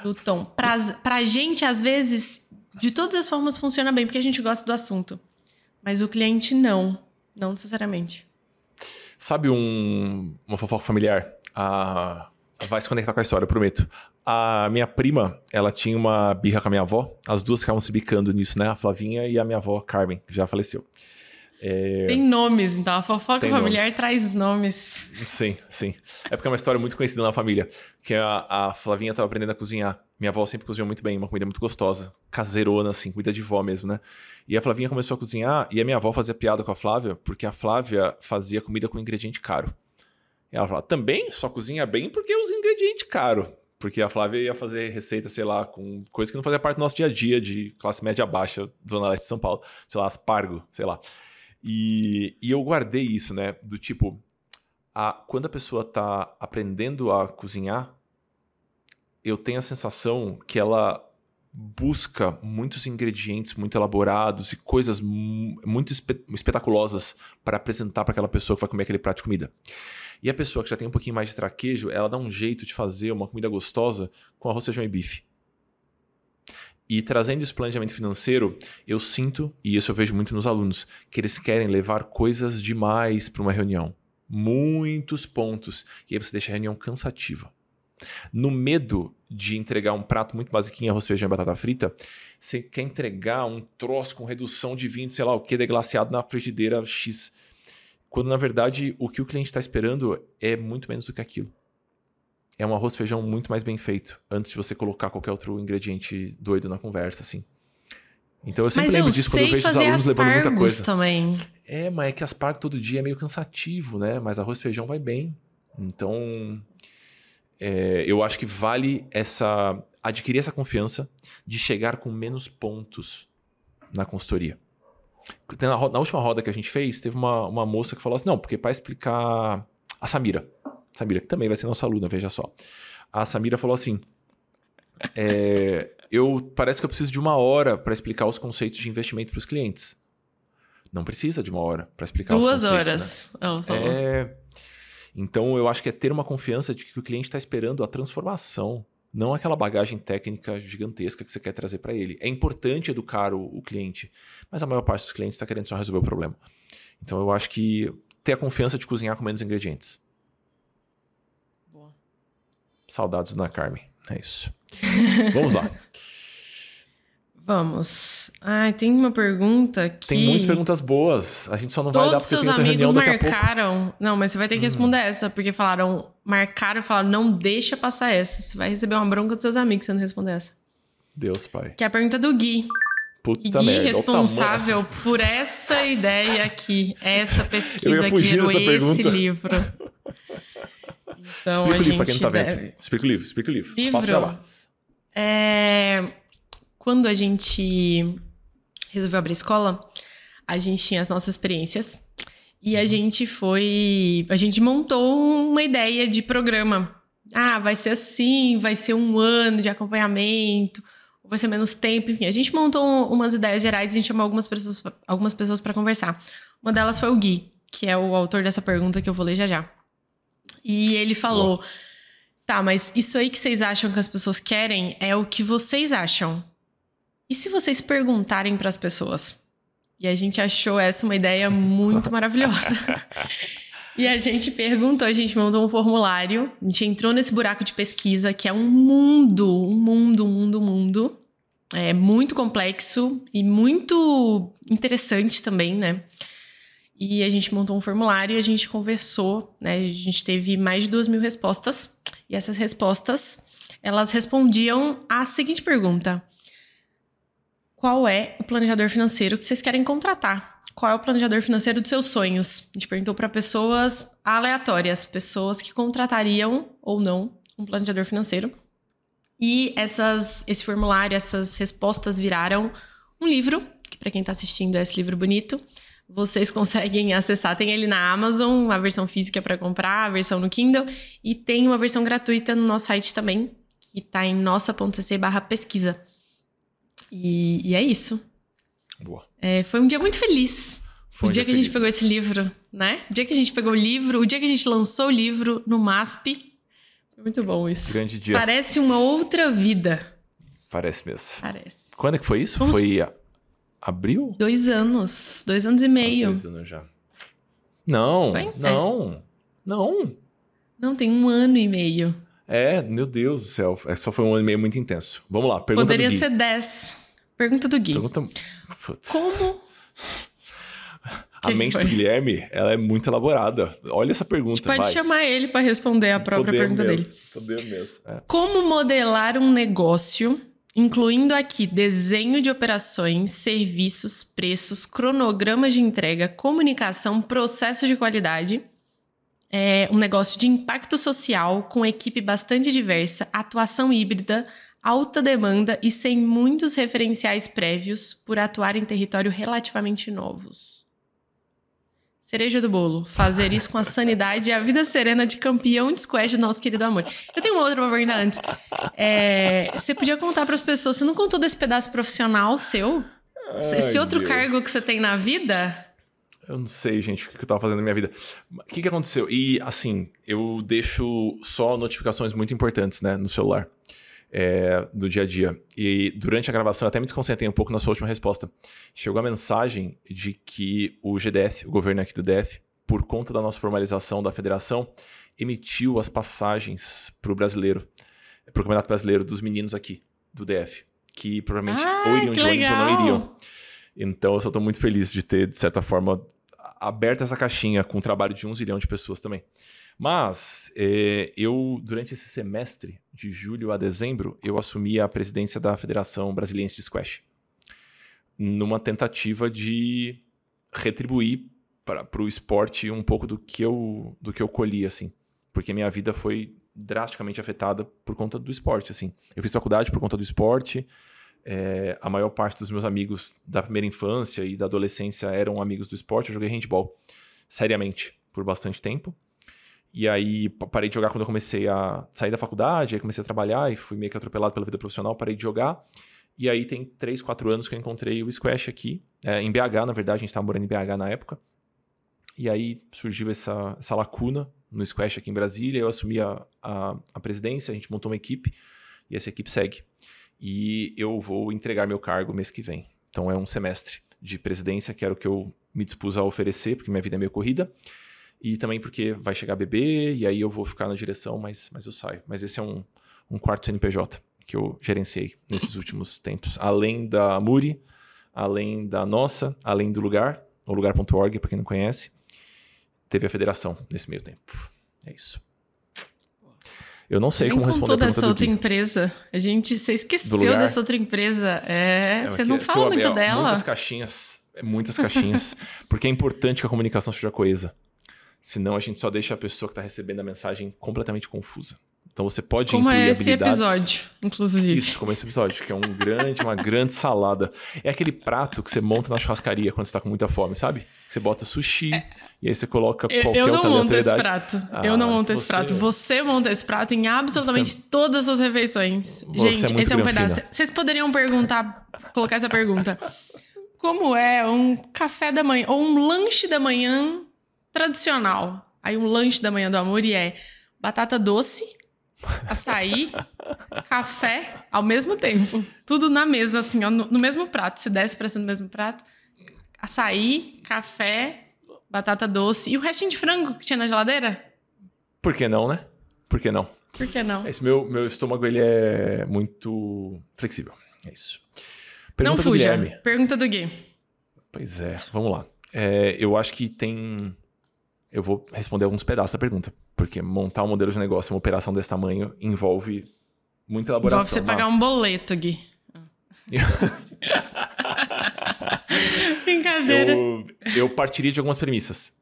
do tom. Pra, pra gente, às vezes, de todas as formas funciona bem, porque a gente gosta do assunto. Mas o cliente não. Não necessariamente. Sabe um, uma fofoca familiar? A Vai se conectar com a história, eu prometo. A minha prima, ela tinha uma birra com a minha avó. As duas ficavam se bicando nisso, né? A Flavinha e a minha avó, Carmen, que já faleceu. É... Tem nomes, então a fofoca Tem familiar nomes. traz nomes. Sim, sim. É porque é uma história muito conhecida na família. Que a, a Flavinha estava aprendendo a cozinhar. Minha avó sempre cozinhou muito bem, uma comida muito gostosa. Caseirona, assim, comida de vó mesmo, né? E a Flavinha começou a cozinhar e a minha avó fazia piada com a Flávia, porque a Flávia fazia comida com ingrediente caro. E ela fala, também só cozinha bem porque usa ingrediente caro. Porque a Flávia ia fazer receita, sei lá, com coisa que não fazia parte do nosso dia a dia de classe média baixa, Zona Leste de São Paulo. Sei lá, aspargo, sei lá. E, e eu guardei isso, né? Do tipo, a, quando a pessoa tá aprendendo a cozinhar, eu tenho a sensação que ela busca muitos ingredientes muito elaborados e coisas muito espetaculosas para apresentar para aquela pessoa que vai comer aquele prato de comida. E a pessoa que já tem um pouquinho mais de traquejo, ela dá um jeito de fazer uma comida gostosa com arroz, feijão e bife. E trazendo esse planejamento financeiro, eu sinto, e isso eu vejo muito nos alunos, que eles querem levar coisas demais para uma reunião. Muitos pontos. E aí você deixa a reunião cansativa. No medo de entregar um prato muito basiquinho, arroz, feijão e batata frita, você quer entregar um troço com redução de vinho, sei lá o que, deglaciado na frigideira X. Quando na verdade o que o cliente está esperando é muito menos do que aquilo. É um arroz feijão muito mais bem feito, antes de você colocar qualquer outro ingrediente doido na conversa, assim. Então eu sempre mas lembro eu disso quando eu vejo os alunos levando muita coisa. também. É, mas é que aspargo todo dia é meio cansativo, né? Mas arroz feijão vai bem. Então, é, eu acho que vale essa adquirir essa confiança de chegar com menos pontos na consultoria. Na, na, última roda que a gente fez, teve uma, uma moça que falou assim: não, porque para explicar. A Samira. Samira, que também vai ser nossa aluna, veja só. A Samira falou assim: é, eu parece que eu preciso de uma hora para explicar os conceitos de investimento para os clientes. Não precisa de uma hora para explicar Duas os conceitos. Duas horas, né? ela falou. É, então eu acho que é ter uma confiança de que o cliente está esperando a transformação não aquela bagagem técnica gigantesca que você quer trazer para ele. É importante educar o, o, cliente, mas a maior parte dos clientes está querendo só resolver o problema. Então eu acho que ter a confiança de cozinhar com menos ingredientes. Saudades da Carmen. É isso. Vamos lá. Vamos. Ai, tem uma pergunta que. Tem muitas perguntas boas. A gente só não vai dar Todos porque seus tem outra reunião amigos daqui pouco. Hum. marcaram. Não, mas você vai ter que responder essa, porque falaram, marcaram e falaram, não deixa passar essa. Você vai receber uma bronca dos seus amigos se não responder essa. Deus, pai. Que é a pergunta do Gui. Puta Gui merda. responsável dessa- por essa ideia aqui, essa pesquisa que gerou esse livro. Então, Explica a o livro gente pra quem não tá vendo. deve... Explica o livro, explica o livro. Livro? Faça jabá. É, Quando a gente resolveu abrir escola, a gente tinha as nossas experiências e a gente foi. A gente montou uma ideia de programa. Ah, vai ser assim, vai ser um ano de acompanhamento, ou vai ser menos tempo, enfim. A gente montou um- umas ideias gerais e a gente chamou algumas pessoas, algumas pessoas para conversar. Uma delas foi o Gui, que é o autor dessa pergunta que eu vou ler já já. E ele falou. Tá, mas isso aí que vocês acham que as pessoas querem é o que vocês acham. E se vocês perguntarem para as pessoas? E a gente achou essa uma ideia muito maravilhosa. E a gente perguntou, a gente montou um formulário, a gente entrou nesse buraco de pesquisa, que é um mundo, um mundo, um mundo, um mundo. É muito complexo e muito interessante também, né? E a gente montou um formulário e a gente conversou, né? A gente teve mais de duas mil respostas. E essas respostas, elas respondiam à seguinte pergunta: Qual é o planejador financeiro que vocês querem contratar? Qual é o planejador financeiro dos seus sonhos? A gente perguntou para pessoas aleatórias, pessoas que contratariam ou não um planejador financeiro. E essas, esse formulário, essas respostas viraram um livro, que para quem está assistindo é esse livro bonito. Vocês conseguem acessar, tem ele na Amazon, a versão física para comprar, a versão no Kindle, e tem uma versão gratuita no nosso site também, que está em nossa.cc barra pesquisa. E, e é isso. Boa. É, foi um dia muito feliz. Foi o dia que a gente feliz. pegou esse livro, né? O dia que a gente pegou o livro, o dia que a gente lançou o livro no MASP. Foi muito bom isso. Grande dia. Parece uma outra vida. Parece mesmo. Parece. Quando é que foi isso? Vamos- Foi a- abril? Dois anos. Dois anos e meio. dois anos já. Não, Foi? não, não. Não, tem um ano e meio. É, meu Deus do céu. É, só foi um ano e meio muito intenso. Vamos lá, pergunta Poderia do Gui. ser dez. Pergunta do Gui. Pergunta... Putz. Como. A Que mente foi? do Guilherme, ela é muito elaborada. Olha essa A pergunta, gente pode vai. chamar ele para responder a própria Podemos pergunta mesmo, dele. Podemos mesmo. É. Como modelar um negócio, incluindo aqui desenho de operações, serviços, preços, cronogramas de entrega, comunicação, processo de qualidade. É um negócio de impacto social, com equipe bastante diversa, atuação híbrida, alta demanda e sem muitos referenciais prévios por atuar em território relativamente novos. Cereja do bolo. Fazer isso com a sanidade e a vida serena de campeão de squash do nosso querido amor. Eu tenho uma outra pra perguntar antes. É, você podia contar para as pessoas, você não contou desse pedaço profissional seu? Esse Ai, outro Deus. cargo que você tem na vida? Eu não sei, gente, o que eu tava fazendo na minha vida. O que, que aconteceu? E, assim, eu deixo só notificações muito importantes, né, no celular. É, do dia a dia. E durante a gravação, eu até me desconcentrei um pouco na sua última resposta. Chegou a mensagem de que o GDF, o governo aqui do DF, por conta da nossa formalização da federação, emitiu as passagens para o brasileiro, para o Campeonato Brasileiro dos meninos aqui do DF, que provavelmente Ah, ou iriam de ônibus ou não iriam. Então eu só estou muito feliz de ter, de certa forma, aberto essa caixinha com o trabalho de um zilhão de pessoas também. Mas eh, eu, durante esse semestre, de julho a dezembro, eu assumi a presidência da Federação Brasiliense de Squash. Numa tentativa de retribuir para o esporte um pouco do que, eu, do que eu colhi, assim. Porque minha vida foi drasticamente afetada por conta do esporte, assim. Eu fiz faculdade por conta do esporte, é, a maior parte dos meus amigos da primeira infância e da adolescência eram amigos do esporte. Eu joguei handball seriamente por bastante tempo. E aí pa- parei de jogar quando eu comecei a sair da faculdade, aí comecei a trabalhar e fui meio que atropelado pela vida profissional, parei de jogar. E aí tem 3, 4 anos que eu encontrei o squash aqui, é, em BH, na verdade, a gente estava morando em BH na época. E aí surgiu essa, essa lacuna no squash aqui em Brasília, eu assumi a, a, a presidência, a gente montou uma equipe e essa equipe segue e eu vou entregar meu cargo mês que vem. Então é um semestre de presidência, que era o que eu me dispus a oferecer, porque minha vida é meio corrida. E também porque vai chegar bebê, e aí eu vou ficar na direção, mas, mas eu saio. Mas esse é um, um quarto CNPJ que eu gerenciei nesses últimos tempos. Além da Muri, além da nossa, além do lugar, o lugar.org, para quem não conhece, teve a federação nesse meio tempo. É isso. Eu não sei Nem como responder a contou pergunta dessa outra Gui. empresa. A gente, você esqueceu dessa outra empresa. É, É, você não fala muito Abel, dela. Muitas caixinhas. é, Muitas caixinhas. porque é importante que a comunicação seja coesa. Senão a gente só deixa a pessoa que está recebendo a mensagem completamente confusa. Então você pode Como incluir é esse habilidades... episódio, inclusive. Isso, como esse episódio, que é um grande, uma grande salada. É aquele prato que você monta na churrascaria quando você tá com muita fome, sabe? Você bota sushi e aí você coloca Eu, qualquer eu não outra monto esse aleatoriedade. prato. eu não Ah, monto esse você- prato. Você monta esse prato em absolutamente Você- todas as suas refeições. Você é Gente, muito esse é um granfina. pedaço. Vocês poderiam perguntar, colocar essa pergunta. Como é um café da manhã, ou um lanche da manhã tradicional? Aí um lanche da manhã do Amor é batata doce, açaí, café ao mesmo tempo. Tudo na mesa, assim, ó, no, no mesmo prato. Se desce pra cima do mesmo prato. Açaí, café, batata doce e o restinho de frango que tinha na geladeira? Por que não, né? Por que não? Por que não? Esse meu, meu estômago, ele é muito flexível. É isso. não Pergunta do fuja. Guilherme. Pergunta do Gui. Pois é, vamos lá. É, eu acho que tem... Eu vou responder alguns pedaços da pergunta. Porque montar um modelo de negócio, uma operação desse tamanho, envolve muita elaboração. Envolve você pagar um boleto, Gui. Brincadeira. Eu, eu partiria de algumas premissas.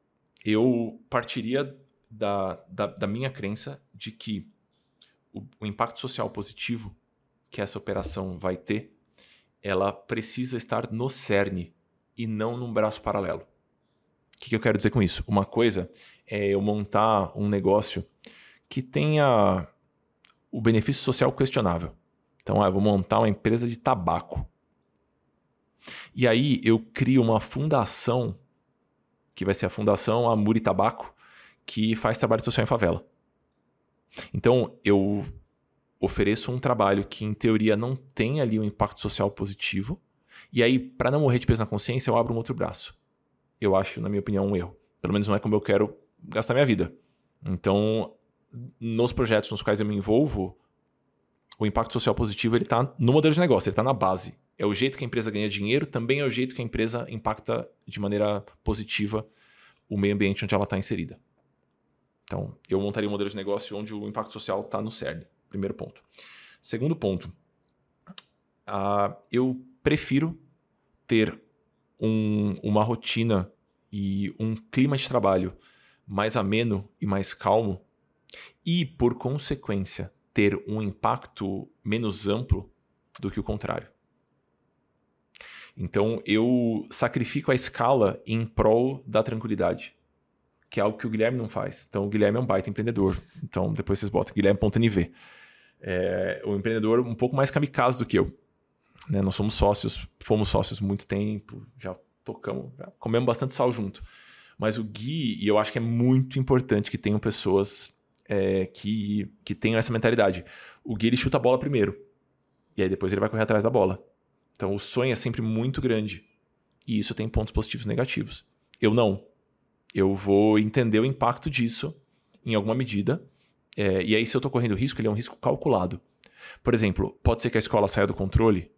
Eu partiria da, da, da minha crença de que o, o impacto social positivo que essa operação vai ter, ela precisa estar no cerne e não num braço paralelo. Que, que eu quero dizer com isso? Uma coisa é eu montar um negócio que tenha o benefício social questionável. Então, ah, eu vou montar uma empresa de tabaco. E aí eu crio uma fundação, que vai ser a Fundação Amuri Tabaco, que faz trabalho social em favela. Então eu ofereço um trabalho que, em teoria, não tem ali um impacto social positivo. E aí, para não morrer de peso na consciência, eu abro um outro braço. Eu acho, na minha opinião, um erro. Pelo menos não é como eu quero gastar minha vida. Então, nos projetos nos quais eu me envolvo, o impacto social positivo ele está no modelo de negócio, ele está na base. É o jeito que a empresa ganha dinheiro, também é o jeito que a empresa impacta de maneira positiva o meio ambiente onde ela está inserida. Então, eu montaria um modelo de negócio onde o impacto social está no cerne. Primeiro ponto. Segundo ponto, ah, eu prefiro ter um- uma rotina e um clima de trabalho mais ameno e mais calmo e, por consequência, ter um impacto menos amplo do que o contrário. Então, eu sacrifico a escala em prol da tranquilidade, que é algo que o Guilherme não faz. Então, o Guilherme é um baita empreendedor. Então, depois vocês botam guilherme.nv. É um empreendedor um pouco mais kamikaze do que eu. Né? Nós somos sócios, fomos sócios muito tempo, já tocamos, já comemos bastante sal junto. Mas o Gui, e eu acho que é muito importante que tenham pessoas é, que, que tenham essa mentalidade. O Gui ele chuta a bola primeiro. E aí depois ele vai correr atrás da bola. Então o sonho é sempre muito grande. E isso tem pontos positivos e negativos. Eu não. Eu vou entender o impacto disso em alguma medida. É, e aí, se eu estou correndo risco, ele é um risco calculado. Por exemplo, pode ser que a escola saia do controle?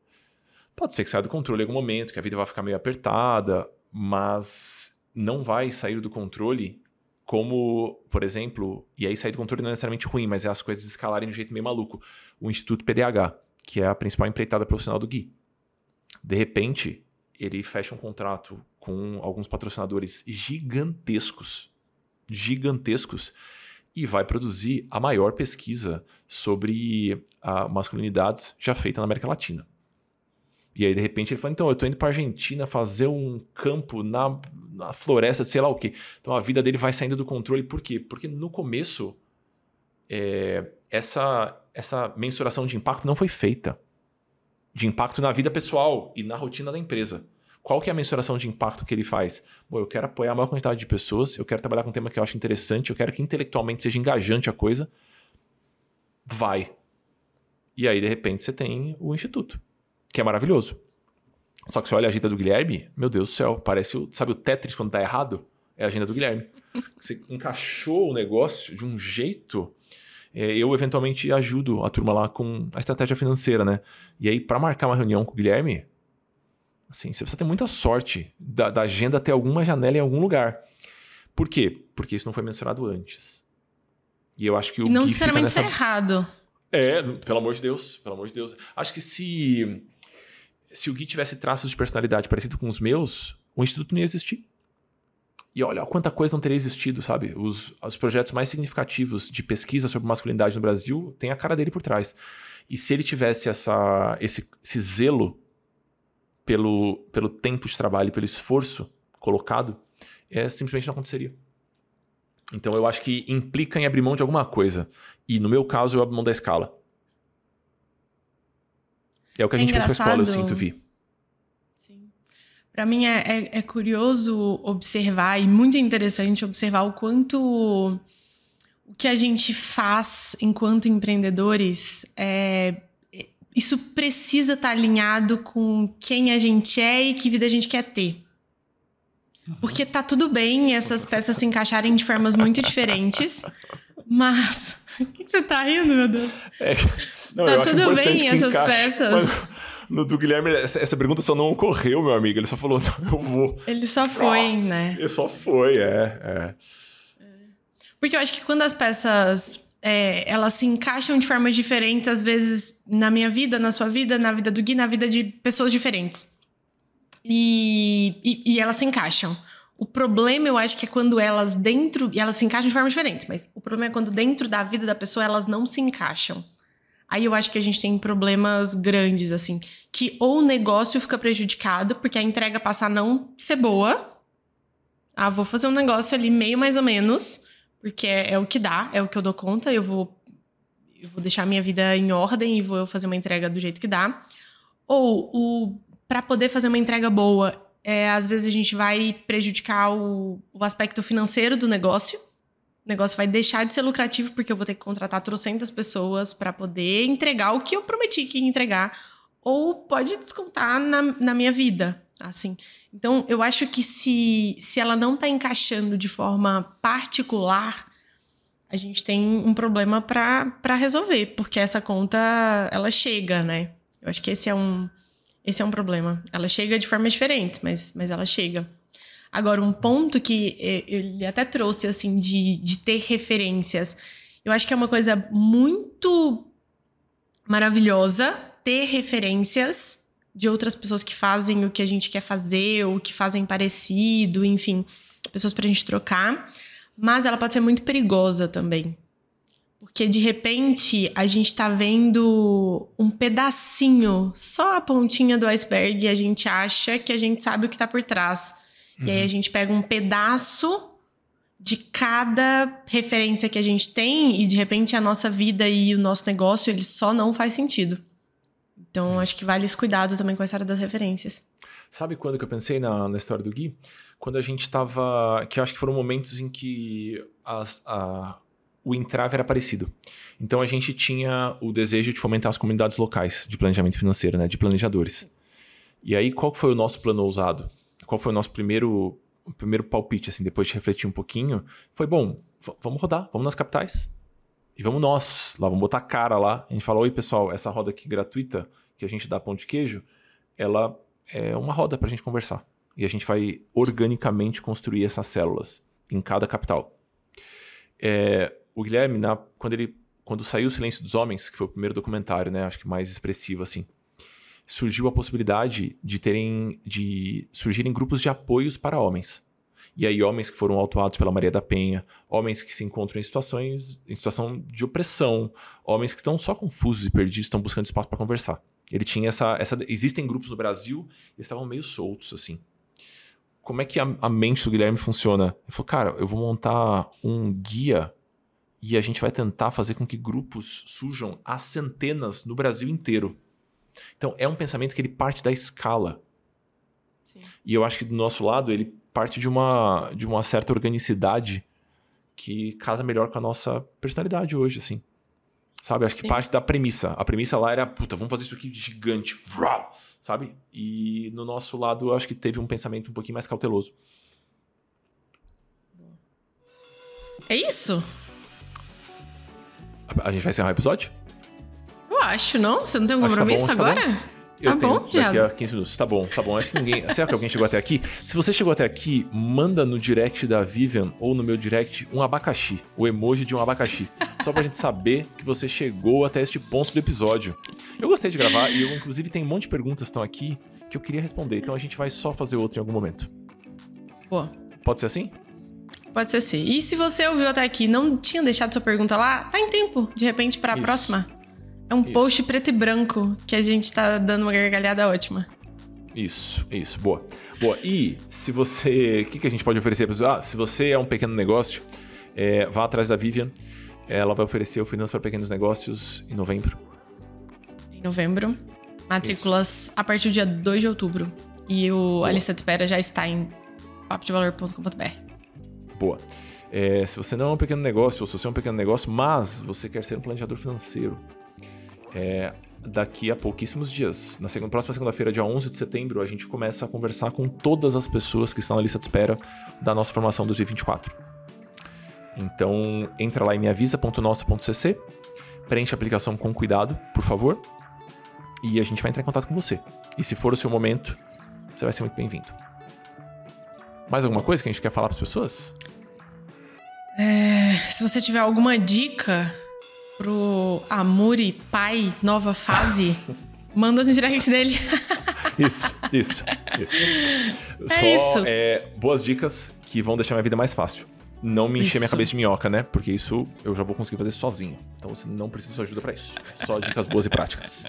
Pode ser que saia do controle em algum momento, que a vida vai ficar meio apertada, mas não vai sair do controle como, por exemplo, e aí sair do controle não é necessariamente ruim, mas é as coisas escalarem de um jeito meio maluco. O Instituto PDH, que é a principal empreitada profissional do Gui. De repente, ele fecha um contrato com alguns patrocinadores gigantescos, gigantescos, e vai produzir a maior pesquisa sobre a masculinidades já feita na América Latina. E aí, de repente, ele fala: então, eu tô indo pra Argentina fazer um campo na, na floresta, sei lá o quê. Então, a vida dele vai saindo do controle. Por quê? Porque no começo, é, essa, essa mensuração de impacto não foi feita. De impacto na vida pessoal e na rotina da empresa. Qual que é a mensuração de impacto que ele faz? Bom, eu quero apoiar a maior quantidade de pessoas, eu quero trabalhar com um tema que eu acho interessante, eu quero que intelectualmente seja engajante a coisa. Vai. E aí, de repente, você tem o Instituto, que é maravilhoso. Só que você olha a agenda do Guilherme, meu Deus do céu, parece o. Sabe o Tetris quando tá errado? É a agenda do Guilherme. Você encaixou o negócio de um jeito é, eu eventualmente ajudo a turma lá com a estratégia financeira, né? E aí, para marcar uma reunião com o Guilherme, assim, você precisa ter muita sorte da, da agenda ter alguma janela em algum lugar. Por quê? Porque isso não foi mencionado antes. E eu acho que o e não necessariamente nessa... é errado. É, pelo amor de Deus, pelo amor de Deus. Acho que se se o Gui tivesse traços de personalidade parecido com os meus, o instituto não ia existir. E olha quanta coisa não teria existido, sabe? Os, os projetos mais significativos de pesquisa sobre masculinidade no Brasil tem a cara dele por trás. E se ele tivesse essa, esse, esse zelo pelo, pelo tempo de trabalho, pelo esforço colocado, é, simplesmente não aconteceria. Então eu acho que implica em abrir mão de alguma coisa. E no meu caso, eu abro mão da escala. É o que a é gente engraçado. fez com a escola, eu sinto, Vi. Para mim é, é, é, curioso observar e muito interessante observar o quanto o que a gente faz enquanto empreendedores é, isso precisa estar tá alinhado com quem a gente é e que vida a gente quer ter. Uhum. Porque tá tudo bem essas peças se encaixarem de formas muito diferentes, mas. O que você tá rindo, meu Deus? É, não, tá tudo bem essas encaixe, peças. Mas no do Guilherme, essa, essa, pergunta só não ocorreu, meu amigo. Ele só falou, eu vou. Ele só foi, ah, né? Ele só foi, é, é. Porque eu acho que quando as peças é, elas se encaixam de formas diferentes, às vezes na minha vida, na sua vida, na vida do Gui, na vida de pessoas diferentes. E, e, e, elas se encaixam. O problema, eu acho que é quando elas dentro. E elas se encaixam de formas diferentes, mas o problema é quando dentro da vida da pessoa elas não se encaixam. Aí eu acho que a gente tem problemas grandes, assim. Que ou o negócio fica prejudicado, porque a entrega passa a não ser boa. Ah, vou fazer um negócio ali meio mais ou menos, porque é, é o que dá, é o que eu dou conta, eu vou, eu vou deixar minha vida em ordem e vou fazer uma entrega do jeito que dá. Ou o para poder fazer uma entrega boa, é, às vezes a gente vai prejudicar o, o aspecto financeiro do negócio o negócio vai deixar de ser lucrativo porque eu vou ter que contratar trocentas pessoas para poder entregar o que eu prometi que ia entregar. Ou pode descontar na, na minha vida, assim. Então, eu acho que se, se ela não está encaixando de forma particular, a gente tem um problema para resolver, porque essa conta, ela chega, né? Eu acho que esse é um, esse é um problema. Ela chega de forma diferente, mas, mas ela chega. Agora, um ponto que ele até trouxe, assim, de, de ter referências. Eu acho que é uma coisa muito maravilhosa ter referências de outras pessoas que fazem o que a gente quer fazer, ou que fazem parecido, enfim, pessoas pra gente trocar. Mas ela pode ser muito perigosa também. Porque de repente a gente tá vendo um pedacinho, só a pontinha do iceberg, e a gente acha que a gente sabe o que tá por trás. Uhum. E aí a uhum. gente pega um pedaço de cada referência que a gente tem e de repente a nossa vida e o nosso negócio ele só não faz sentido. Então acho que vale esse cuidado também com a história das referências. Sabe quando que eu pensei na, na história do Gui? Quando a gente estava. Que eu acho que foram momentos em que as, a, o entrave era parecido. Então a gente tinha o desejo de fomentar as comunidades locais de planejamento financeiro, né? De planejadores. E aí, qual foi o nosso plano ousado? qual foi o nosso primeiro, primeiro palpite, assim, depois de refletir um pouquinho, foi, bom, vamos rodar, vamos nas capitais. E vamos nós lá, vamos botar a cara lá. A gente fala, oi pessoal, essa roda aqui gratuita que a gente dá pão de queijo, ela é uma roda para a gente conversar. E a gente vai organicamente construir essas células em cada capital. É, o Guilherme, na, quando ele quando saiu o Silêncio dos Homens, que foi o primeiro documentário, né, acho que mais expressivo assim, surgiu a possibilidade de terem de surgirem grupos de apoios para homens. E aí homens que foram autuados pela Maria da Penha, homens que se encontram em situações em situação de opressão, homens que estão só confusos e perdidos, estão buscando espaço para conversar. Ele tinha essa, essa existem grupos no Brasil, eles estavam meio soltos assim. Como é que a, a mente do Guilherme funciona? Ele falou, cara, eu vou montar um guia e a gente vai tentar fazer com que grupos surjam a centenas no Brasil inteiro. Então, é um pensamento que ele parte da escala. Sim. E eu acho que do nosso lado, ele parte de uma, de uma certa organicidade que casa melhor com a nossa personalidade hoje, assim. Sabe? Acho que Sim. parte da premissa. A premissa lá era, puta, vamos fazer isso aqui gigante. Sabe? E no nosso lado, eu acho que teve um pensamento um pouquinho mais cauteloso. É isso? A gente vai encerrar o episódio? Eu acho, não? Você não tem um compromisso tá bom, agora? Tá eu tá tenho bom, já. daqui a 15 minutos. Tá bom, tá bom. Acho que ninguém. Será que alguém chegou até aqui? Se você chegou até aqui, manda no direct da Vivian ou no meu direct um abacaxi. O emoji de um abacaxi. Só pra gente saber que você chegou até este ponto do episódio. Eu gostei de gravar e eu, inclusive, tem um monte de perguntas que estão aqui que eu queria responder. Então a gente vai só fazer outro em algum momento. Boa. Pode ser assim? Pode ser assim. E se você ouviu até aqui e não tinha deixado sua pergunta lá, tá em tempo, de repente, pra Isso. próxima. É um Isso. post preto e branco que a gente tá dando uma gargalhada ótima. Isso, isso, boa. Boa. E se você. O que, que a gente pode oferecer para Ah, se você é um pequeno negócio, é, vá atrás da Vivian. Ela vai oferecer o Finanças para Pequenos Negócios em novembro. Em novembro. Matrículas a partir do dia 2 de outubro. E o, a lista de espera já está em papodevalor.com.br. Boa. É, se você não é um pequeno negócio, ou se você é um pequeno negócio, mas você quer ser um planejador financeiro, é, daqui a pouquíssimos dias, na segunda, próxima segunda-feira, dia 11 de setembro, a gente começa a conversar com todas as pessoas que estão na lista de espera da nossa formação 2024. Então, entra lá em meavisa.nossa.cc, preenche a aplicação com cuidado, por favor, e a gente vai entrar em contato com você. E se for o seu momento, você vai ser muito bem-vindo. Mais alguma coisa que a gente quer falar para as pessoas? É, se você tiver alguma dica pro Amuri pai nova fase, manda no direct dele. Isso, isso, isso. É Só isso. é, boas dicas que vão deixar minha vida mais fácil. Não me encher minha cabeça de minhoca, né? Porque isso eu já vou conseguir fazer sozinho. Então você não precisa de sua ajuda pra isso. Só dicas boas e práticas.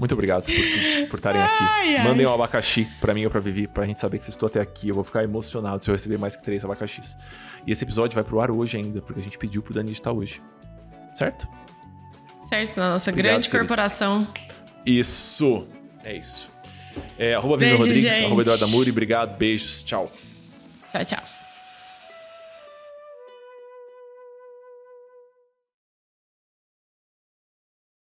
Muito obrigado por por estarem aqui. Ai. Mandem um abacaxi pra mim ou pra Vivi, pra gente saber que vocês estão até aqui. Eu vou ficar emocionado se eu receber mais que três abacaxis. E esse episódio vai pro ar hoje ainda, porque a gente pediu pro Dani estar hoje. Certo? Certo, na nossa Obrigado, grande queridos. corporação. Isso. É isso. É, arroba Beijo, Rodrigues, gente. arroba Eduardo Amuri. Obrigado, beijos, tchau. Tchau, tchau.